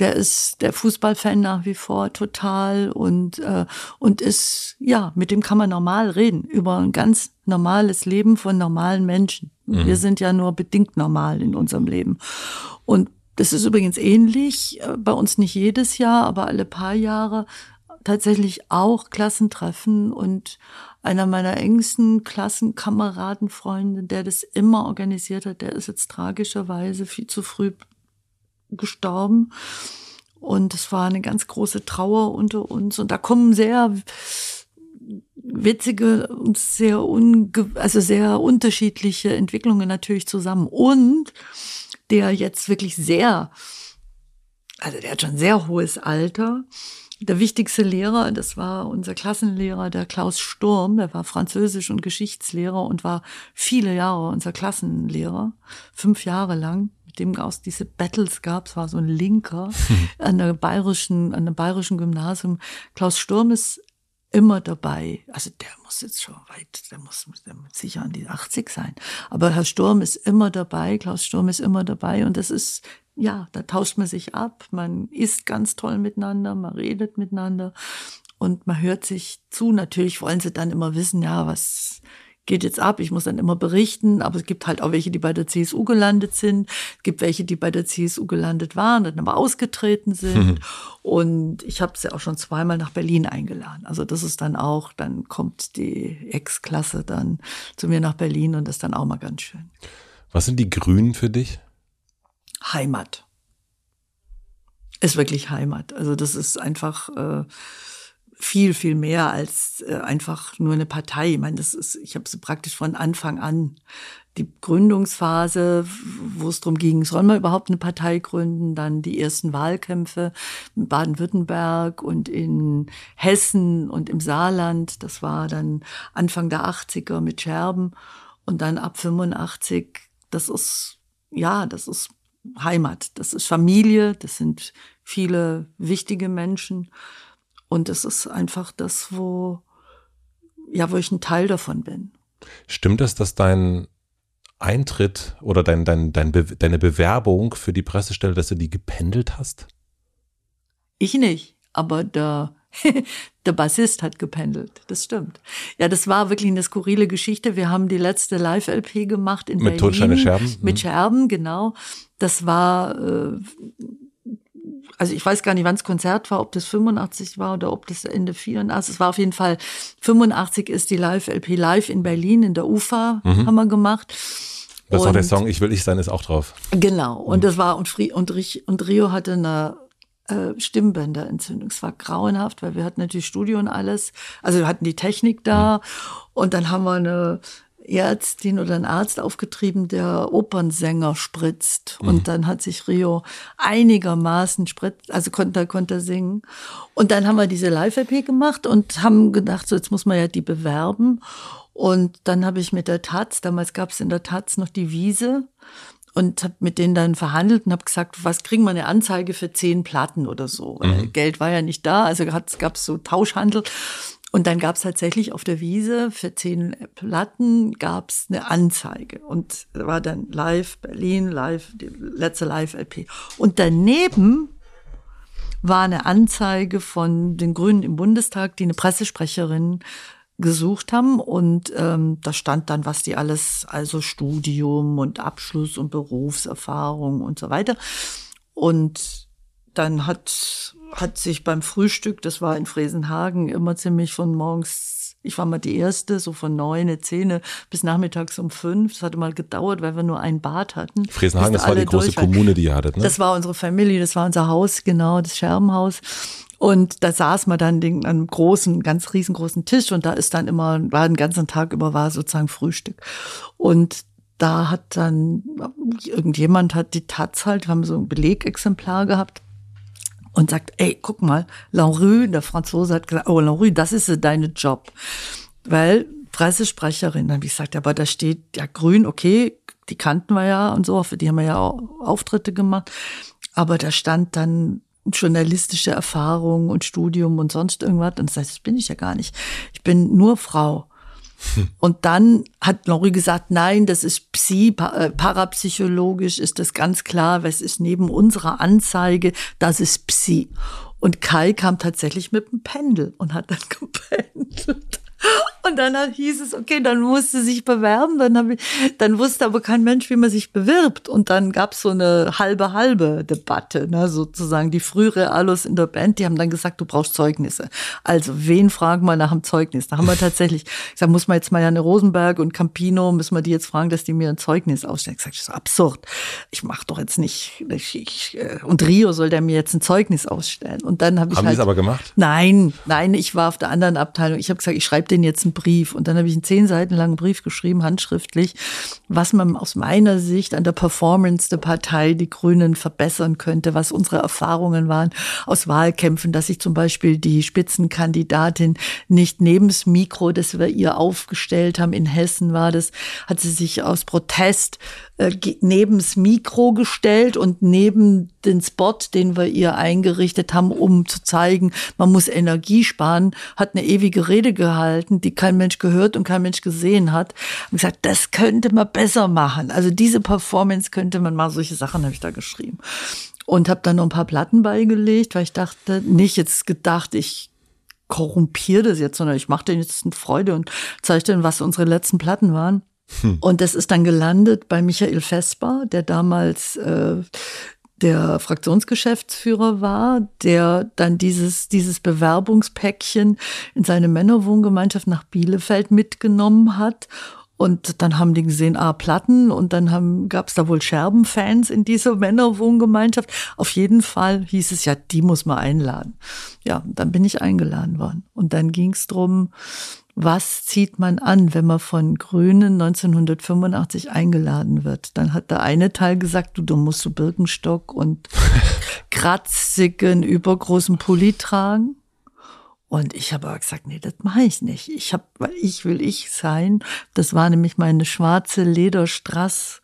der ist der Fußballfan nach wie vor total und, äh, und ist, ja, mit dem kann man normal reden über ein ganz normales Leben von normalen Menschen. Mhm. Wir sind ja nur bedingt normal in unserem Leben. Und das ist übrigens ähnlich, äh, bei uns nicht jedes Jahr, aber alle paar Jahre tatsächlich auch Klassentreffen und einer meiner engsten Klassenkameradenfreunde, der das immer organisiert hat, der ist jetzt tragischerweise viel zu früh gestorben. Und es war eine ganz große Trauer unter uns. Und da kommen sehr witzige und sehr unge also sehr unterschiedliche Entwicklungen natürlich zusammen. Und der jetzt wirklich sehr, also der hat schon sehr hohes Alter. Der wichtigste Lehrer, das war unser Klassenlehrer, der Klaus Sturm, der war Französisch- und Geschichtslehrer und war viele Jahre unser Klassenlehrer, fünf Jahre lang mit dem es diese Battles gab. Es war so ein Linker an der bayerischen, an dem bayerischen Gymnasium. Klaus Sturm ist immer dabei. Also der muss jetzt schon weit, der muss, der muss sicher an die 80 sein. Aber Herr Sturm ist immer dabei, Klaus Sturm ist immer dabei und das ist, ja, da tauscht man sich ab, man isst ganz toll miteinander, man redet miteinander und man hört sich zu. Natürlich wollen sie dann immer wissen, ja, was geht jetzt ab. Ich muss dann immer berichten, aber es gibt halt auch welche, die bei der CSU gelandet sind. Es gibt welche, die bei der CSU gelandet waren, dann aber ausgetreten sind. Mhm. Und ich habe sie auch schon zweimal nach Berlin eingeladen. Also das ist dann auch, dann kommt die Ex-Klasse dann zu mir nach Berlin und das ist dann auch mal ganz schön. Was sind die Grünen für dich? Heimat. Ist wirklich Heimat. Also das ist einfach. Äh, viel, viel mehr als äh, einfach nur eine Partei. Ich meine, das ist, ich habe sie praktisch von Anfang an. Die Gründungsphase, wo es darum ging, soll man überhaupt eine Partei gründen, dann die ersten Wahlkämpfe in Baden-Württemberg und in Hessen und im Saarland. Das war dann Anfang der 80er mit Scherben und dann ab 85. Das ist, ja, das ist Heimat, das ist Familie, das sind viele wichtige Menschen. Und es ist einfach das, wo, ja, wo ich ein Teil davon bin. Stimmt es, dass dein Eintritt oder dein, dein, dein Be deine Bewerbung für die Pressestelle, dass du die gependelt hast? Ich nicht, aber der, der Bassist hat gependelt. Das stimmt. Ja, das war wirklich eine skurrile Geschichte. Wir haben die letzte Live-LP gemacht in mit Berlin. Mit Totsteine Scherben? Mit mhm. Scherben, genau. Das war äh, also ich weiß gar nicht, wann das Konzert war, ob das 85 war oder ob das Ende 84. Es war auf jeden Fall 85 ist die Live-LP live in Berlin in der UFA mhm. haben wir gemacht. Das ist auch der Song Ich will ich sein ist auch drauf. Genau. Und mhm. das war und, und, und Rio hatte eine äh, Stimmbänderentzündung. Es war grauenhaft, weil wir hatten natürlich Studio und alles. Also wir hatten die Technik da. Mhm. Und dann haben wir eine Ärztin oder einen Arzt aufgetrieben, der Opernsänger spritzt. Mhm. Und dann hat sich Rio einigermaßen spritzt, also konnte, konnte singen. Und dann haben wir diese Live-EP gemacht und haben gedacht, so jetzt muss man ja die bewerben. Und dann habe ich mit der Taz, damals gab es in der Taz noch die Wiese, und habe mit denen dann verhandelt und habe gesagt, was kriegen wir eine Anzeige für zehn Platten oder so. Mhm. Geld war ja nicht da, also gab es so Tauschhandel. Und dann gab es tatsächlich auf der Wiese für zehn Platten gab es eine Anzeige und war dann live Berlin, live, die letzte Live-LP. Und daneben war eine Anzeige von den Grünen im Bundestag, die eine Pressesprecherin gesucht haben und ähm, da stand dann, was die alles, also Studium und Abschluss und Berufserfahrung und so weiter. Und dann hat hat sich beim Frühstück, das war in Fresenhagen, immer ziemlich von morgens, ich war mal die Erste, so von neun, zehn bis nachmittags um fünf. Das hatte mal gedauert, weil wir nur ein Bad hatten. Fresenhagen, das war die große Kommune, die ihr hattet, ne? Das war unsere Familie, das war unser Haus, genau, das Scherbenhaus. Und da saß man dann an einem großen, ganz riesengroßen Tisch und da ist dann immer, war den ganzen Tag über, war sozusagen Frühstück. Und da hat dann irgendjemand hat die Taz halt, wir haben so ein Belegexemplar gehabt und sagt, ey, guck mal, Lanrue, der Franzose hat gesagt, oh Lanrue, das ist deine Job. Weil Pressesprecherin, dann habe ich gesagt, aber da steht ja grün, okay, die kannten wir ja und so, für die haben wir ja auch Auftritte gemacht. Aber da stand dann journalistische Erfahrung und Studium und sonst irgendwas. Und das heißt, das bin ich ja gar nicht. Ich bin nur Frau. Und dann hat Lori gesagt, nein, das ist Psi, äh, parapsychologisch ist das ganz klar, weil es ist neben unserer Anzeige, das ist Psi. Und Kai kam tatsächlich mit dem Pendel und hat dann gependelt. Und dann hieß es, okay, dann musste sich bewerben. Dann, hab ich, dann wusste aber kein Mensch, wie man sich bewirbt. Und dann gab es so eine halbe halbe Debatte, ne, sozusagen. Die frühere Alus in der Band, die haben dann gesagt, du brauchst Zeugnisse. Also wen fragen wir nach dem Zeugnis? Da haben wir tatsächlich gesagt, muss man jetzt Marianne Rosenberg und Campino, müssen wir die jetzt fragen, dass die mir ein Zeugnis ausstellen. Ich gesagt, das ist absurd. Ich mache doch jetzt nicht. Ich, ich, äh, und Rio soll der mir jetzt ein Zeugnis ausstellen. Und dann habe ich haben halt, die es aber gemacht? Nein, nein, ich war auf der anderen Abteilung. Ich habe gesagt, ich schreibe den jetzt einen Brief. Und dann habe ich einen zehn Seiten langen Brief geschrieben, handschriftlich, was man aus meiner Sicht an der Performance der Partei, die Grünen, verbessern könnte, was unsere Erfahrungen waren aus Wahlkämpfen, dass ich zum Beispiel die Spitzenkandidatin nicht neben das Mikro, das wir ihr aufgestellt haben, in Hessen war das, hat sie sich aus Protest äh, neben das Mikro gestellt und neben den Spot, den wir ihr eingerichtet haben, um zu zeigen, man muss Energie sparen, hat eine ewige Rede gehalten, die kein Mensch gehört und kein Mensch gesehen hat. Und gesagt, das könnte man besser machen. Also diese Performance könnte man mal, solche Sachen habe ich da geschrieben. Und habe dann noch ein paar Platten beigelegt, weil ich dachte, nicht jetzt gedacht, ich korrumpiere das jetzt, sondern ich mache denen jetzt eine Freude und zeige denen, was unsere letzten Platten waren. Hm. Und das ist dann gelandet bei Michael Vesper, der damals äh, der Fraktionsgeschäftsführer war, der dann dieses, dieses Bewerbungspäckchen in seine Männerwohngemeinschaft nach Bielefeld mitgenommen hat. Und dann haben die gesehen, ah, Platten und dann gab es da wohl Scherbenfans in dieser Männerwohngemeinschaft. Auf jeden Fall hieß es ja, die muss man einladen. Ja, dann bin ich eingeladen worden. Und dann ging es drum was zieht man an, wenn man von Grünen 1985 eingeladen wird? Dann hat der eine Teil gesagt, du, du musst so Birkenstock und kratzigen, übergroßen Pulli tragen. Und ich habe aber gesagt, nee, das mache ich nicht. Ich habe, weil ich will ich sein. Das war nämlich meine schwarze Lederstrass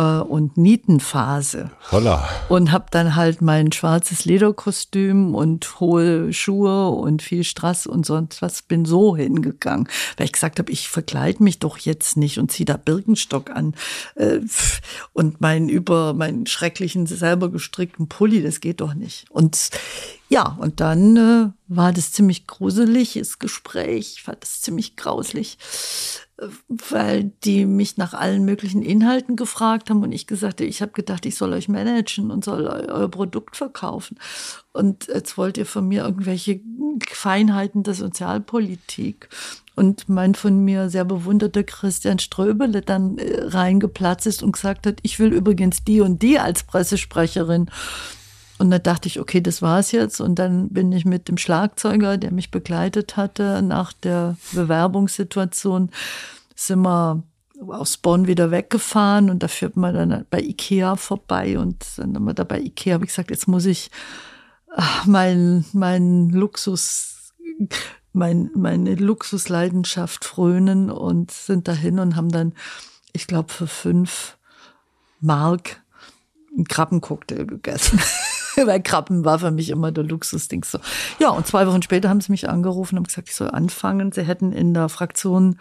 und Nietenphase. Holla. Und habe dann halt mein schwarzes Lederkostüm und hohe Schuhe und viel Strass und sonst was. Bin so hingegangen, weil ich gesagt habe, ich verkleide mich doch jetzt nicht und ziehe da Birkenstock an äh, und meinen über meinen schrecklichen selber gestrickten Pulli, das geht doch nicht. Und Ja, und dann äh, war das ziemlich gruseliges Gespräch. Ich fand das ziemlich grauslich, äh, weil die mich nach allen möglichen Inhalten gefragt haben und ich gesagt habe, ich habe gedacht, ich soll euch managen und soll euer Produkt verkaufen. Und jetzt wollt ihr von mir irgendwelche Feinheiten der Sozialpolitik. Und mein von mir sehr bewunderter Christian Ströbele dann äh, reingeplatzt ist und gesagt hat, ich will übrigens die und die als Pressesprecherin. Und da dachte ich, okay, das war's jetzt. Und dann bin ich mit dem Schlagzeuger, der mich begleitet hatte, nach der Bewerbungssituation, sind wir aus Bonn wieder weggefahren und da führt man dann bei Ikea vorbei und dann haben wir da bei Ikea, habe ich gesagt, jetzt muss ich ach, mein, mein Luxus, mein, meine Luxusleidenschaft frönen und sind dahin und haben dann, ich glaube, für fünf Mark einen Krabbencocktail gegessen. Weil Krabben war für mich immer der Luxusding. So. Ja, und zwei Wochen später haben sie mich angerufen und gesagt, ich soll anfangen. Sie hätten in der Fraktion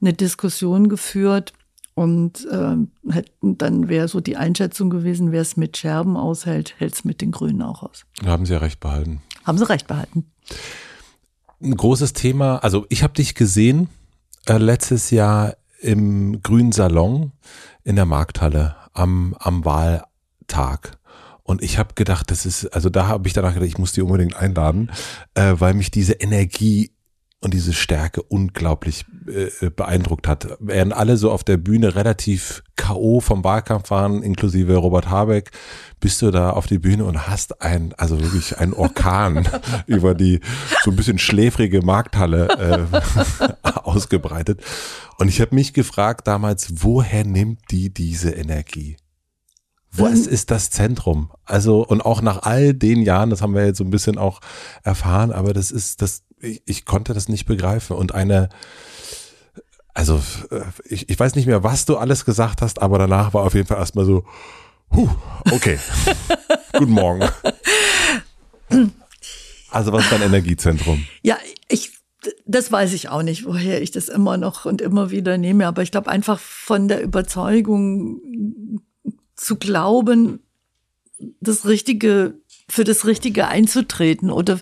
eine Diskussion geführt und äh, hätten, dann wäre so die Einschätzung gewesen, wer es mit Scherben aushält, hält es mit den Grünen auch aus. Da haben Sie ja recht behalten. Haben Sie recht behalten. Ein großes Thema, also ich habe dich gesehen äh, letztes Jahr im Grünen Salon in der Markthalle am, am Wahltag. Und ich habe gedacht, das ist, also da habe ich danach gedacht, ich muss die unbedingt einladen, äh, weil mich diese Energie und diese Stärke unglaublich äh, beeindruckt hat. Während alle so auf der Bühne relativ K.O. vom Wahlkampf waren, inklusive Robert Habeck, bist du da auf die Bühne und hast ein, also wirklich ein Orkan über die so ein bisschen schläfrige Markthalle äh, ausgebreitet. Und ich habe mich gefragt damals, woher nimmt die diese Energie? Was ist das Zentrum? Also, und auch nach all den Jahren, das haben wir jetzt so ein bisschen auch erfahren, aber das ist, das, ich, ich konnte das nicht begreifen. Und eine, also, äh, ich, ich weiß nicht mehr, was du alles gesagt hast, aber danach war auf jeden Fall erstmal so, huh, okay. Guten Morgen. Also, was ist dein Energiezentrum? Ja, ich, das weiß ich auch nicht, woher ich das immer noch und immer wieder nehme. Aber ich glaube einfach von der Überzeugung zu glauben, das Richtige, für das Richtige einzutreten oder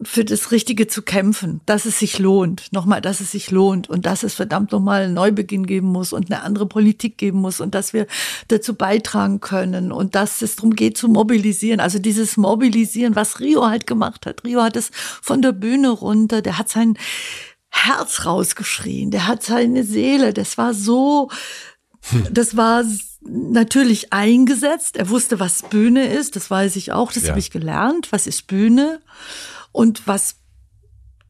für das Richtige zu kämpfen, dass es sich lohnt, nochmal, dass es sich lohnt und dass es verdammt nochmal einen Neubeginn geben muss und eine andere Politik geben muss und dass wir dazu beitragen können und dass es darum geht zu mobilisieren. Also dieses Mobilisieren, was Rio halt gemacht hat. Rio hat es von der Bühne runter, der hat sein Herz rausgeschrien, der hat seine Seele, das war so, das war natürlich eingesetzt. Er wusste, was Bühne ist, das weiß ich auch, das ja. habe ich gelernt. Was ist Bühne und was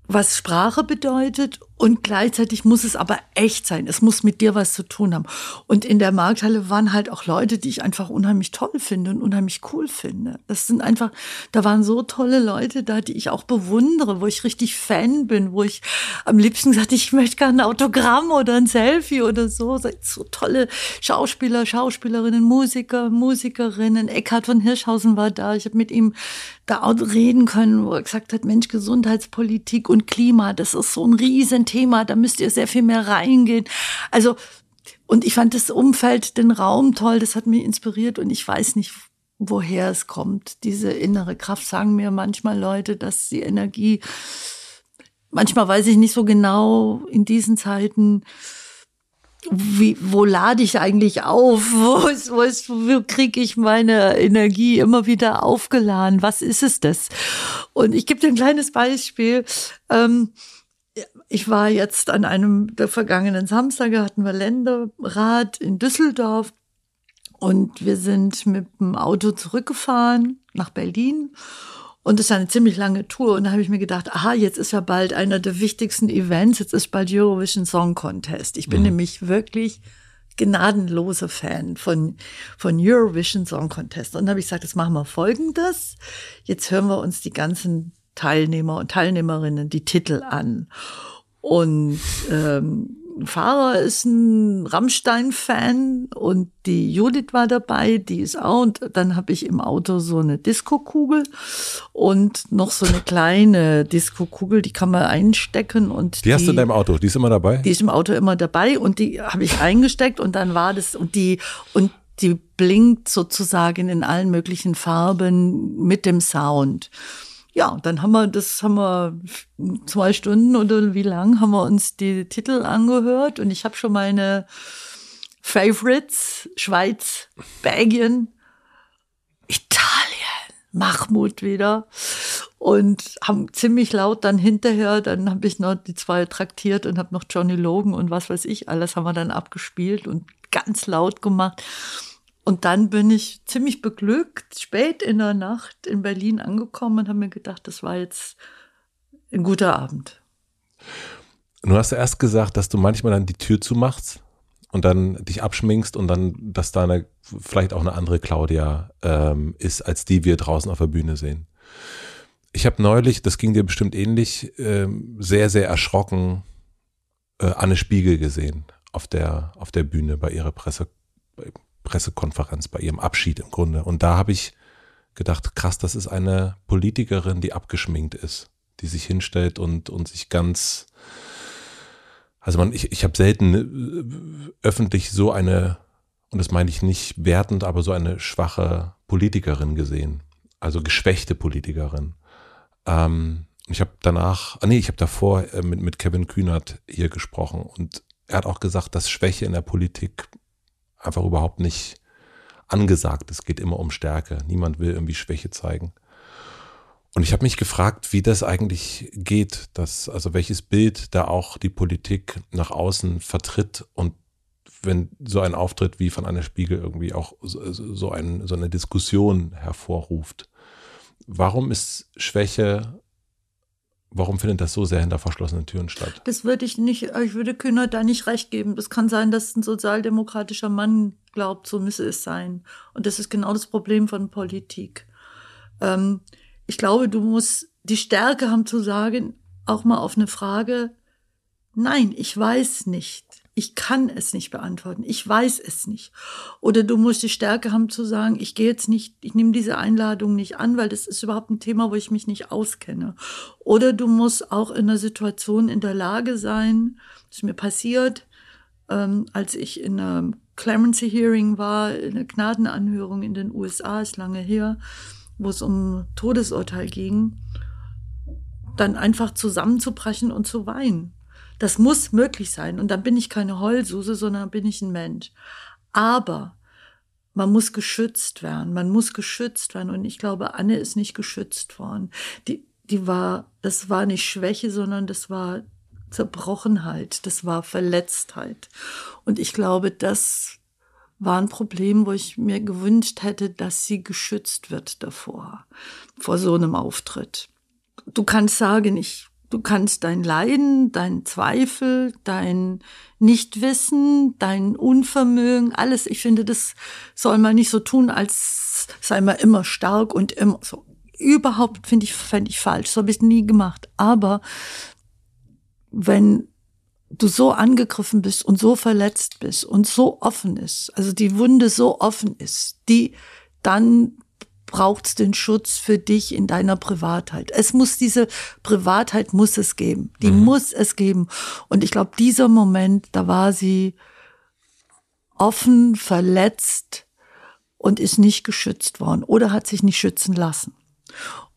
was Sprache bedeutet und gleichzeitig muss es aber echt sein. Es muss mit dir was zu tun haben. Und in der Markthalle waren halt auch Leute, die ich einfach unheimlich toll finde und unheimlich cool finde. Das sind einfach, da waren so tolle Leute da, die ich auch bewundere, wo ich richtig Fan bin, wo ich am liebsten sagte, ich möchte gerne ein Autogramm oder ein Selfie oder so. So tolle Schauspieler, Schauspielerinnen, Musiker, Musikerinnen. Eckhard von Hirschhausen war da. Ich habe mit ihm da auch reden können, wo er gesagt hat, Mensch, Gesundheitspolitik und Klima, das ist so ein Riesenthema, da müsst ihr sehr viel mehr reingehen. Also, und ich fand das Umfeld, den Raum toll, das hat mich inspiriert und ich weiß nicht, woher es kommt. Diese innere Kraft sagen mir manchmal Leute, dass die Energie, manchmal weiß ich nicht so genau in diesen Zeiten, wie, wo lade ich eigentlich auf? Wo, ist, wo, ist, wo kriege ich meine Energie immer wieder aufgeladen? Was ist es das? Und ich gebe dir ein kleines Beispiel. Ähm, ich war jetzt an einem der vergangenen Samstage, hatten wir Länderrat in Düsseldorf und wir sind mit dem Auto zurückgefahren nach Berlin und es ist eine ziemlich lange Tour. Und da habe ich mir gedacht, aha, jetzt ist ja bald einer der wichtigsten Events, jetzt ist bald Eurovision Song Contest. Ich bin mhm. nämlich wirklich gnadenloser Fan von, von Eurovision Song Contest. Und dann habe ich gesagt, jetzt machen wir folgendes. Jetzt hören wir uns die ganzen Teilnehmer und Teilnehmerinnen die Titel an. Und ähm, Fahrer ist ein Rammstein-Fan und die Judith war dabei, die ist auch. Und dann habe ich im Auto so eine Disco-Kugel und noch so eine kleine Disco-Kugel, die kann man einstecken. Und die, die hast du in deinem Auto, die ist immer dabei? Die ist im Auto immer dabei und die habe ich eingesteckt und dann war das und die und die blinkt sozusagen in allen möglichen Farben mit dem Sound. Ja, dann haben wir, das haben wir zwei Stunden oder wie lang haben wir uns die Titel angehört und ich habe schon meine Favorites, Schweiz, Belgien, Italien, Mahmoud wieder und haben ziemlich laut dann hinterher, dann habe ich noch die zwei traktiert und habe noch Johnny Logan und was weiß ich, alles haben wir dann abgespielt und ganz laut gemacht. Und dann bin ich ziemlich beglückt, spät in der Nacht in Berlin angekommen und habe mir gedacht, das war jetzt ein guter Abend. Du hast erst gesagt, dass du manchmal dann die Tür zumachst und dann dich abschminkst und dann, dass da eine, vielleicht auch eine andere Claudia ähm, ist, als die wir draußen auf der Bühne sehen. Ich habe neulich, das ging dir bestimmt ähnlich, ähm, sehr, sehr erschrocken äh, Anne Spiegel gesehen auf der, auf der Bühne bei ihrer Presse, Pressekonferenz, bei ihrem Abschied im Grunde. Und da habe ich gedacht, krass, das ist eine Politikerin, die abgeschminkt ist, die sich hinstellt und, und sich ganz, also man, ich, ich habe selten äh, öffentlich so eine, und das meine ich nicht wertend, aber so eine schwache Politikerin gesehen. Also geschwächte Politikerin. Ähm, ich habe danach, ah nee, ich habe davor äh, mit, mit Kevin Kühnert hier gesprochen und er hat auch gesagt, dass Schwäche in der Politik einfach überhaupt nicht angesagt. Es geht immer um Stärke. Niemand will irgendwie Schwäche zeigen. Und ich habe mich gefragt, wie das eigentlich geht, dass, also welches Bild da auch die Politik nach außen vertritt und wenn so ein Auftritt wie von einer Spiegel irgendwie auch so, ein, so eine Diskussion hervorruft. Warum ist Schwäche Warum findet das so sehr hinter verschlossenen Türen statt? Das würde ich nicht, ich würde Kühner da nicht recht geben. Es kann sein, dass ein sozialdemokratischer Mann glaubt, so müsse es sein. Und das ist genau das Problem von Politik. Ähm, ich glaube, du musst die Stärke haben zu sagen, auch mal auf eine Frage, nein, ich weiß nicht ich kann es nicht beantworten, ich weiß es nicht. Oder du musst die Stärke haben zu sagen, ich gehe jetzt nicht, ich nehme diese Einladung nicht an, weil das ist überhaupt ein Thema, wo ich mich nicht auskenne. Oder du musst auch in einer Situation in der Lage sein, das ist mir passiert, ähm, als ich in einem Clemency Hearing war, in einer Gnadenanhörung in den USA, ist lange her, wo es um Todesurteil ging, dann einfach zusammenzubrechen und zu weinen das muss möglich sein. Und dann bin ich keine Heulsuse, sondern bin ich ein Mensch. Aber man muss geschützt werden. Man muss geschützt werden. Und ich glaube, Anne ist nicht geschützt worden. Die, die war, das war nicht Schwäche, sondern das war Zerbrochenheit. Das war Verletztheit. Und ich glaube, das war ein Problem, wo ich mir gewünscht hätte, dass sie geschützt wird davor, vor so einem Auftritt. Du kannst sagen, ich Du kannst dein Leiden, dein Zweifel, dein Nichtwissen, dein Unvermögen, alles, ich finde, das soll man nicht so tun, als sei man immer stark und immer so. Überhaupt finde ich, fände ich falsch. So habe ich nie gemacht. Aber wenn du so angegriffen bist und so verletzt bist und so offen ist, also die Wunde so offen ist, die dann braucht es den Schutz für dich in deiner Privatheit. Es muss diese Privatheit muss es geben. Die mhm. muss es geben. Und ich glaube, dieser Moment, da war sie offen, verletzt und ist nicht geschützt worden oder hat sich nicht schützen lassen.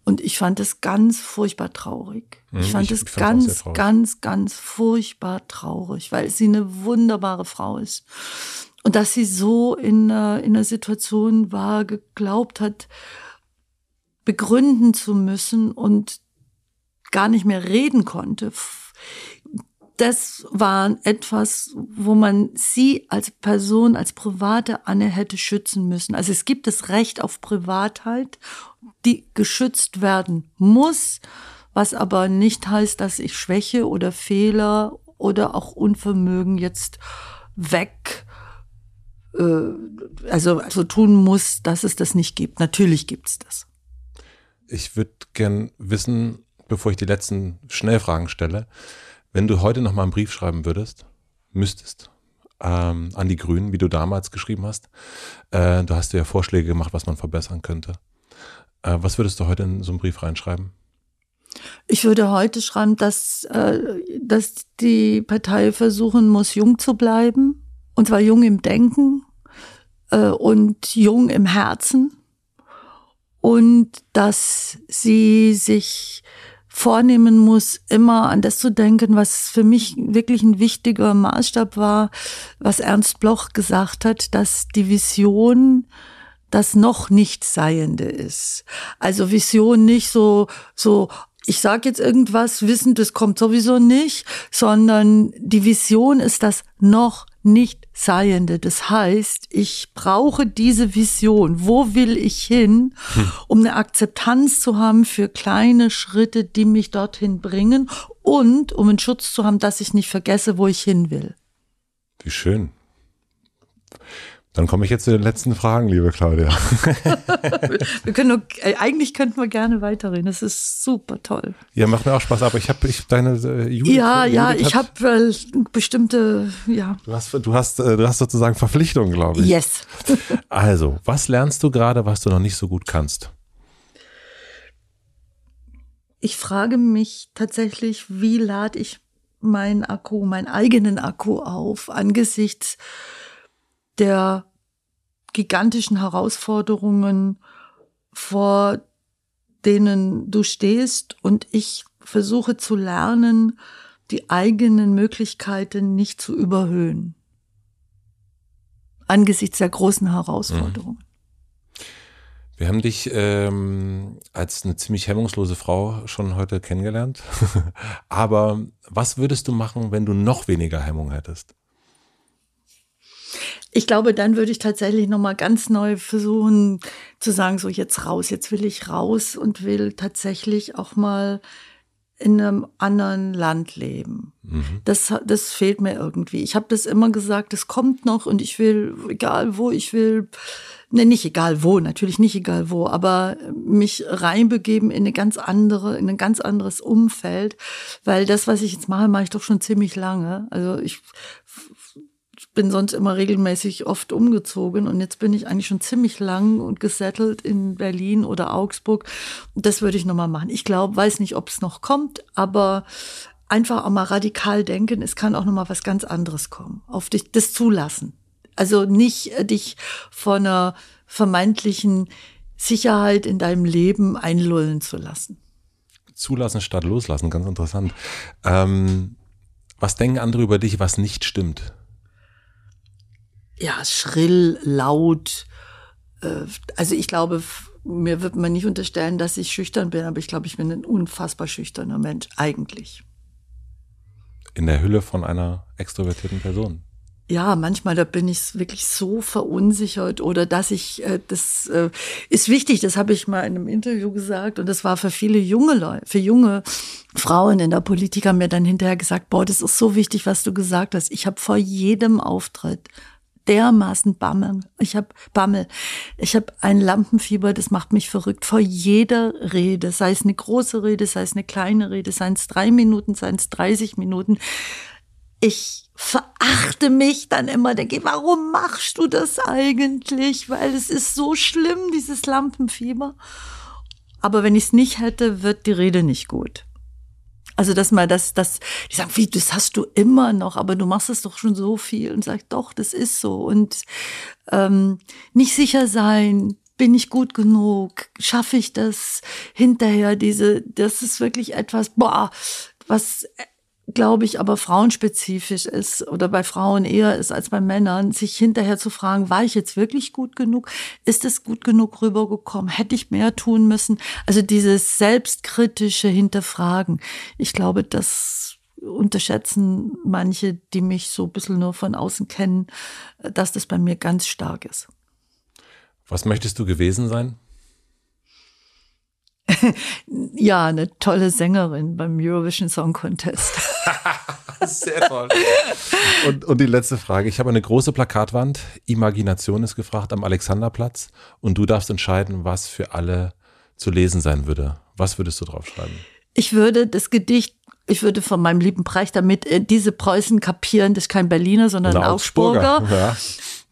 Und ich fand es ganz furchtbar traurig. Ich mhm, fand ich, es ich ganz, ganz, ganz furchtbar traurig, weil sie eine wunderbare Frau ist. Und dass sie so in, äh, in einer Situation war, geglaubt hat, begründen zu müssen und gar nicht mehr reden konnte. Das war etwas, wo man sie als Person, als private Anne hätte schützen müssen. Also es gibt das Recht auf Privatheit, die geschützt werden muss, was aber nicht heißt, dass ich Schwäche oder Fehler oder auch Unvermögen jetzt weg äh, also so tun muss, dass es das nicht gibt. Natürlich gibt es das. Ich würde gern wissen, bevor ich die letzten Schnellfragen stelle, wenn du heute noch mal einen Brief schreiben würdest, müsstest, ähm, an die Grünen, wie du damals geschrieben hast, äh, du hast dir ja Vorschläge gemacht, was man verbessern könnte. Äh, was würdest du heute in so einen Brief reinschreiben? Ich würde heute schreiben, dass, äh, dass die Partei versuchen muss, jung zu bleiben, und zwar jung im Denken, äh, und jung im Herzen und dass sie sich vornehmen muss, immer an das zu denken, was für mich wirklich ein wichtiger Maßstab war, was Ernst Bloch gesagt hat, dass die Vision das noch nicht Seiende ist. Also Vision nicht so, so, ich sage jetzt irgendwas, wissen, das kommt sowieso nicht, sondern die Vision ist das noch nicht Seiende. Das heißt, ich brauche diese Vision. Wo will ich hin, um eine Akzeptanz zu haben für kleine Schritte, die mich dorthin bringen und um einen Schutz zu haben, dass ich nicht vergesse, wo ich hin will. Wie schön. Dann komme ich jetzt zu den letzten Fragen, liebe Claudia. wir können nur, äh, eigentlich könnten wir gerne weiterreden. Das ist super toll. Ja, macht mir auch Spaß. Aber ich habe ich deine äh, Judith, Ja, Judith ja, ich habe äh, bestimmte, ja. Du hast, du hast, äh, du hast sozusagen Verpflichtungen, glaube ich. Yes. also, was lernst du gerade, was du noch nicht so gut kannst? Ich frage mich tatsächlich, wie lade ich meinen Akku, meinen eigenen Akku auf angesichts der gigantischen Herausforderungen, vor denen du stehst und ich versuche zu lernen, die eigenen Möglichkeiten nicht zu überhöhen. Angesichts der großen Herausforderungen. Mhm. Wir haben dich ähm, als eine ziemlich hemmungslose Frau schon heute kennengelernt. Aber was würdest du machen, wenn du noch weniger Hemmung hättest? Ich glaube, dann würde ich tatsächlich nochmal ganz neu versuchen zu sagen, so jetzt raus, jetzt will ich raus und will tatsächlich auch mal in einem anderen Land leben. Mhm. Das, das fehlt mir irgendwie. Ich habe das immer gesagt, es kommt noch und ich will, egal wo, ich will, ne, nicht egal wo, natürlich nicht egal wo, aber mich reinbegeben in eine ganz andere, in ein ganz anderes Umfeld, weil das, was ich jetzt mache, mache ich doch schon ziemlich lange. Also ich bin sonst immer regelmäßig oft umgezogen und jetzt bin ich eigentlich schon ziemlich lang und gesettelt in Berlin oder Augsburg. Das würde ich nochmal machen. Ich glaube, weiß nicht, ob es noch kommt, aber einfach auch mal radikal denken, es kann auch nochmal was ganz anderes kommen. Auf dich, das zulassen. Also nicht äh, dich von einer vermeintlichen Sicherheit in deinem Leben einlullen zu lassen. Zulassen statt loslassen, ganz interessant. Ähm, was denken andere über dich, was nicht stimmt? Ja, schrill, laut. Äh, also ich glaube, mir wird man nicht unterstellen, dass ich schüchtern bin, aber ich glaube, ich bin ein unfassbar schüchterner Mensch, eigentlich. In der Hülle von einer extrovertierten Person. Ja, manchmal da bin ich wirklich so verunsichert oder dass ich äh, das äh, ist wichtig, das habe ich mal in einem Interview gesagt und das war für viele junge Leute, für junge Frauen in der Politik haben mir dann hinterher gesagt, boah, das ist so wichtig, was du gesagt hast. Ich habe vor jedem Auftritt dermaßen Bammel. Ich habe Bammel. Ich habe ein Lampenfieber, das macht mich verrückt. Vor jeder Rede, sei es eine große Rede, sei es eine kleine Rede, seien es drei Minuten, seien es 30 Minuten. Ich verachte mich dann immer, denke, warum machst du das eigentlich? Weil es ist so schlimm, dieses Lampenfieber. Aber wenn ich es nicht hätte, wird die Rede nicht gut. Also, dass man das, das, die sagen, wie, das hast du immer noch, aber du machst es doch schon so viel. Und sagt, doch, das ist so. Und ähm, nicht sicher sein, bin ich gut genug, schaffe ich das hinterher, diese, das ist wirklich etwas, boah, was glaube ich, aber frauenspezifisch ist oder bei Frauen eher ist als bei Männern, sich hinterher zu fragen, war ich jetzt wirklich gut genug? Ist es gut genug rübergekommen? Hätte ich mehr tun müssen? Also dieses selbstkritische Hinterfragen. Ich glaube, das unterschätzen manche, die mich so ein bisschen nur von außen kennen, dass das bei mir ganz stark ist. Was möchtest du gewesen sein? ja, eine tolle Sängerin beim Eurovision Song Contest. Sehr toll. Und, und die letzte Frage. Ich habe eine große Plakatwand. Imagination ist gefragt am Alexanderplatz. Und du darfst entscheiden, was für alle zu lesen sein würde. Was würdest du draufschreiben? Ich würde das Gedicht ich würde von meinem lieben Precht damit äh, diese Preußen kapieren, das ist kein Berliner, sondern ein Augsburger. Augsburger. Ja.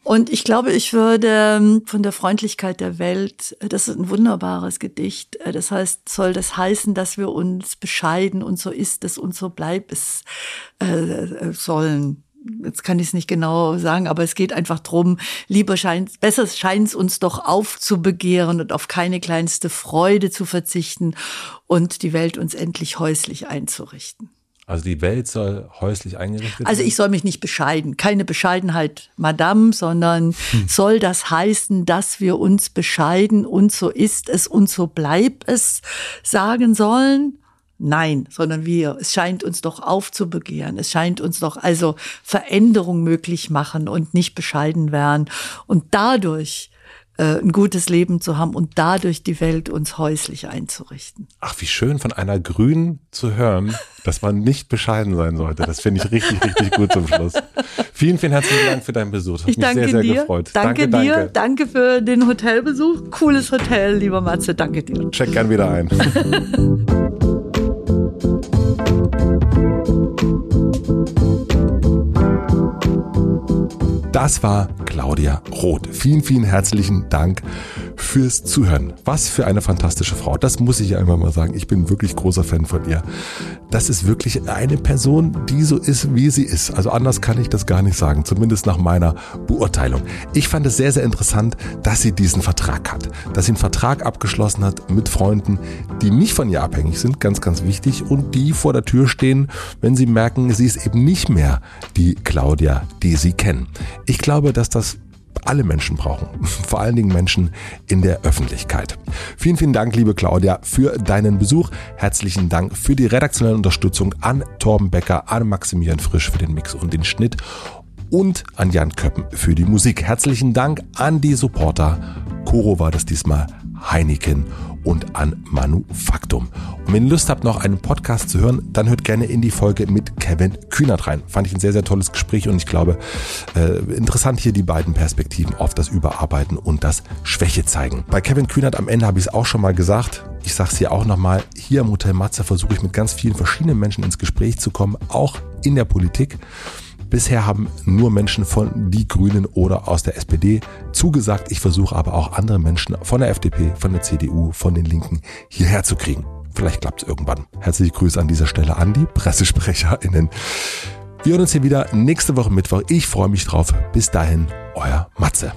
Und ich glaube, ich würde ähm, von der Freundlichkeit der Welt, äh, das ist ein wunderbares Gedicht. Äh, das heißt, soll das heißen, dass wir uns bescheiden und so ist es und so bleibt es äh, sollen. jetzt kann ich es nicht genau sagen, aber es geht einfach drum, lieber scheint, besser scheint es uns doch aufzubegehren und auf keine kleinste Freude zu verzichten und die Welt uns endlich häuslich einzurichten. Also die Welt soll häuslich eingerichtet werden? Also ich soll mich nicht bescheiden. Keine Bescheidenheit, Madame, sondern hm. soll das heißen, dass wir uns bescheiden und so ist es und so bleibt es sagen sollen? Nein, sondern wir. Es scheint uns doch aufzubegehren. Es scheint uns doch also Veränderung möglich machen und nicht bescheiden werden. Und dadurch ein gutes Leben zu haben und dadurch die Welt uns häuslich einzurichten. Ach, wie schön von einer Grünen zu hören, dass man nicht bescheiden sein sollte. Das finde ich richtig, richtig gut zum Schluss. Vielen, vielen herzlichen Dank für deinen Besuch. Das hat ich mich danke sehr, sehr dir. gefreut. Danke, danke dir. Danke. danke für den Hotelbesuch. Cooles Hotel, lieber Matze. Danke dir. Check gern wieder ein. Das war Claudia Roth. Vielen, vielen herzlichen Dank fürs Zuhören. Was für eine fantastische Frau. Das muss ich ja einfach mal sagen. Ich bin wirklich großer Fan von ihr. Das ist wirklich eine Person, die so ist, wie sie ist. Also anders kann ich das gar nicht sagen. Zumindest nach meiner Beurteilung. Ich fand es sehr, sehr interessant, dass sie diesen Vertrag hat. Dass sie einen Vertrag abgeschlossen hat mit Freunden, die nicht von ihr abhängig sind. Ganz, ganz wichtig. Und die vor der Tür stehen, wenn sie merken, sie ist eben nicht mehr die Claudia, die sie kennen. Ich glaube, dass das alle Menschen brauchen. Vor allen Dingen Menschen in der Öffentlichkeit. Vielen, vielen Dank, liebe Claudia, für deinen Besuch. Herzlichen Dank für die redaktionelle Unterstützung an Torben Becker, an Maximilian Frisch für den Mix und den Schnitt und an Jan Köppen für die Musik. Herzlichen Dank an die Supporter. Koro war das diesmal, Heineken und an Manufaktum. Und wenn ihr Lust habt, noch einen Podcast zu hören, dann hört gerne in die Folge mit Kevin Kühnert rein. Fand ich ein sehr, sehr tolles Gespräch und ich glaube, äh, interessant hier die beiden Perspektiven auf das Überarbeiten und das Schwäche zeigen. Bei Kevin Kühnert am Ende habe ich es auch schon mal gesagt. Ich sage es hier auch nochmal. Hier im Hotel Matze versuche ich mit ganz vielen verschiedenen Menschen ins Gespräch zu kommen, auch in der Politik. Bisher haben nur Menschen von die Grünen oder aus der SPD zugesagt. Ich versuche aber auch andere Menschen von der FDP, von der CDU, von den Linken hierher zu kriegen. Vielleicht klappt es irgendwann. Herzliche Grüße an dieser Stelle an die PressesprecherInnen. Wir hören uns hier wieder nächste Woche Mittwoch. Ich freue mich drauf. Bis dahin, euer Matze.